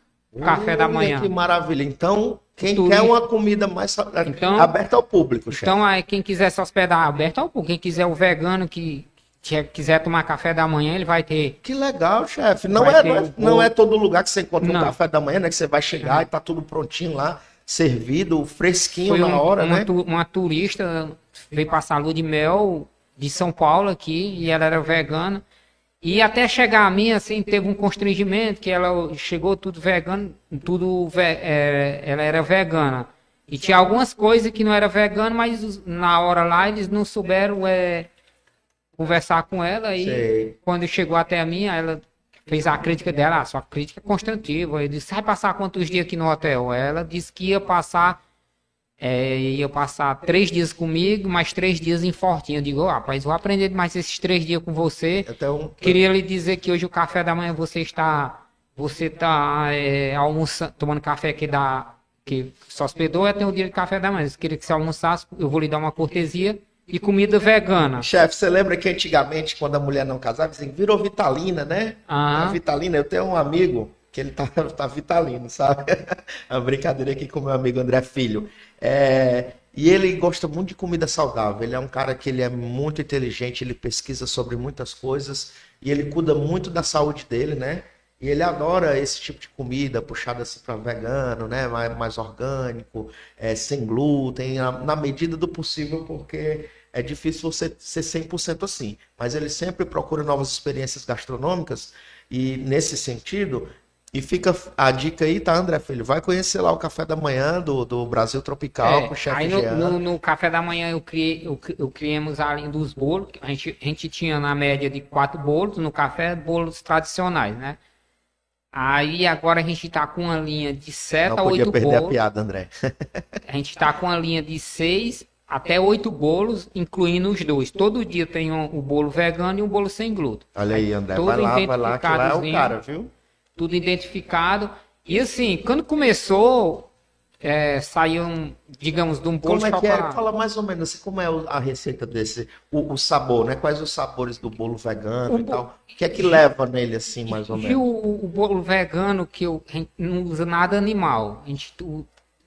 Café da Olha manhã. Que maravilha. Então, quem Tudo quer uma comida mais sa- Então- aberta ao público, chefe. Então, aí, quem quiser se hospedar aberto, ao público. quem quiser o vegano que que quiser tomar café da manhã, ele vai ter. Que legal, chefe. Não, é, não, é, não é todo lugar que você encontra um Não. café da manhã, né? Que você vai chegar e tá tudo prontinho lá, servido, fresquinho Foi na um- hora, uma, né? tu- uma turista veio passar lua de mel de São Paulo aqui e ela era vegana. E até chegar a mim, assim, teve um constrangimento que ela chegou tudo vegano, tudo ve- é, ela era vegana. E tinha algumas coisas que não era vegano, mas na hora lá eles não souberam é, conversar com ela e Sei. quando chegou até a mim, ela fez a crítica dela, a sua crítica é construtiva. Eu disse, vai passar quantos dias aqui no hotel? Ela disse que ia passar, é, ia passar três dias comigo, mais três dias em Fortinho. Eu digo, "Ô, rapaz, vou aprender mais esses três dias com você. Então, Queria lhe dizer que hoje o café da manhã você está, você está é, almoçando, tomando café aqui da que só hospedou, eu tenho o dia de café da manhã. Eu queria que você almoçasse, eu vou lhe dar uma cortesia e comida vegana. chefe, você lembra que antigamente, quando a mulher não casava, dizem, virou Vitalina, né? Ah. A Vitalina, eu tenho um amigo que ele tá, tá vitalino, sabe? A brincadeira aqui com meu amigo André Filho. É, e ele gosta muito de comida saudável. Ele é um cara que ele é muito inteligente, ele pesquisa sobre muitas coisas e ele cuida muito da saúde dele, né? E ele adora esse tipo de comida, puxada assim para vegano, né? Mais, mais orgânico, é, sem glúten, na, na medida do possível, porque é difícil você ser 100% assim. Mas ele sempre procura novas experiências gastronômicas e nesse sentido, e fica a dica aí, tá, André Filho? Vai conhecer lá o café da manhã do, do Brasil Tropical É, com o chefe aí no, no- no café da manhã eu criei, eu, eu criamos a linha dos bolos. A gente, a gente tinha na média de quatro bolos, no café bolos tradicionais, né? Aí agora a gente tá com uma linha de sete Não a podia oito perder a bolos. piada, André. A gente tá com uma linha de seis até oito bolos, incluindo os dois. Todo dia tem um, o bolo vegano e um bolo sem glúten. Olha aí, André. Vai lá, vai lá, que lá é o cara, viu? Tudo identificado. E assim, quando começou, é, saiu, digamos, de um bolo Como é que é? Fala mais ou menos assim, como é a receita desse, o, o sabor, né? Quais os sabores do bolo vegano O e tal? O que é que leva nele assim, mais ou menos? o, o bolo vegano, que eu, a gente não usa nada animal. A gente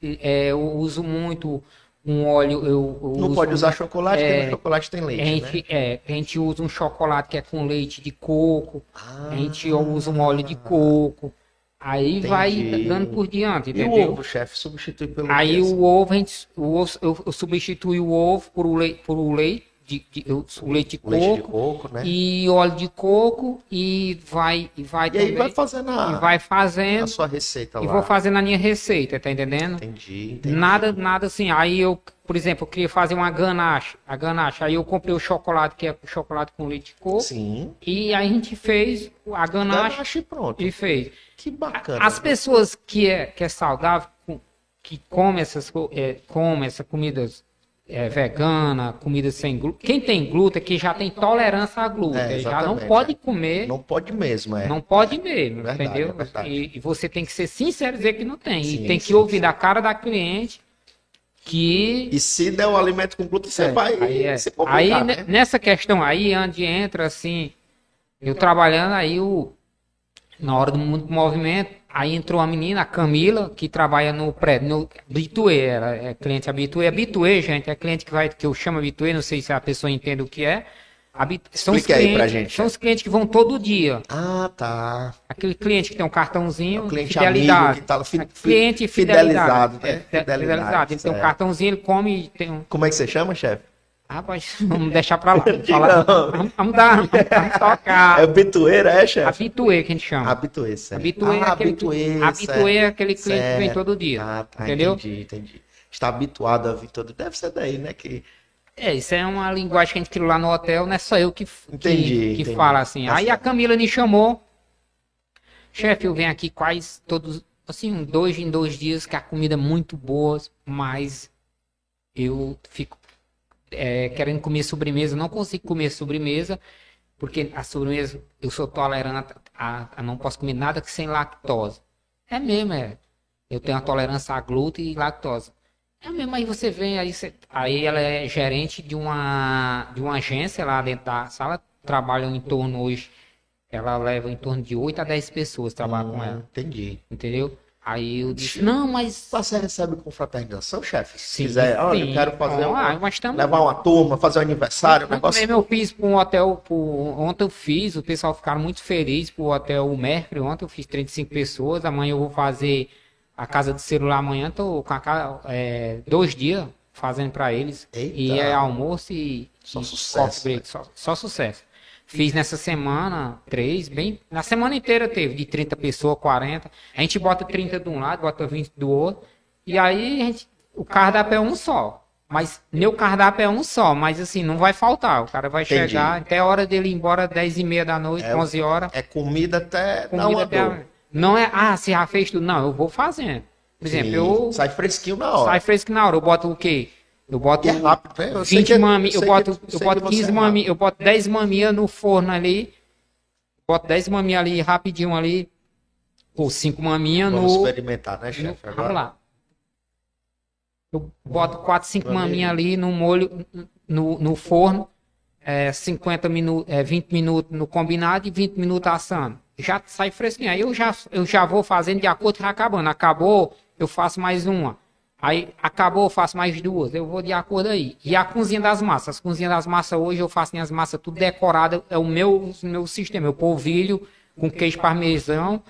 é, eu uso muito um óleo. Eu, eu Não pode usar chocolate, porque é, no chocolate tem A leite, gente, né? é, a gente usa um chocolate que é com leite de coco. Ah, a gente usa um óleo de coco. Aí vai Entendi. dando por diante, E entendeu? o ovo, chefe, substitui pelo Aí assim? o ovo, a gente, o ovo- eu, eu substitui o ovo por o leite, por o leite de, de- o leite de coco, leite de coco, né? e óleo de coco e vai e vai E aí também vai fazendo e a, vai a fazendo sua receita e lá. vou fazendo a minha receita, tá entendendo? Entendi, entendi. Nada, nada assim. Aí eu, por exemplo, eu queria fazer uma ganache, a ganache. Aí eu comprei o chocolate que é chocolate com leite de coco Sim. e aí a gente fez a ganache Ganache e pronto. e fez. Que bacana. As pessoas que é, que é saudável, que come essas é, come essa comidas é, vegana, comida sem glúten. Quem tem glúten é que já tem tolerância a glúten, É, já não pode é. comer, Não pode mesmo, é. não pode mesmo, Verdade, entendeu? é. E, e você tem que ser sincero e dizer que não tem. Sim, e tem que sim, ouvir sim. da cara da cliente que E se der o alimento com glúten, você é, vai aí, se complicar, Aí, né? ne- nessa questão aí, onde entra assim, eu trabalhando aí o na hora do mundo do movimento, aí entrou a menina, a Camila, que trabalha no prédio, no Bituê, ela é cliente habituê. Habituê, gente, é cliente que vai que eu chamo habituê, não sei se a pessoa entende o que é. Habitu... São os Explique aí clientes, pra gente, São os clientes que vão todo dia. Ah, tá. Aquele cliente que tem um cartãozinho, É cliente fidelidade. amigo que tá fi- cliente fidelizado, fidelidade. né? É, Fidelidade, fidelidade. Ele tem um cartãozinho, ele come e tem um. Como é que você chama, chefe? Rapaz, vamos deixar pra lá. Vamos, falar- vamos, vamos dar, vamos, vamos tocar. É bitueira, é, chefe? Habituê que a gente chama. Habituê, certo. Habituê é ah, aquele, habituê, habituê é certo. aquele cliente que vem Certo. todo dia. Ah, tá, entendeu? entendi, entendi. Está habituado a vir todo Deve ser daí, né? Que... É, isso é uma linguagem que a gente criou lá no hotel, não é só eu que, que, Entendi, que entendi. fala assim. Tá Aí a certo. Camila me chamou. Chefe, eu venho aqui quase todos, assim, dois em dois dias, que a comida é muito boa, mas eu fico é, querendo comer sobremesa, não consigo comer sobremesa, porque a sobremesa eu sou tolerante a, a não posso comer nada que sem lactose. É mesmo, é. Eu tenho a tolerância a glúten e lactose. É mesmo, aí você vem, aí, você, aí ela é gerente de uma, de uma agência lá dentro da sala, trabalham em torno hoje ela leva em torno de 8 a 10 pessoas trabalhar com Hum, ela. Entendi. Entendeu? Aí eu disse, não, mas. Você recebe com fraternização, chefe? Se Sim, quiser, olha, eu quero fazer Ah, uma, mas tamo- levar uma turma, fazer um aniversário, um negócio. mesmo eu fiz para um hotel, pro- ontem eu fiz, o pessoal ficaram muito feliz pro hotel Mercury, ontem eu fiz 35 pessoas, amanhã eu vou fazer a casa de celular amanhã, tô com a casa, é, dois dias fazendo para eles, Eita. e é almoço e, Só e sucesso, break, só, só sucesso. Fiz nessa semana três, bem, na semana inteira teve, de 30 pessoas, 40, a gente bota 30 de um lado, bota 20 do outro, e aí a gente, o cardápio é um só. Mas meu cardápio é um só, mas assim, não vai faltar. O cara vai Entendi. chegar até a hora dele ir embora, 10 e meia da noite, É, 11 horas. É comida até Comida uma até a-. Não é, ah, você já fez tudo. Não, eu vou fazendo. Por exemplo, Sim, eu Sai fresquinho na hora. sai fresco na hora. Eu boto o quê? Eu boto é rápido? Eu sei 20 que- mami, eu boto, que- eu boto que você 15 é mami, eu boto 10 maminhas no forno ali. Boto 10 maminhas ali rapidinho ali. Ou 5 maminhas Vamos no, experimentar, né, chefe? Vamos lá. Eu boto 4, 5 Meu maminhas ali no molho, no, no forno. É, 50 minutos, é, 20 minutos no combinado e 20 minutos assando. Já sai fresquinho. Aí eu já, eu já vou fazendo de acordo com tá acabando. Acabou, eu faço mais uma. Aí acabou, eu faço mais duas. Eu vou de acordo aí. E a cozinha das massas. As cozinhas das massas hoje eu faço minhas massas tudo decorada. É o meu, o meu sistema. Eu polvilho com queijo parmesão,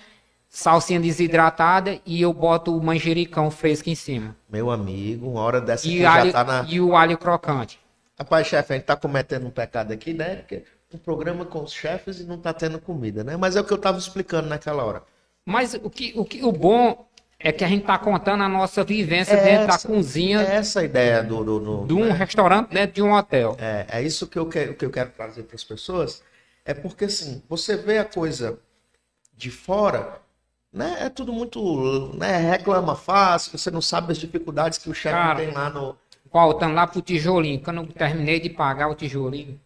salsinha desidratada e eu boto o manjericão fresco em cima. Meu amigo, uma hora dessa que E, já alho, tá na. e o alho crocante. Rapaz, chefe, a gente tá cometendo um pecado aqui, né? Porque um programa com os chefes e não tá tendo comida, né? Mas é o que eu tava explicando naquela hora. Mas o que, o que o bom é que a gente tá contando a nossa vivência É dentro essa- da cozinha É essa a ideia do. do, do- de um restaurante dentro de um hotel. É, é isso que eu quero, que eu quero trazer para as pessoas. É porque, assim, você vê a coisa de fora, né? É tudo muito. Né, reclama fácil, você não sabe as dificuldades que o chefe tem lá no. Voltando lá pro tijolinho, quando eu terminei de pagar o tijolinho,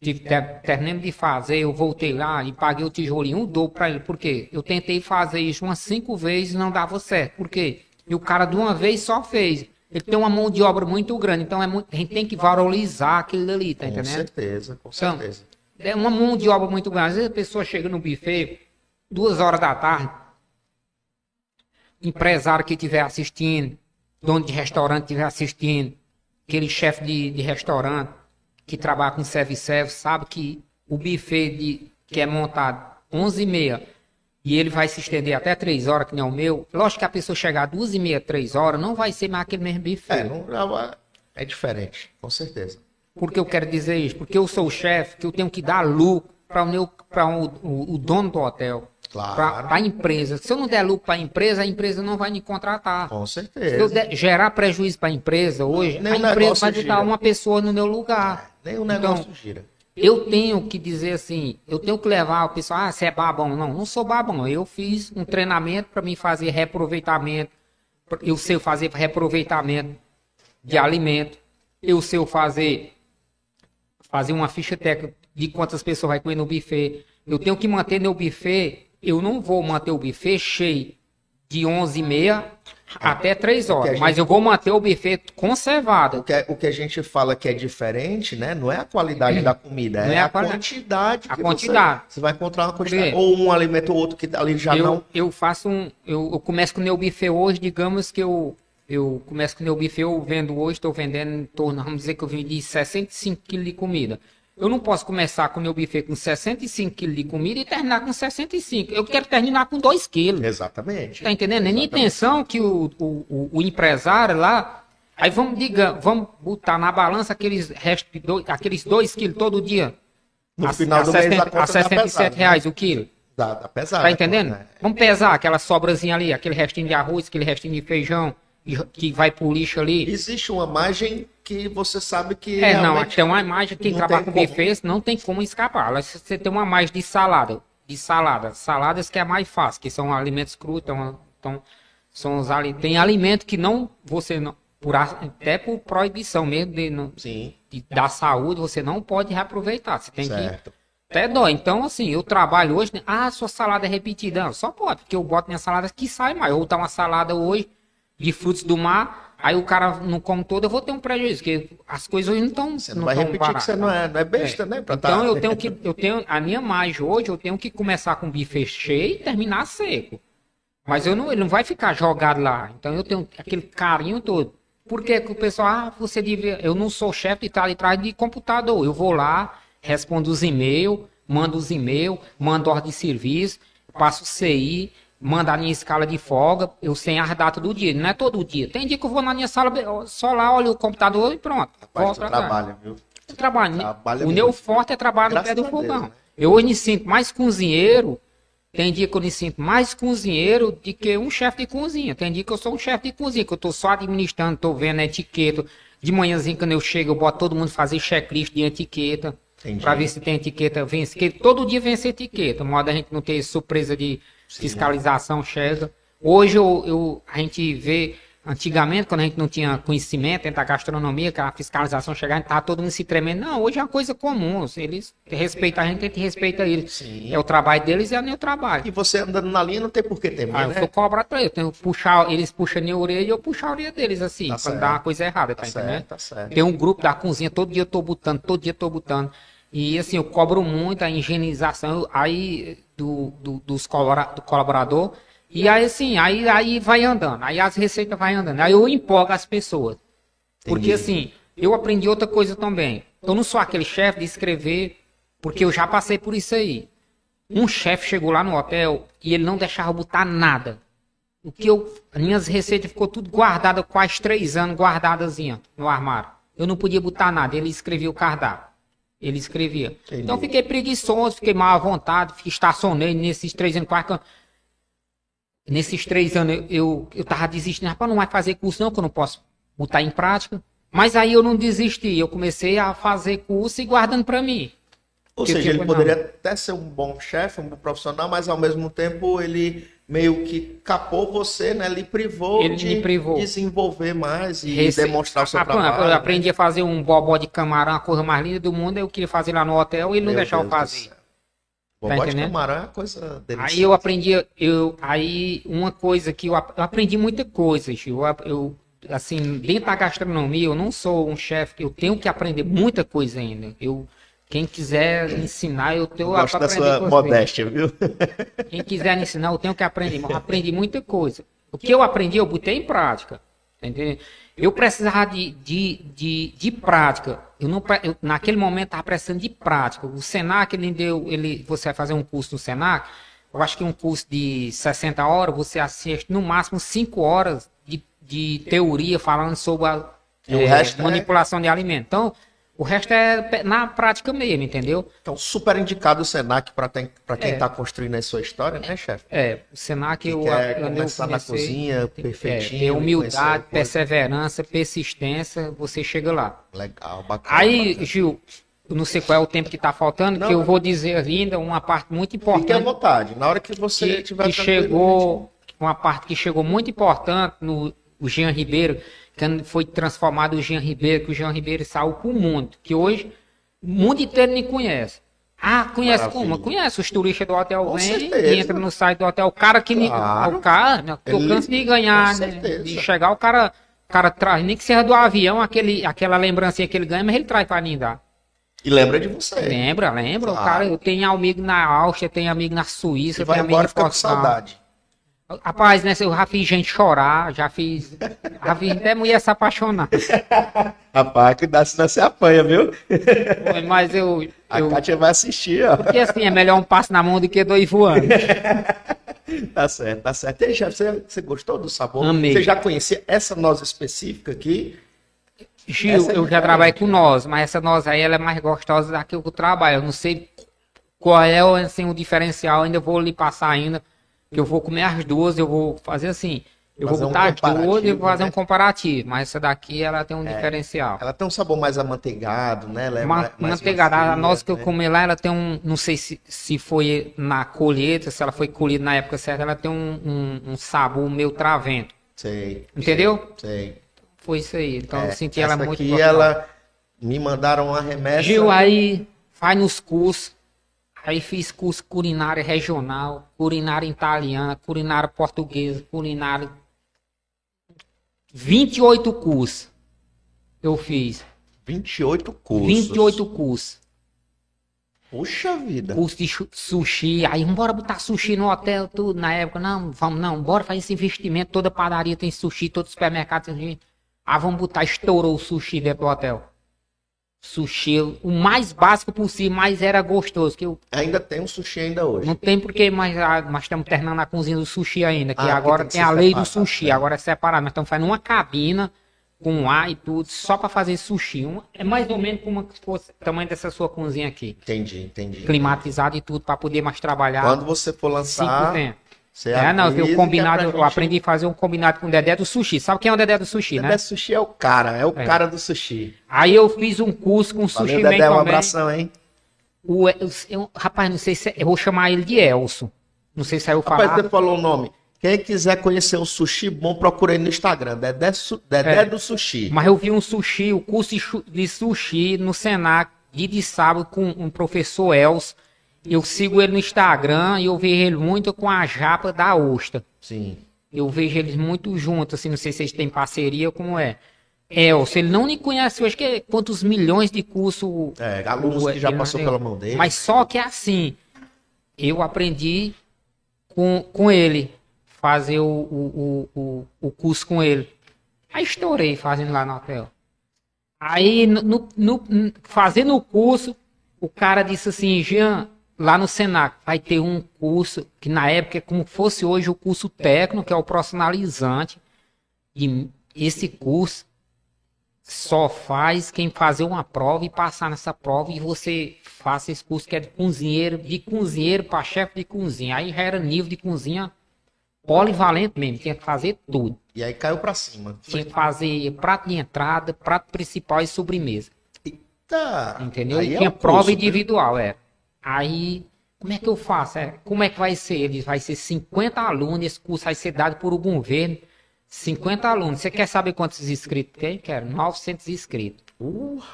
tive- ter- terminei de fazer, eu voltei lá e paguei o tijolinho, um dobro pra ele. Por quê? Eu tentei fazer isso umas cinco vezes e não dava certo. Por quê? E o cara de uma vez só fez. Ele tem uma mão de obra muito grande, então é muito- a gente tem que valorizar aquilo ali, tá Com entendendo? certeza, com Então, certeza. É uma mão de obra muito grande. Às vezes a pessoa chega no buffet, duas horas da tarde, empresário que estiver assistindo, dono de restaurante estiver assistindo, aquele chefe de, de restaurante que trabalha com service-service, sabe que o buffet de, que é montado 11 e meia e ele vai se estender até 3 horas, que nem o meu, lógico que a pessoa chegar a 2 e meia, 3 horas, não vai ser mais aquele mesmo buffet. É, não, não- é diferente, com certeza. Por que eu quero dizer isso? Porque eu sou o chefe, que eu tenho que dar lucro para o, o, o- dono do hotel, Claro. para a empresa. Se eu não der lucro para a empresa, a empresa não vai me contratar. Com Se eu certeza. der- gerar prejuízo para a empresa hoje, Nem a o empresa vai botar uma pessoa no meu lugar. Nem o Então, negócio gira. Eu tenho que dizer assim, eu tenho que levar o pessoal, ah, você é babão. Não, não sou babão. Eu fiz um treinamento para mim fazer reaproveitamento. Eu sei fazer reaproveitamento de alimento. Eu sei fazer fazer uma ficha técnica de quantas pessoas vai comer no buffet. Eu tenho que manter meu buffet. Eu não vou manter o buffet cheio de 11h30 até 3 a horas, gente- mas eu vou manter o buffet conservado. O que, é- o que a gente fala que é diferente, né? Não é a qualidade da comida, é, é a quantidade. A quantidade. Você, você vai encontrar uma quantidade. quê? Ou um alimento ou outro que ali já eu, não. eu faço um. Eu, eu começo com o meu buffet hoje, digamos que eu. Eu começo com o meu buffet, eu vendo hoje, estou vendendo em torno, vamos dizer que eu vendi 65 quilos de comida. Eu não posso começar com o meu buffet com 65 quilos de comida e terminar com 65. Eu quero terminar com 2 quilos. Exatamente. Tá entendendo? É minha Exatamente. intenção que o, o, o- empresário lá. Aí vamos, diga, vamos botar na balança aqueles restos dois, aqueles 2 quilos todo dia. No a, final a do mês, a 60 conta a dá 67 pesado, né? reais o quilo. Dá, dá pesado. Tá entendendo? né? Vamos pesar aquela sobrazinha ali, aquele restinho de arroz, aquele restinho de feijão que vai pro lixo ali. Existe uma margem que você sabe que. É, não, tem uma imagem, quem não trabalha com buffet não tem como escapar. Você tem uma mais de salada, de salada, saladas que é mais fácil, que são alimentos crus, então, então são os ali, tem alimento que não você não por até por proibição mesmo de, não- Sim, de- da saúde, você não pode reaproveitar. Você tem que certo. até dói. Então, assim, eu trabalho hoje. né? Ah, sua salada é repetida. Não, só pode, porque eu boto minha salada que sai mais. Vou botar uma salada hoje de frutos do mar. Aí o cara não come todo, eu vou ter um prejuízo, porque as coisas hoje não estão. Você não, vai repetir baratas. que você não é, não é besta, É. né? Pra Então tá- eu tenho que, eu tenho, a minha margem hoje, eu tenho que começar com bife cheio e terminar seco. Mas eu não, ele não vai ficar jogado lá. Então eu tenho aquele carinho todo. Por que o pessoal, ah, você devia, eu não sou chefe de estar ali atrás de computador. Eu vou lá, respondo os e-mails, mando os e-mails, mando ordem de serviço, passo o CI, mando a minha escala de folga, eu sei as datas do dia, não é todo dia. Tem dia que eu vou na minha sala, só lá, olho o computador e pronto. Rapaz, tu trabalha, viu? Eu trabalho. Trabalha o meu forte é trabalhar no pé do fogão. né? Eu hoje me sinto mais cozinheiro. Tem dia que eu me sinto mais cozinheiro do que um chefe de cozinha. Tem dia que eu sou um chefe de cozinha, que eu tô só administrando, tô vendo a etiqueta. De manhãzinho, quando eu chego, eu boto todo mundo fazer checklist de etiqueta. Pra ver se tem etiqueta, vence. Todo dia vence etiqueta. Modo a gente não ter surpresa de fiscalização, chega. Hoje eu, eu- a gente vê, antigamente, quando a gente não tinha conhecimento dentro da gastronomia, que a fiscalização chegava, tava todo mundo se tremendo. Não, hoje é uma coisa comum. Se eles respeitam a gente, a gente respeita eles. Sim. É o trabalho deles e é o meu trabalho. E você andando na linha não tem por que temer, Ah, eu né? sou cobrado pra eles. Eu tenho que puxar, eles puxam a minha orelha e eu puxo a orelha deles, assim, Tá quando certo. dá uma coisa errada, tá, Tá entendendo? certo, tá certo. Tem um grupo da cozinha, todo dia eu tô botando, todo dia eu tô botando. E assim, eu cobro muito a higienização aí do, do, dos do colaborador. E aí, assim, aí, aí vai andando. Aí as receitas vai andando. Aí eu empolgo as pessoas. Porque Entendi. assim, eu aprendi outra coisa também. Eu não sou aquele chefe de escrever, porque eu já passei por isso aí. Um chefe chegou lá no hotel e ele não deixava botar nada. O que eu. As minhas receitas ficou tudo guardada, quase três anos, guardadas ó, no armário. Eu não podia botar nada, ele escrevia o cardápio. Ele escrevia. Entendi. Então fiquei preguiçoso, fiquei mal à vontade, fiquei- estacionei nesses três anos, quase Nesses três anos eu, eu, eu tava desistindo, rapaz, não vai fazer curso não, que eu não posso botar em prática. Mas aí eu não desisti, eu comecei a fazer curso e guardando pra mim. Ou seja, ele poderia até ser um bom chefe, um bom profissional, mas ao mesmo tempo ele meio que capou você, né? Lhe privou Ele de privou. desenvolver mais e Rece- demonstrar o seu Ah, pô, trabalho. Eu né? aprendi a fazer um bobó de camarão, a coisa mais linda do mundo. Eu queria fazer lá no hotel e ele não Meu deixava eu Deus do fazer. céu. Bobó de entendendo? camarão é uma coisa deliciosa. Aí eu aprendi, eu, aí uma coisa que eu, eu aprendi muita coisa, Gil. Eu, eu, assim, dentro da gastronomia, eu não sou um chefe, eu tenho que aprender muita coisa ainda. Eu, quem quiser ensinar, eu tenho gosto da sua modéstia, viu? Quem quiser ensinar, eu tenho que aprender. Eu aprendi muita coisa. O que eu aprendi, eu botei em prática. tá entendendo? Eu precisava de, de, de, de prática. Eu não, eu, naquele momento estava precisando de prática. O Senac, ele deu. Ele, você vai fazer um curso no Senac. Eu acho que um curso de 60 horas, você assiste no máximo 5 horas de, de teoria falando sobre a é- manipulação de alimento. Então, o resto é na prática mesmo, entendeu? Então, super indicado o Senac para quem É. está construindo a sua história, né, chefe? É, o Senac Que eu, quer eu, começar na cozinha, tem- perfeitinho, É, ter humildade, perseverança, persistência, você chega lá. Legal, bacana. Aí, bacana. Gil, não sei qual é o tempo que está faltando, Não, que eu vou dizer ainda uma parte muito Fique à importante vontade. Na hora que você que, tiver que tranquilo, chegou, uma parte que chegou muito importante no o Jean Ribeiro, foi transformado o Jean Ribeiro, que o Jean Ribeiro saiu para o mundo, que hoje o mundo inteiro me conhece. Ah, conhece Maravilha. como? Conhece os turistas do hotel, Com vem e entra no site do hotel. O cara que me. Claro. O cara, né, que eu canso de ganhar, né? De chegar, o cara, o cara traz, nem que seja do avião, aquele, aquela lembrancinha que ele ganha, mas ele traz para dar. E lembra de você. Lembra, lembra? Claro. O cara, eu tenho amigo na Áustria, tenho amigo na Suíça, tenho amigo embora em e fica com saudade. Rapaz, né? Eu já fiz gente chorar, já fiz. Já fiz até mulher se apaixonar. Rapaz, cuidado senão você apanha, viu? Foi, Mas eu. A eu Kátia vai assistir, ó. porque assim, é melhor um passo na mão do que dois voando. Tá certo, tá certo. E aí, chefe, você, você gostou do sabor? Amei. Você já conhecia essa noz específica aqui? Gil, Essa é eu já diferente, trabalhei com noz, mas essa noz aí ela é mais gostosa da que eu trabalho. Eu não sei qual é assim, o diferencial, ainda vou lhe passar ainda. Que eu vou comer as duas, eu vou fazer assim. Eu Fazer vou um botar as duas e vou fazer né? É. um comparativo. Mas essa daqui ela tem um diferencial. Ela tem um sabor mais amanteigado, né? Ela é Ma manteigada, a noz que eu né? comi lá, ela tem um, não sei se, se foi na colheita, se ela foi colhida na época certa, ela tem um, um, um sabor meio travento, Sei. entendeu? Sei. Foi isso aí, então É, eu senti ela muito aqui, ela me mandaram uma remessa. Gil, aí faz nos cursos, aí fiz curso culinária regional, culinária italiana, culinária portuguesa, culinária 28 cursos. Eu fiz. 28 cursos. 28 cursos. Puxa vida. Curso de sushi. Aí, bora botar sushi no hotel, tudo. Na época, não, vamos, não, bora fazer esse investimento. Toda padaria tem sushi, todo supermercado tem sushi. Ah, vamos botar, estourou o sushi dentro do hotel. Sushi, o mais básico possível, mas era gostoso. Que eu, Ainda tem um sushi ainda hoje. não tem porque, mas ah, nós estamos terminando a cozinha do sushi ainda. Que Ah, agora tem que tem, ser a lei do separado, sushi, né? agora é separado. Nós estamos fazendo uma cabina com ar e tudo, só para fazer sushi. Uma- é mais ou menos como se fosse o tamanho dessa sua cozinha aqui. Entendi, entendi. Climatizado e tudo, para poder mais trabalhar. Quando você for lançar, 5%. Você É, não, é combinado, eu aprendi a fazer um combinado com o Dedé do sushi. Sabe quem é o Dedé do sushi, né? Dedé Sushi é o cara, é o É. cara do sushi. Aí eu fiz um curso com Valeu, sushi man Dedé, um também. abração, hein? O, eu, eu- rapaz, não sei se eu vou chamar ele de Elson. Não sei se saiu Rapaz, falar. você falou o nome. Quem quiser conhecer um sushi bom, procura aí no Instagram. Dedé, Su- Dedé É. do Sushi. Mas eu vi um sushi, o curso de de sushi no Senac, dia de sábado, com um professor Elson. Eu sigo ele no Instagram e eu vejo ele muito com a japa da Ostra. Sim. Eu vejo eles muito juntos, assim, não sei se eles têm parceria, como é. Elson, ele não me conhece, eu acho que é quantos milhões de curso. É, alunos que já passou pela mão dele. Mas só que é assim, eu aprendi com, com ele, fazer o, o, o, o, o curso com ele. Aí estourei fazendo lá no hotel. Aí, no, no- no- fazendo o curso, o cara disse assim, Jean, lá no Senac, vai ter um curso, que na época é como fosse hoje o curso técnico, que é o profissionalizante. E esse curso só faz quem fazer uma prova e passar nessa prova e você faça esse curso que é de cozinheiro, de cozinheiro para chefe de cozinha. Aí já era nível de cozinha polivalente mesmo, tinha que fazer tudo. E aí caiu pra cima. Tinha que fazer prato de entrada, prato principal e sobremesa. Tá. Entendeu? Aí é Tinha o prova curso, né? individual, é. Aí, como é que eu faço? É, como é que vai ser? Ele vai ser 50 alunos, esse curso vai ser dado por um governo. 50 alunos. Você quer saber quantos inscritos tem? Quero 900 inscritos.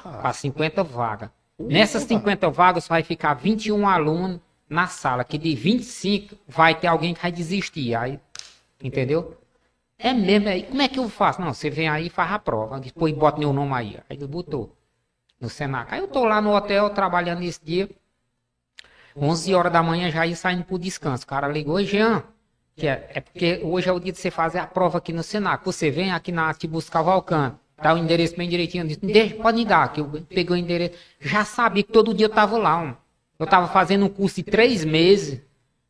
Para 50 vagas. Nessas 50 vagas vai ficar 21 alunos na sala, que de 25 vai ter alguém que vai desistir. Aí, entendeu? É mesmo, aí como é que eu faço? Não, você vem aí e faz a prova. Depois bota meu nome aí. Aí ele botou no Senac. Aí eu tô lá no hotel trabalhando nesse dia. 11 horas da manhã já ia saindo pro descanso. O cara ligou, "Oi, Jean. Que é, é porque hoje é o dia de você fazer a prova aqui no Senac. Você vem aqui na Tibus Cavalcante. Dá o endereço bem direitinho. Deixa, pode me dar, que eu peguei o endereço. Já sabia que todo dia eu tava lá. Eu tava fazendo um curso de três meses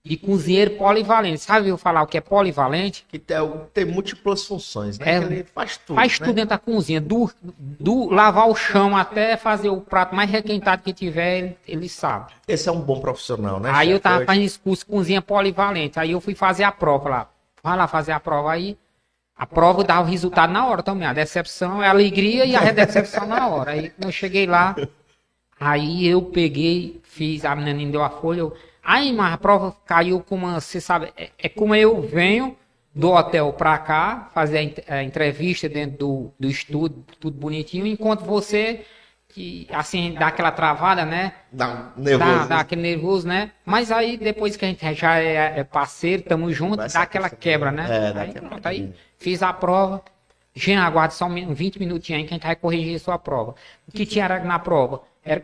de cozinheiro polivalente. Sabe eu falar o que é polivalente? Que tem, tem múltiplas funções, né? É, ele faz tudo. Faz né? tudo dentro da cozinha, do, do lavar o chão até fazer o prato mais requentado que tiver, ele, ele sabe. Esse é um bom profissional, né? aí eu tava Hoje- fazendo esse curso cozinha polivalente. Aí eu fui fazer a prova lá. Vai lá fazer a prova aí. A prova dava o resultado na hora também. A decepção é a alegria e a decepção na hora. Aí eu cheguei lá, aí eu peguei, fiz, a menina deu a folha. Eu, aí, mas a prova caiu como, uma- você sabe, é, é como eu venho do hotel pra cá, fazer a en- a entrevista dentro do, do estúdio, tudo bonitinho, enquanto você, que assim, dá aquela travada, né? Dá um nervoso. Dá, dá aquele nervoso, né? Mas aí depois que a gente já é, é parceiro, tamo junto, Vai dá aquela acostumando. quebra, né? É, dá aí, aquela pronto, aí fiz a prova. Jean, aguarde só um min- 20 minutinhos aí que a gente vai corrigir a sua prova. O que tinha era na prova? Era,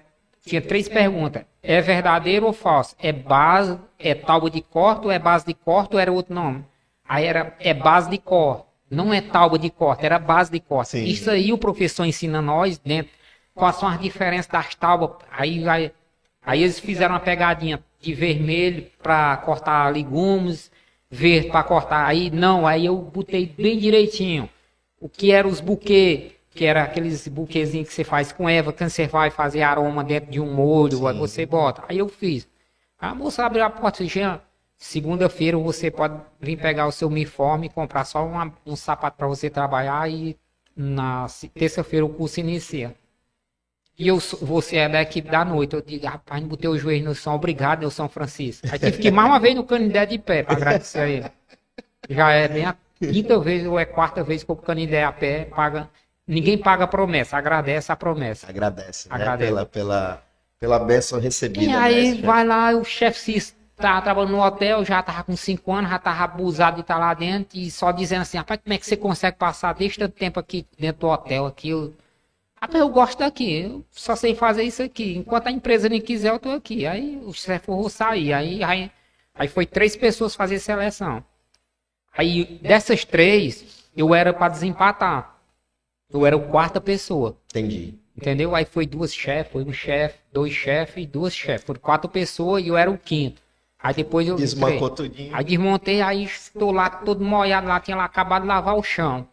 tinha três perguntas. É verdadeiro ou falso? É base, é tábua de corte ou é base de corte ou era outro nome? Aí era, é base de corte. Não é tábua de corte, era base de corte. Sim. Isso aí o professor ensina nós dentro. Quais são as diferenças das tábuas? Aí vai, Aí eles fizeram uma pegadinha de vermelho para cortar legumes, verde para cortar. Aí não, aí eu botei bem direitinho. O que eram os buquês, que era aqueles buquezinhos que você faz com erva, quando você vai fazer aroma dentro de um molho, aí você bota. Aí eu fiz. A moça abriu a porta e disse, Jean, segunda-feira você pode vir pegar o seu uniforme e comprar só uma- um sapato para você trabalhar e na terça-feira o curso inicia. E eu, você é da equipe da noite. Eu digo, rapaz, não botei o joelho no som. Obrigado, meu São Francisco. Aí tive que ir mais uma vez no Canindé de pé para agradecer a ele. Já é bem a quinta vez ou é quarta vez que o Canindé a pé paga. Ninguém paga a promessa, agradece a promessa. Agradece, né? Agradece. Pela, pela, pela bênção recebida. E né, aí vai lá, o chefe se tava trabalhando no hotel, já tava com 5 anos, já tava abusado de estar lá dentro e só dizendo assim, rapaz, como é que você consegue passar desde tanto tempo aqui dentro do hotel aqui? Eu, rapaz, eu gosto daqui, eu só sei fazer isso aqui. Enquanto a empresa nem quiser, eu tô aqui. Aí o chefe falou sair. Aí, aí, aí foi três pessoas fazer seleção. Aí dessas três, eu era para desempatar. Eu era o quarta pessoa. Entendi. Entendeu? Aí foi duas chefes, foi um chefe, dois chefes e duas chefes. Foram quatro pessoas e eu era o quinto. Aí depois eu. Desmancou tudinho. Aí desmontei, aí estou lá todo molhado lá, tinha lá acabado de lavar o chão.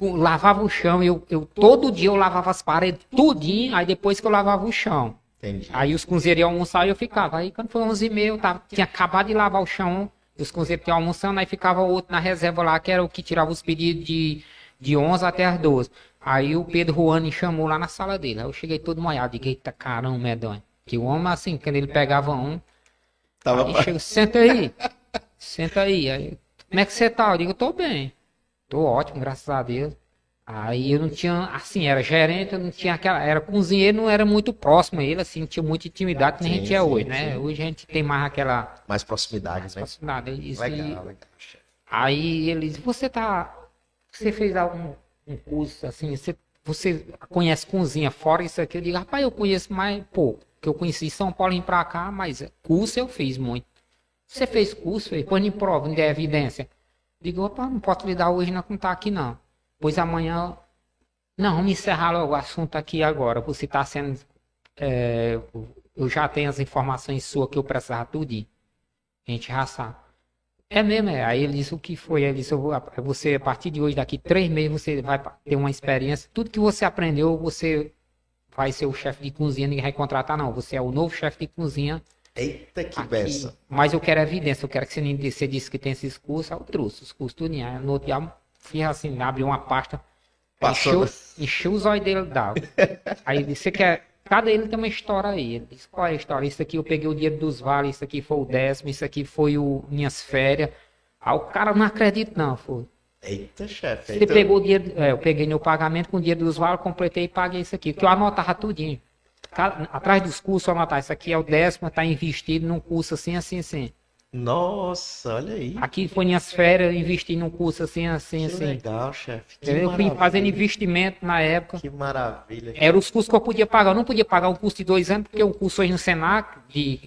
Lavava o chão, eu, eu todo dia eu lavava as paredes, tudinho, aí depois que eu lavava o chão. Entendi. Aí os cozinheiros iam almoçar e eu ficava. Aí quando foi 11 e meia, eu tava, tinha acabado de lavar o chão, e os tinham almoçando, aí ficava outro na reserva lá, que era o que tirava os pedidos de, de 11 até as 12. Aí o Pedro Juan me chamou lá na sala dele. Aí eu cheguei todo molhado, digo, eita caramba, medonho. Que o homem, assim, quando ele pegava um, Tava Aí chega, senta aí. Senta aí. aí. Como é que você tá? Eu digo, eu tô bem. Tô ótimo, graças a Deus. Aí eu não tinha, assim, era gerente, eu não tinha aquela, era cozinheiro, não era muito próximo a ele, assim, não tinha muita intimidade que nem a gente é sim, hoje, né? sim. Hoje a gente tem mais aquela mais proximidade, né? proximidade. Isso, e- Legal, legal, chefe. Aí ele disse, você tá. Você fez algum um curso assim, você, você conhece cozinha fora isso aqui? Eu digo, rapaz, eu conheço mais pouco. Que eu conheci São Paulo vim pra cá, mas curso eu fiz muito. Você fez curso? Põe em prova, me dê evidência. Digo, opa, não posso lhe dar hoje, não, não tá aqui não. Pois amanhã. Não, vamos encerrar logo o assunto aqui agora. Você tá sendo. é, eu já tenho as informações suas que eu precisava tudo. A gente já sabe. É mesmo, é. Aí ele disse o que foi. Ele disse, você, a partir de hoje, daqui três meses, você vai ter uma experiência. Tudo que você aprendeu, você vai ser o chefe de cozinha, ninguém vai contratar, não. Você é o novo chefe de cozinha. Eita, que beça. Mas eu quero evidência, eu quero que você, você disse que tem esses cursos, aí eu trouxe os cursos tudo. Aí no outro dia, fiz assim, abri uma pasta, Passou, encheu, encheu os olhos dele d'água. Aí ele disse, você quer. Cada ele tem uma história aí. Ele disse, qual é a história? Isso aqui eu peguei o dia dos vales, isso aqui foi o décimo, isso aqui foi o minhas férias. Aí o cara não acredita, não, foi. Eita, chefe. Ele Então, pegou o dia, é, eu peguei meu pagamento com o dia dos vales, completei e paguei isso aqui, que eu anotava tudinho. Atrás dos cursos eu anotava, isso aqui é o décimo, tá investido num curso assim, assim, assim. Nossa, olha aí. Aqui foi minhas férias, investi num curso assim, assim, Que assim. legal, chefe. Eu fui maravilha. fazendo investimento na época. Que maravilha. Eram os cursos que eu podia pagar. Eu não podia pagar um curso de dois anos, porque o curso hoje no Senac, de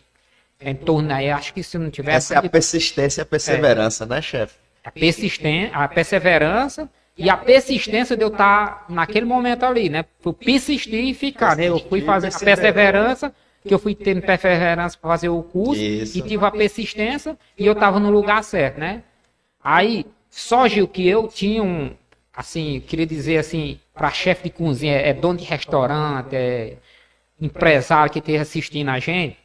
em torno aí, acho que se não tivesse. Essa é a persistência e a perseverança, né, chefe? a persistência, a perseverança e a persistência de eu estar naquele momento ali, né? Eu persistir e ficar, né? Eu fui fazer a perseverança, que eu fui tendo perseverança para fazer o curso Isso. e tive a persistência e eu estava no lugar certo, né? Aí, só Gil, que eu tinha um, assim, queria dizer assim, para chefe de cozinha, é dono de restaurante, é empresário que esteja assistindo a gente,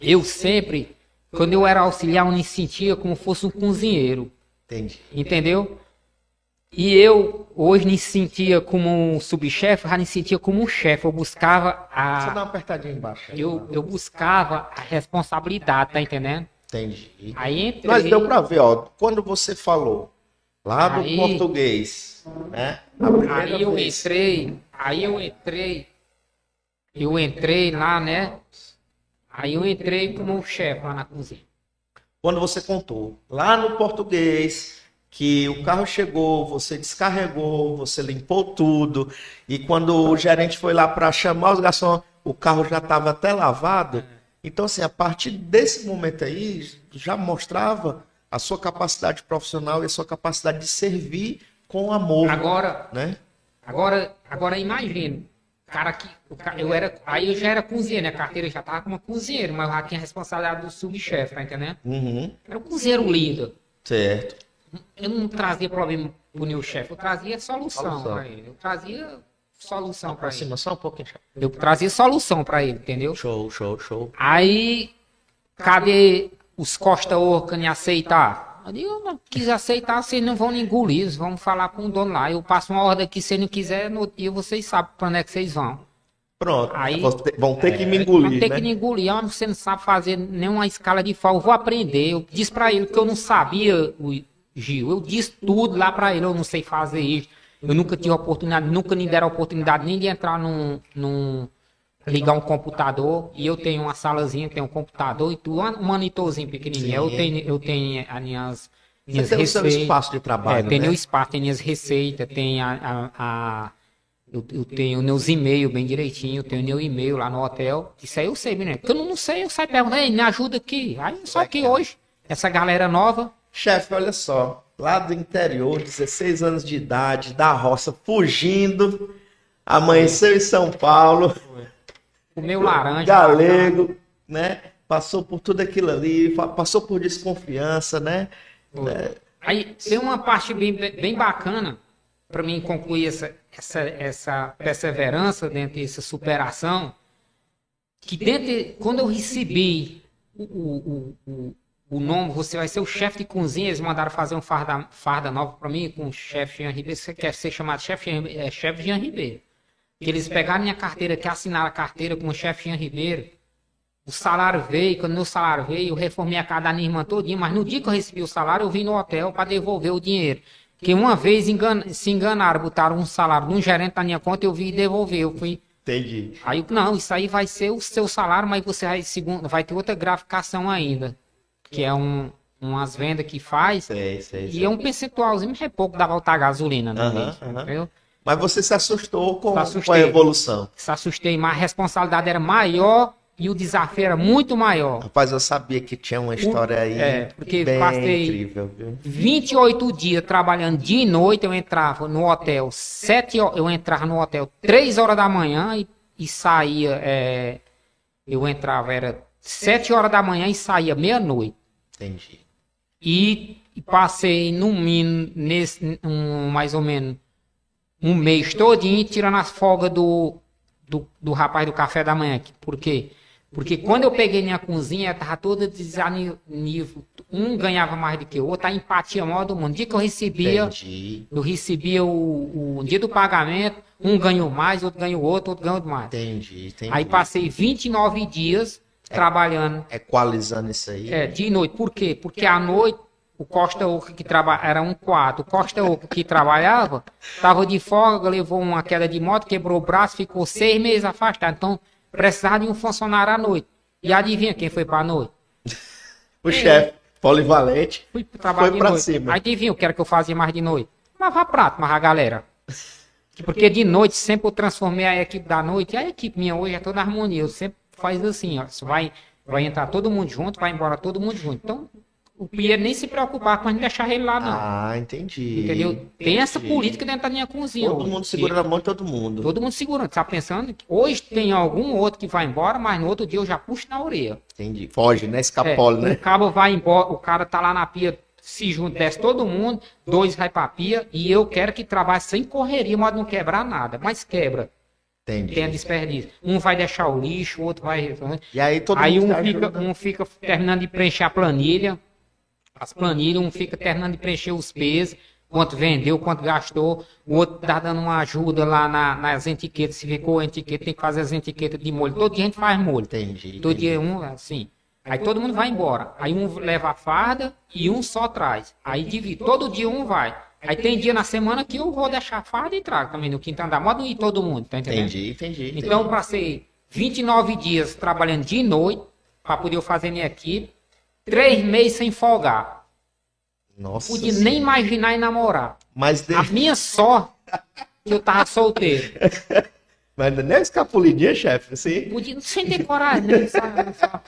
eu sempre, quando eu era auxiliar, eu me sentia como fosse um cozinheiro. Entendi. Entendeu? E eu hoje me sentia como um subchefe, já me sentia como um chefe. Eu buscava Só dá a. uma apertadinha embaixo. aí. Eu, eu buscava a responsabilidade, tá entendendo? Entendi. Aí entrei. Mas deu pra ver, ó, quando você falou lá do Aí- português, né? A Aí eu vez. entrei, aí eu entrei, eu entrei lá, né? Aí eu entrei como chefe lá na cozinha. Quando você contou lá no português que o carro chegou, você descarregou, você limpou tudo e quando o gerente foi lá para chamar os garçons, o carro já estava até lavado. Então, assim, a partir desse momento aí, já mostrava a sua capacidade profissional e a sua capacidade de servir com amor, Agora, né? Agora, agora imagine, cara que eu era, aí eu já era cozinheiro, né? A carteira já tava como cozinheiro, mas já tinha responsabilidade do subchefe, tá entendendo? Uhum, Era um cozinheiro líder. certo. Eu não trazia problema pro meu chefe, eu trazia solução para ele. Eu trazia solução para ele. Só um pouquinho. chefe. Eu trazia solução para ele, entendeu? Show, show, show. Aí, cadê os Costa Orca em aceitar? Eu digo, não quis aceitar, vocês não vão engolir, eles vão falar com o dono lá. Eu passo uma ordem aqui, se não quiser, no dia vocês sabem para onde é que vocês vão. Pronto. Aí- vão ter, vão que me Vão engolir, ter né? que me engolir, ah, você não sabe fazer nenhuma escala de fala, eu vou aprender. Eu disse pra ele que eu não sabia, o Gil, eu disse tudo lá pra ele, eu não sei fazer isso. Eu nunca tive oportunidade, nunca me deram a oportunidade nem de entrar num, num, ligar um computador e eu tenho uma salazinha, tem um computador e tudo, um monitorzinho pequenininho. Eu tenho, eu tenho as minhas, minhas Você tem o seu receitas. espaço de trabalho, É, tem né? meu espaço, tem minhas receitas, tem a. a- a- eu, eu tenho meus e-mails bem direitinho, eu tenho meu e-mail lá no hotel. Isso aí eu sei, menino. Porque eu não, sei, eu saio perguntando, "Ei, me ajuda aqui. Aí só que hoje, essa galera nova, Chefe, olha só, lá do interior, 16 anos de idade, da roça, fugindo, amanheceu em São Paulo, comeu laranja. galego, né? Passou por tudo aquilo ali, passou por desconfiança, né? É, Aí tem uma parte bem, bem bacana para mim concluir essa, essa, essa perseverança dentro dessa superação, que dentro, quando eu recebi o, o, o, o, nome, você vai ser o chefe de cozinha, eles mandaram fazer um farda, farda nova para mim com o chefe Jean Ribeiro, você quer ser chamado chefe é, chefe Jean Ribeiro. Que eles pegaram minha carteira, que assinaram a carteira com o chefe Jean Ribeiro, o salário veio, quando meu salário veio, eu reformei a casa da minha irmã todinha, mas no dia que eu recebi o salário, eu vim no hotel para devolver o dinheiro. Que uma vez engan- se enganaram, botaram um salário de um gerente na minha conta, eu vim e devolver. Eu fui. entendi. Aí, não, isso aí vai ser o seu salário, mas você vai, segundo, vai ter outra graficação ainda. Que é um, umas vendas que faz. Sei, sei, E sei. é um percentualzinho, é pouco dá voltar a gasolina, né? Entendeu? Mas você se assustou com, com a evolução. Se assustei, mas a responsabilidade era maior e o desafio era muito maior. Rapaz, eu sabia que tinha uma história aí é, porque bem passei- incrível, viu? 28 dias trabalhando dia e noite, eu entrava no hotel, 7 horas, eu entrava no hotel 3 horas da manhã e, e saía, é, eu entrava, era 7 horas da manhã e saía meia-noite. Entendi. E, passei no mínimo, nesse, um, mais ou menos, um mês todinho tirando as folgas do, do, do rapaz do café da manhã. Por quê? Porque quando eu peguei minha cozinha, tava toda desanível. Um ganhava mais do que o outro, a empatia maior do mundo. No dia que eu recebia, Entendi. eu recebia o, o dia do pagamento, um ganhou mais, outro ganhou outro, outro ganhou mais. Entendi, entendi. Aí passei 29 dias trabalhando Equalizando isso aí. é, dia e noite. Por quê? Porque à noite o Costa Oca que trabalha era um quadro. O Costa Oca que trabalhava estava de folga, levou uma queda de moto, quebrou o braço, ficou seis meses afastado. Então precisava de um funcionário à noite. E adivinha quem foi para a noite? O chefe polivalente Fui Foi de noite. cima. Adivinha o que era que eu fazia mais de noite? Lavar prato, mas a galera. Porque de noite sempre eu transformei a equipe da noite. E a equipe minha hoje é toda harmonia. Eu sempre faz assim, ó. Vai, vai entrar todo mundo junto, vai embora todo mundo junto. Então, o Pierre nem se preocupar com a gente deixar ele lá, não. Ah, entendi. entendeu? Tem essa política dentro da minha cozinha. Todo hoje. mundo segura na mão de todo mundo. Todo mundo segurando. Tá pensando que hoje tem algum outro que vai embora, mas no outro dia eu já puxo na orelha. Entendi. Foge, né? É, Escapole, O né? cabo vai embora, o cara tá lá na pia, se junta, desce todo mundo, dois vai pra pia, e eu quero que trabalhe sem correria, mas não quebrar nada. Mas quebra, Entendi. tem a desperdício. Um vai deixar o lixo, o outro vai. E aí todo Aí mundo um se fica, um fica terminando de preencher a planilha, as planilhas, um fica terminando de preencher os pesos, quanto vendeu, quanto gastou, o outro tá dando uma ajuda lá na- nas etiquetas, se ficou a etiqueta, tem que fazer as etiquetas de molho. Todo dia a gente faz molho. Entendi. Todo entendi. dia um, assim. Aí todo mundo vai embora. Aí um leva a farda e um só traz. Aí divide. Todo dia um vai. Aí tem dia na semana que eu vou deixar a farda e trago também no quinto andar. Modo ir todo mundo, tá entendendo? Entendi, entendi. entendi. Então eu passei 29 dias trabalhando de noite para poder eu fazer minha equipe. Três meses sem folgar. Nossa. Pude Senhora. nem imaginar em namorar. Mas, de... A minha sorte que eu tava solteiro. Mas nem escapulidinha, chefe, assim. Pude sem ter coragem, né? Só- só-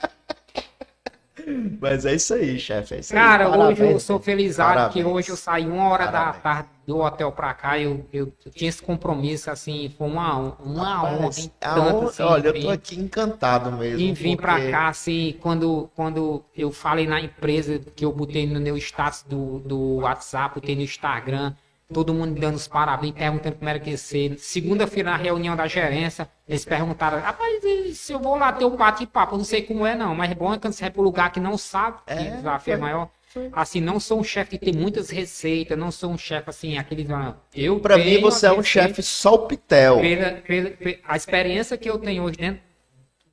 Mas é isso aí, chefe. É isso aí. Cara, hoje eu Parabéns, sou felizado que Parabéns. hoje eu saí uma hora da Parabéns. tarde do hotel pra cá. Eu, eu, eu tinha esse compromisso, assim, foi uma, uma honra. Rapaz, em a tanto, honra- assim, olha, eu vir- tô aqui encantado mesmo. E vim pra porque- cá, assim, quando, quando eu falei na empresa que eu botei no meu status do, do WhatsApp, botei no Instagram, todo mundo dando os parabéns, perguntando como era que ia ser. Segunda-feira, na reunião da gerência, eles perguntaram, rapaz, se eu vou lá ter um bate-papo, não sei como é não, mas é bom é quando você vai pro lugar que não sabe, que É, desafio é maior. Assim, não sou um chefe que tem muitas receitas, não sou um chefe assim, aquele. Eu Pra mim, você é um chefe solpitel. pela, pela, pela- a experiência que eu tenho hoje dentro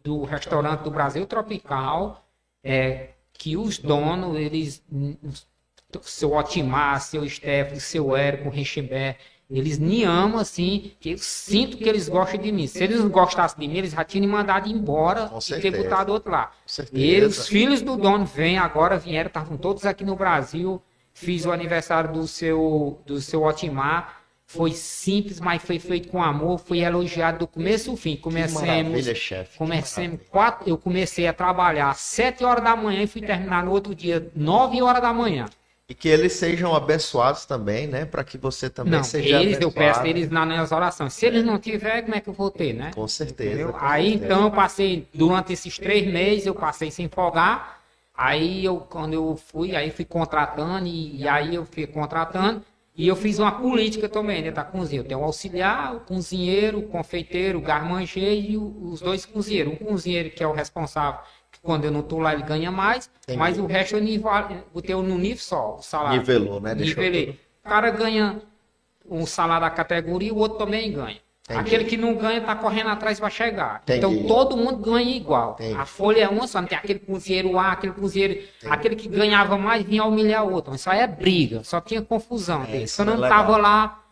do restaurante do Brasil Tropical é que os donos, eles, seu Otimar, seu Stephanie, seu Érico, o Richibé, Eles me amam, assim, que eu sinto que eles gostam de mim. Se eles não gostassem de mim, eles já tinham me mandado embora Com e ter botado outro lá. E os filhos do dono vêm agora, vieram, estavam todos aqui no Brasil. Fiz o aniversário do seu, do seu Otimar. Foi simples, mas foi feito com amor. Foi elogiado do começo ao fim. Comecemos, chefe. comecemos quatro, eu comecei a trabalhar às 7 horas da manhã e fui terminar no outro dia, 9 horas da manhã. E que eles sejam abençoados também, né? Para que você também Não, seja eles, eu abençoado. peço eles nas minhas orações. Se eles não tiverem, como é que eu vou ter, né? Com certeza. Com Aí certeza. então eu passei, durante esses três meses, eu passei sem folgar. Aí eu, quando eu fui, aí fui contratando, e, e aí eu fui contratando, e eu fiz uma política também dentro da cozinha. Eu tenho o auxiliar, o cozinheiro, o confeiteiro, o garmancheiro e os dois cozinheiros. Um cozinheiro que é o responsável, quando eu não estou lá ele ganha mais, Entendi. mas o resto eu nivel, botei no nível só, o salário. Nivelou, né? Deixou Nivelei. tudo. O cara ganha um salário da categoria e o outro também ganha. Entendi. Aquele que não ganha tá correndo atrás para chegar. Entendi. Então todo mundo ganha igual. Entendi. A folha é uma só, não tem aquele cozinheiro A, aquele cozinheiro. Aquele que ganhava mais vinha humilhar o outro. Isso aí é briga, só tinha confusão. É, isso eu não é legal. tava lá,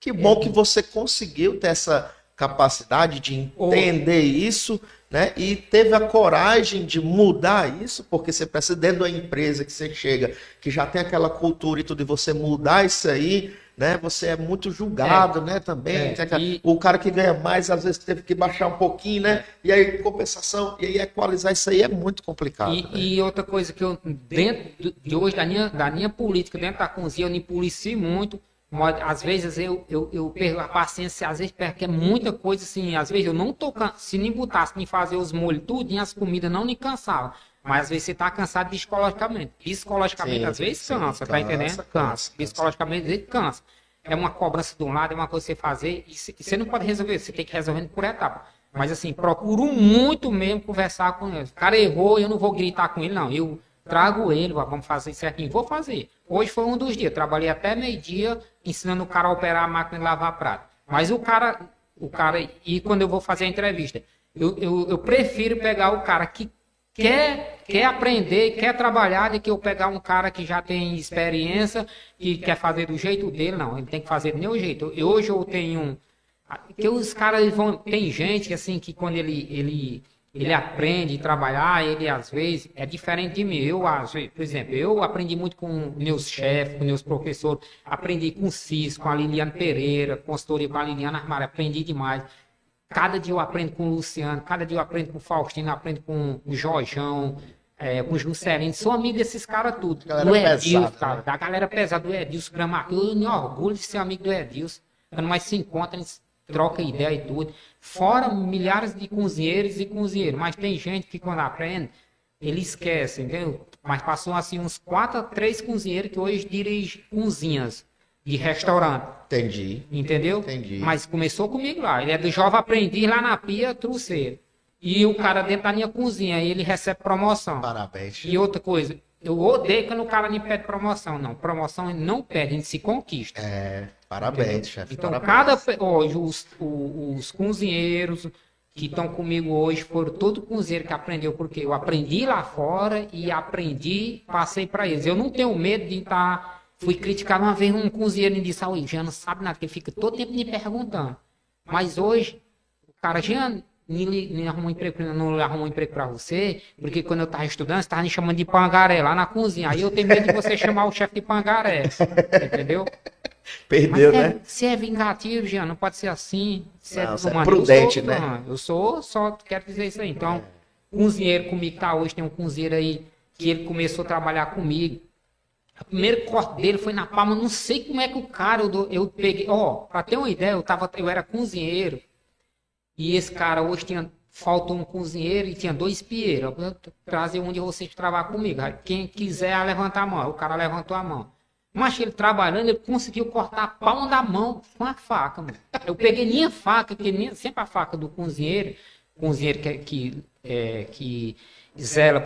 Que bom que você conseguiu ter essa capacidade de entender isso, né? E teve a coragem de mudar isso, porque você precisa dentro da empresa que você chega, que já tem aquela cultura e tudo, e você mudar isso aí, né? Você é muito julgado, né? Também É, aquela- e- o cara que ganha mais às vezes teve que baixar um pouquinho, né? E aí compensação e aí equalizar isso aí é muito complicado. E, né? e outra coisa que eu, dentro de hoje, da minha, da minha política, dentro da cozinha, eu me policio muito. Às vezes eu, eu, eu perco a paciência, às vezes perco é muita coisa assim. Às vezes eu não tô. Se nem botasse, nem fazer os molhos, tudo, as comidas não me cansavam. Mas às vezes você tá cansado psicologicamente. Psicologicamente, Sim, às vezes sim, cansa, tá entendendo? cansa, Cansa. Psicologicamente, às vezes cansa. É uma cobrança de um lado, é uma coisa que você fazer, e você- e você não pode resolver, você tem que resolver por etapa. Mas assim, procuro muito mesmo conversar com ele. O cara errou, eu não vou gritar com ele, não. Eu trago ele, vamos fazer certinho. Vou fazer. Hoje foi um dos dias. Trabalhei até meio-dia ensinando o cara a operar a máquina de lavar prato. Mas o cara, o cara, e quando eu vou fazer a entrevista, eu, eu, eu prefiro pegar o cara que quer, quer aprender, quer trabalhar, do que eu pegar um cara que já tem experiência e quer fazer do jeito dele. Não, ele tem que fazer do meu jeito. Eu, hoje eu tenho um. Que os caras vão. Tem gente assim que quando ele, ele, ele aprende a trabalhar, ele às vezes é diferente de mim. Eu, às vezes, por exemplo, eu aprendi muito com meus chefes, com meus professores, aprendi com o Cis, com a Liliane Pereira, consultoria com a Liliana Armário, aprendi demais. Cada dia eu aprendo com o Luciano, cada dia eu aprendo com o Faustino, aprendo com o Jorjão, é, com o Juscelino. Sou amigo desses caras tudo. Galera do Edilson, pesada, cara, né? da galera pesada, do Edilson Gramac. Eu me orgulho de ser amigo do Edilson. Quando mais se encontra, eles trocam ideia e tudo. Fora milhares de cozinheiros e cozinheiros. Mas tem gente que quando aprende, ele esquece, entendeu? Mas passou assim uns quatro a três cozinheiros que hoje dirigem cozinhas de restaurante. Entendi. Entendeu? Entendi. Mas começou comigo lá. Ele é do jovem aprendiz lá na pia, trouxeiro. E o cara dentro da minha cozinha, ele recebe promoção. Parabéns. E outra coisa, eu odeio quando o cara me pede promoção. Não, promoção ele não pede, a gente se conquista. É, parabéns, chefe. Então, parabéns. cada. Hoje, os, o- os cozinheiros que estão comigo hoje foram todo cozinheiro que aprendeu, porque eu aprendi lá fora e aprendi, passei para eles. Eu não tenho medo de estar. Fui criticar uma vez um cozinheiro e disse: "Oi, já não sabe nada, porque ele fica todo tempo me perguntando. Mas hoje, o cara não arrumou um emprego, não arrumou um emprego para você, porque quando eu estava estudando, você estava me chamando de pangaré lá na cozinha. Aí eu tenho medo de você chamar o chefe de pangaré. Entendeu? Perdeu, Mas é- né? Você é vingativo, Jean, não pode ser assim. Você Não, é, você é prudente, eu sou, né? não, eu sou, só quero dizer isso aí. Então, cozinheiro comigo tá hoje, tem um cozinheiro aí que ele começou a trabalhar comigo. O primeiro corte dele foi na palma, não sei como é que o cara, eu, eu peguei, ó, pra ter uma ideia, eu, tava, eu era cozinheiro, e esse cara hoje tinha, faltou um cozinheiro e tinha dois pieiros. Trazer um de vocês trabalhar comigo. Quem quiser levantar a mão. O cara levantou a mão. Mas ele trabalhando, ele conseguiu cortar a palma da mão com a faca, mano. Eu peguei minha faca, que minha, sempre a faca do cozinheiro, cozinheiro que, que, é, que zela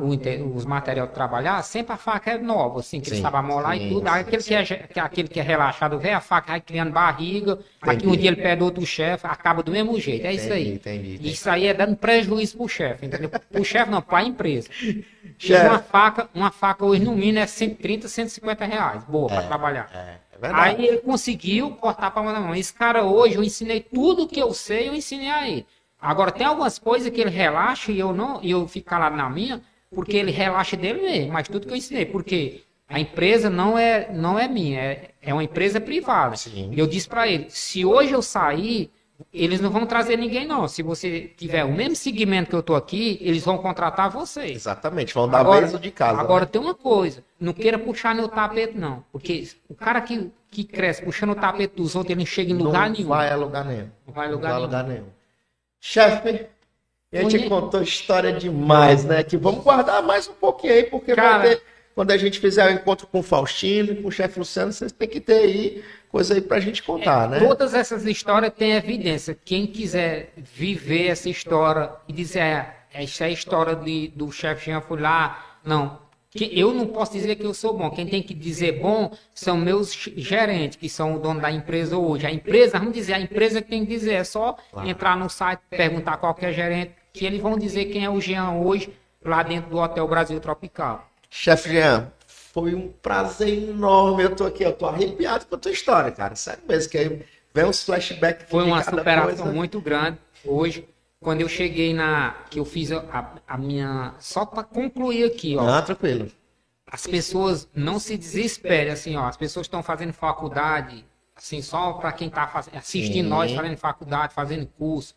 o inte- os materiais de trabalhar, sempre a faca é nova, assim, que ele Sim, sabe amolar sim, e tudo. Aí aquele, que é, que- aquele que é relaxado, vê a faca, vai criando barriga, aqui um Entendi. dia ele pede outro chefe, acaba do mesmo jeito. É isso aí. Entendi, entendi, entendi. Isso aí é dando prejuízo pro chefe, entendeu? Pro chefe não, pra empresa. E Chefe. uma faca, uma faca hoje no mínimo é 130, 150 reais. Boa, pra trabalhar. É, é É verdade. Aí ele conseguiu cortar a palma da mão. Esse cara hoje, eu ensinei tudo que eu sei, eu ensinei a ele. Agora, tem algumas coisas que ele relaxa e eu não, e eu fico calado na minha, porque ele relaxa dele mesmo, mas tudo que eu ensinei. Porque a empresa não é, não é minha, é, é uma empresa privada. Sim. Eu disse para ele, se hoje eu sair, eles não vão trazer ninguém não. Se você tiver o mesmo segmento que eu tô aqui, eles vão contratar vocês. Exatamente, vão dar Agora- de casa. Agora né? tem uma coisa, não queira puxar meu tapete não, porque o cara que, que cresce puxando o tapete dos outros, ele não chega em lugar não nenhum. vai a lugar nenhum. Não vai a Não lugar vai a nenhum. lugar nenhum. Chefe, a gente Conhe- contou história demais, né? Que vamos guardar mais um pouquinho aí, porque Cara- vai ter, quando a gente fizer o encontro com o Faustino, com o chefe Luciano, vocês têm que ter aí coisa aí pra gente contar, né? Todas essas histórias têm evidência. Quem quiser viver essa história e dizer, "É, essa é a história de, do chefe Jean foi lá, não. Que- Eu não posso dizer que eu sou bom. Quem tem que dizer bom são meus gerentes, que são o dono da empresa hoje. A empresa, vamos dizer, a empresa que tem que dizer. É só Claro. entrar no site, perguntar a qualquer gerente, que eles vão dizer quem é o Jean hoje, lá dentro do Hotel Brasil Tropical. Chefe Jean, foi um prazer enorme. Eu tô aqui, eu tô arrepiado com a tua história, cara. Sério mesmo, que aí vem uns flashbacks Foi uma superação coisa. muito grande hoje. Quando eu cheguei na. que eu fiz a, a minha. Só para concluir aqui, ó. Ah, tranquilo. As pessoas não se desesperem, assim, ó. As pessoas estão fazendo faculdade, assim, só para quem está assistindo Sim. nós fazendo faculdade, fazendo curso.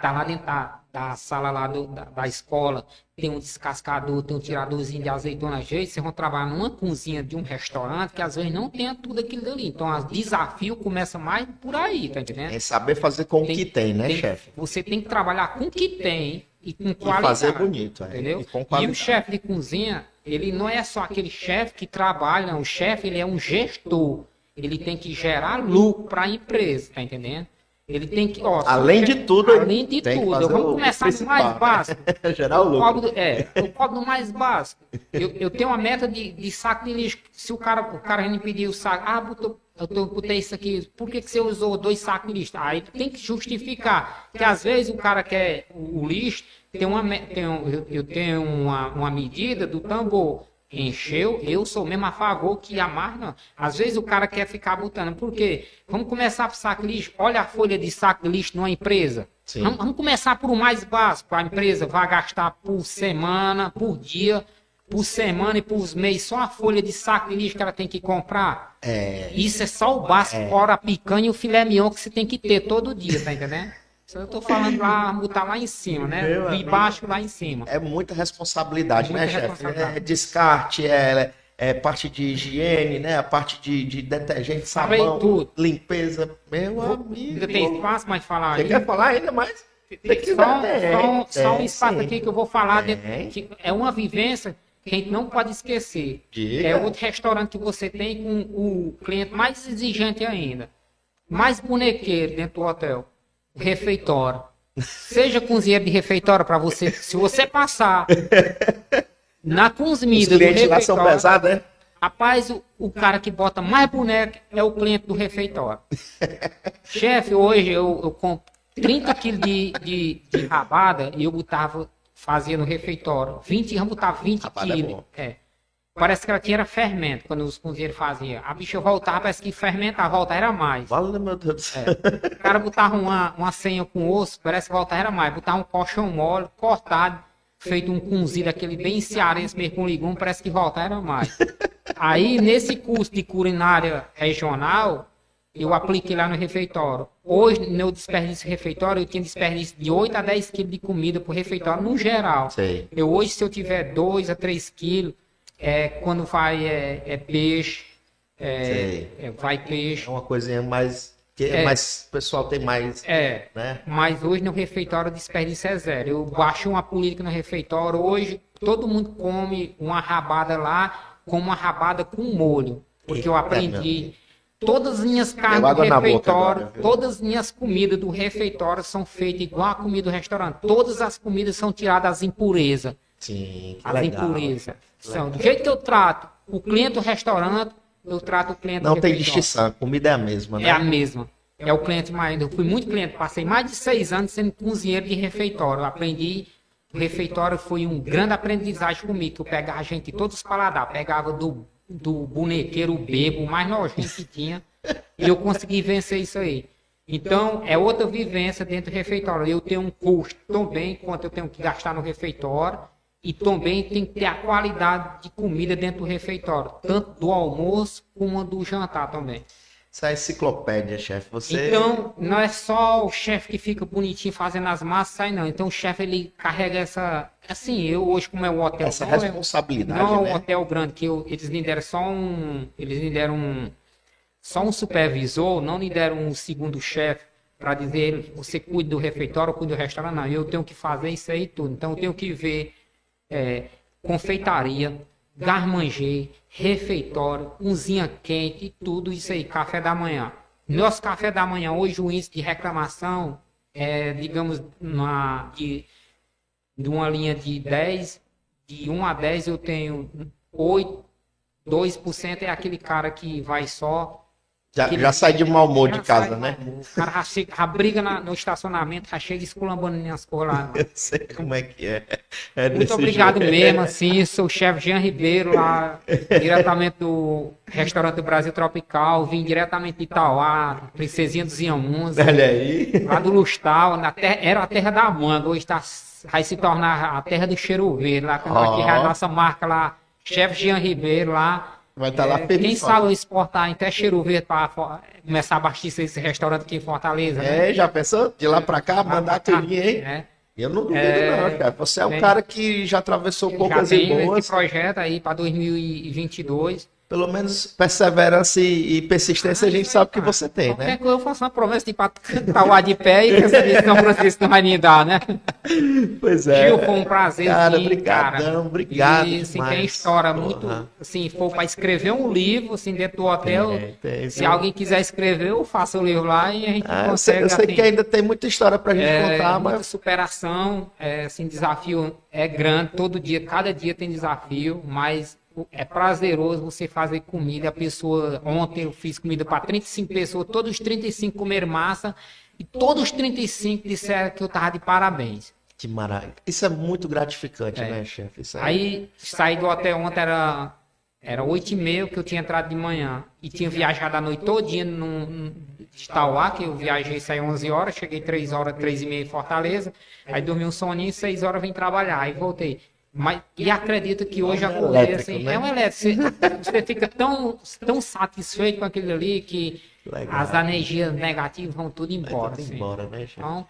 Tá lá dentro da, da sala lá do- da, da escola, tem um descascador, tem um tiradorzinho de azeitona. Gente, vocês vão trabalhar numa cozinha de um restaurante que às vezes não tem tudo aquilo dali. Então, o desafio começa mais por aí, tá entendendo? É saber fazer com o que tem, né, tem- chefe? Você tem que trabalhar com o que tem e com E qualidade. fazer bonito, é. Entendeu? E E, o chefe de cozinha, ele não é só aquele chefe que trabalha, não. O chefe, ele é um gestor. Ele tem que gerar lucro para a empresa, tá entendendo? Ele tem que, ó, Além o de tudo, além de tudo, vamos o começar do mais né? básico. Gerar o Eu lucro. cobro, é, eu cobro no mais básico. Eu, eu tenho uma meta de, de saco de lixo. Se o cara, o cara me pedir o saco, ah, botou, eu tô- botei isso aqui, por que, que você usou dois sacos de lixo? Aí tem que justificar. Que às vezes o cara quer o, o lixo, tem uma, tem um- eu, eu tenho uma, uma medida do tambor. Encheu, eu sou mesmo a favor que amarra, não. Às vezes o cara quer ficar botando. Por quê? Vamos começar por saco de lixo. Olha a folha de saco de lixo numa empresa. Vamos, vamos começar por o mais básico. A empresa vai gastar por semana, por dia, por semana e por mês só a folha de saco de lixo que ela tem que comprar. É, Isso é só o básico, fora a picanha e o filé mignon que você tem que ter todo dia, tá entendendo? Isso eu tô falando lá, botar lá em cima, né? Meu De amigo. baixo lá em cima. é muita responsabilidade, Muita né, chefe? É descarte, é, é parte de higiene, né? A parte de, de detergente, sabão, tudo. limpeza. Meu amigo. Ainda tem espaço mais falar Você aí? quer falar ainda mais? Tem que Só, tem, só um- só espaço sim. aqui que eu vou falar. Dentro- que é uma vivência que a gente não pode esquecer. Diga. É outro restaurante que você tem com o cliente mais exigente ainda. Mais bonequeiro dentro do hotel. Refeitório. Seja cozinheiro de refeitório para você. Se você passar na Os comida do lá são refeitório. pesados, né? Rapaz, o, o cara que bota mais boneca é o cliente do refeitório. Chefe, hoje eu, eu compro 30 quilos de, de, de rabada e eu botava, fazia no refeitório. 20, eu botava 20 Rabada é quilos. É. Parece que ela tinha fermento quando os cozinheiros faziam. A bicha voltava, parece que fermentava, volta era mais. Fala, meu Deus do céu. O cara botava uma, uma senha com osso, parece que volta era mais. Botava um colchão mole, cortado, feito um cunzido, aquele bem cearense mesmo com legume, parece que volta era mais. Aí, nesse curso de culinária regional, eu apliquei lá no refeitório. Hoje, no meu desperdício refeitório, eu tinha desperdício de 8 a 10 quilos de comida por refeitório, no geral. Sei. Eu hoje, se eu tiver 2 a 3 quilos, é, quando vai é, é peixe, é, é, vai peixe. É uma coisinha mais. Que É. mais o pessoal tem mais. É, Né? mas hoje no refeitório o desperdício é zero. Eu baixei uma política no refeitório. Hoje todo mundo come uma rabada lá com uma rabada com molho. Porque eu Eita, aprendi. Todas as minhas carnes do refeitório, agora, todas as minhas comidas do refeitório são feitas igual a comida do restaurante. Todas as comidas são tiradas as impurezas. Sim, que As legal. impurezas. São, do jeito que eu trato o cliente do restaurante, eu trato o cliente Não do tem distinção, a comida é a mesma, né? É a mesma. É o cliente mais. Eu fui muito cliente, passei mais de seis anos sendo cozinheiro de refeitório. Eu aprendi. O refeitório foi um grande aprendizagem comigo. que Eu pegava a gente de todos os paladares. Pegava do do bonequeiro bebo mais nojento que tinha. E eu consegui vencer isso aí. Então, é outra vivência dentro do refeitório. Eu tenho um custo também, quanto eu tenho que gastar no refeitório, e também tem que ter a qualidade de comida dentro do refeitório, tanto do almoço como do jantar também. Essa é enciclopédia, chefe. Você... Então, não é só o chefe que fica bonitinho fazendo as massas, sai não. Então, o chefe, ele carrega essa... Assim, eu hoje, como é o hotel... Essa não responsabilidade, é, Não né? é um hotel grande, que eu, eles me deram só um... Eles me deram um... Só um supervisor, não me deram um segundo chefe para dizer, você cuida do refeitório, cuida do restaurante. Não, eu tenho que fazer isso aí tudo. Então, eu tenho que ver é, confeitaria, garmanger, refeitório, unzinha quente, tudo isso aí, café da manhã. Nosso café da manhã, hoje o índice de reclamação é, digamos, uma, de, de uma linha de 10, de 1 a 10 eu tenho 8, 2% é aquele cara que vai só já, já sai de mau humor de casa, né? O cara já, chega, já briga na, no estacionamento, já chega esculambando minhas cor lá. Eu sei como é que é. é Muito obrigado jeito. mesmo, assim, sou o chefe Jean Ribeiro, lá, diretamente do restaurante Brasil Tropical, vim diretamente de Itauá, Princesinha dos Inhamuns. Olha aí. Lá do Lustal, na terra, era a terra da manga, hoje tá, vai se tornar a terra do cheiro verde, lá, oh. aqui a nossa marca lá, chefe Jean Ribeiro lá. Vai estar tá lá é, Quem sabe exportar até cheiro verde para começar a abastecer esse restaurante aqui em Fortaleza. É, né? já pensou? De lá para cá, mandar tudo, hein? É. Eu não duvido, é, não, cara. Você é um cara que já atravessou poucas e boas. esse projeto aí para 2022 pelo menos perseverança e, persistência a gente sabe que você tem, né? Coisa eu faço uma promessa de Tauá de pé e que de São Francisco não vai me dar, né? Pois é. Gil, foi um prazer. Cara, obrigadão, obrigado E assim, tem história Porra. muito, assim, for para escrever um livro, assim, dentro do hotel, tem, tem, se tem. alguém quiser escrever, eu faço o livro lá e a gente ah, consegue. Eu sei, eu sei assim, que ainda tem muita história pra gente é, contar, muita mas... superação, é, assim, desafio é grande, todo dia, cada dia tem desafio, mas é prazeroso você fazer comida. A pessoa, ontem eu fiz comida para 35 pessoas, todos os 35 comeram massa e todos os 35 disseram que eu tava de parabéns. Que maravilha. Isso é muito gratificante, é. né, chefe? É... Aí saí do hotel ontem, era, era 8 e meia que eu tinha entrado de manhã. E tinha viajado a noite todinha no Itauá, que eu viajei, saí 11 horas, cheguei 3 horas, 3 e meia em Fortaleza. Aí dormi um soninho, 6 horas vim trabalhar. Aí voltei. Mas, e acredito que hoje a correr assim, né? é um elétrico. Você, você, fica tão, tão satisfeito com aquilo ali que Legal. as energias negativas vão tudo embora. Tudo assim. embora, né, Então,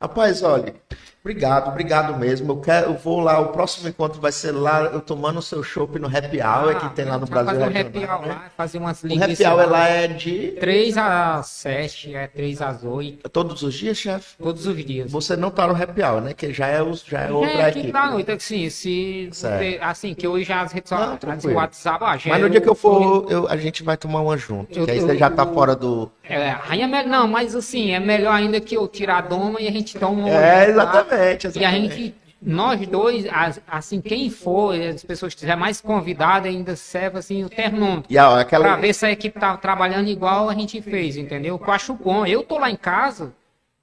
Rapaz, olha, obrigado, obrigado mesmo. Eu, quero, eu vou lá, o próximo encontro vai ser lá, eu tomando o seu chopp no Happy Hour, ah, que tem lá no Brasil. Fazer um Happy Hour né? lá, fazer umas linguiças. O Happy Hour lá é de... 3 às 7, é 3 às 8. Todos os dias, chefe? Todos os dias. Você não tá no Happy Hour, né? Que já é, o, já é outra é, equipe. Da noite, assim, se... Você, assim, que hoje as redes sociais, o WhatsApp... Ah, Mas no dia que eu for, eu, a gente vai tomar uma junto, eu, que aí você já tá fora do... É, aí é melhor, não, mas assim, é melhor ainda que eu tirar a doma e a gente toma uma... É, exatamente, exatamente. E a gente nós dois, assim, quem for, as pessoas que estiver mais convidadas, ainda serve assim o termômetro. Aquela... Pra ver se a equipe tá trabalhando igual a gente fez, entendeu? Eu acho bom. Eu tô lá em casa,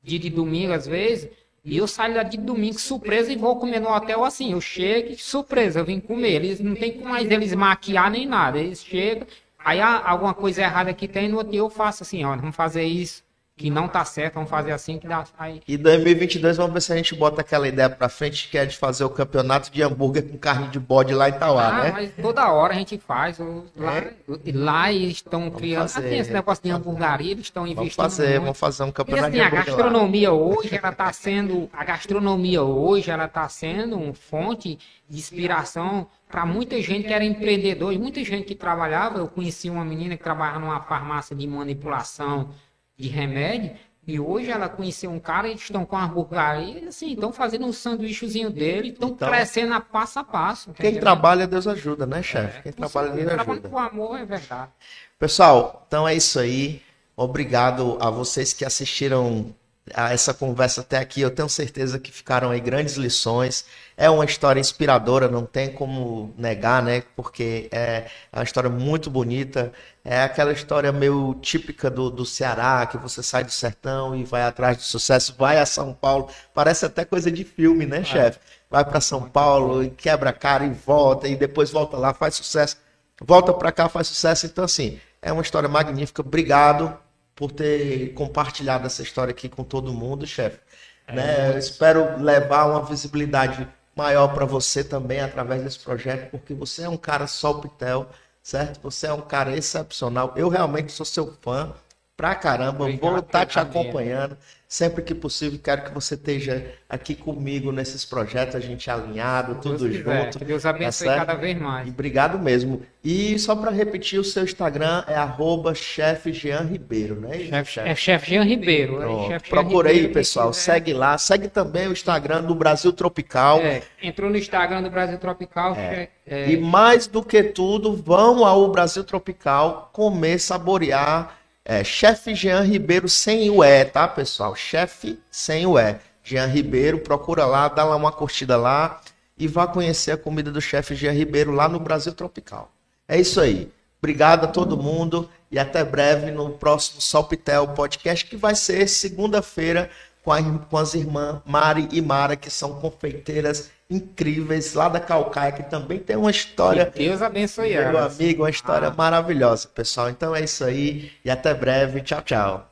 dia de domingo às vezes, e eu saio lá de domingo surpresa e vou comer no hotel assim. Eu chego e surpresa, eu vim comer. Eles não tem como mais eles maquiar nem nada. Eles chegam, aí há alguma coisa errada que tem, no outro dia eu faço assim, ó, vamos fazer isso que não tá certo, vamos fazer assim que dá. Aí... E 2022 vamos ver se a gente bota aquela ideia para frente que é de fazer o campeonato de hambúrguer com carne de bode lá em Tauá, ah, né? Mas toda hora a gente faz. Lá, é? lá eles estão criando. Fazer. Ah, tem esse negócio de hamburgueria, eles estão investindo. Vamos fazer, muito. vamos fazer um campeonato e, assim, de A gastronomia lá. hoje, ela tá sendo. A gastronomia hoje, ela tá sendo uma fonte de inspiração para muita gente que era empreendedor, muita gente que trabalhava. Eu conheci uma menina que trabalhava numa farmácia de manipulação de remédio. E hoje ela conheceu um cara, eles estão com a hamburgueria, assim, estão fazendo um sanduíchezinho dele, estão então, crescendo a passo a passo. Quem trabalha, Deus ajuda, né, chefe? É, quem trabalha, Deus ajuda. Trabalha com amor, é verdade. Pessoal, então é isso aí. Obrigado a vocês que assistiram a essa conversa até aqui. Eu tenho certeza que ficaram aí grandes lições. É uma história inspiradora, não tem como negar, né? Porque é uma história muito bonita. É aquela história meio típica do, do Ceará, que você sai do sertão e vai atrás do sucesso, vai a São Paulo. Parece até coisa de filme, né, é. chefe? Vai para São Paulo e quebra a cara e volta, e depois volta lá, faz sucesso. volta para cá, faz sucesso. Então, assim, é uma história magnífica. Obrigado por ter compartilhado essa história aqui com todo mundo, chefe. É, né? Espero levar uma visibilidade maior para você também através desse projeto, porque você é um cara solpitel, certo? Você é um cara excepcional. Eu realmente sou seu fã pra caramba. Obrigado, Vou estar tá te acompanhando. Sempre que possível, quero que você esteja aqui comigo nesses projetos, a gente alinhado, tudo Deus junto. Quiser. Deus abençoe tá cada vez mais. E obrigado mesmo. E só para repetir, o seu Instagram é arroba chefe Jean Ribeiro, né? Chef, chef. É chefe Jean Ribeiro. É Procura aí, pessoal. Segue lá. Segue também o Instagram do Brasil Tropical. É, entrou no Instagram do Brasil Tropical. É. É... E mais do que tudo, vão ao Brasil Tropical comer, saborear é chefe Jean Ribeiro sem o E, tá, pessoal? Chefe sem o E. Jean Ribeiro, procura lá, dá lá uma curtida lá e vá conhecer a comida do chefe Jean Ribeiro lá no Brasil Tropical. É isso aí. Obrigado a todo mundo e até breve no próximo Solpitel Podcast, que vai ser segunda-feira com, com as irmãs Mari e Mara, que são confeiteiras incríveis lá da Calcaia, que também tem uma história. Que Deus abençoe Meu amigo, uma história ah. maravilhosa, pessoal. Então é isso aí e até breve. Tchau, tchau.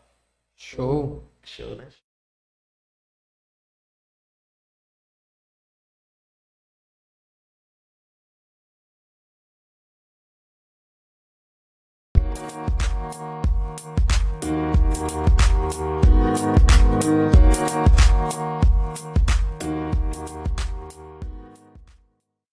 Show. Show, né?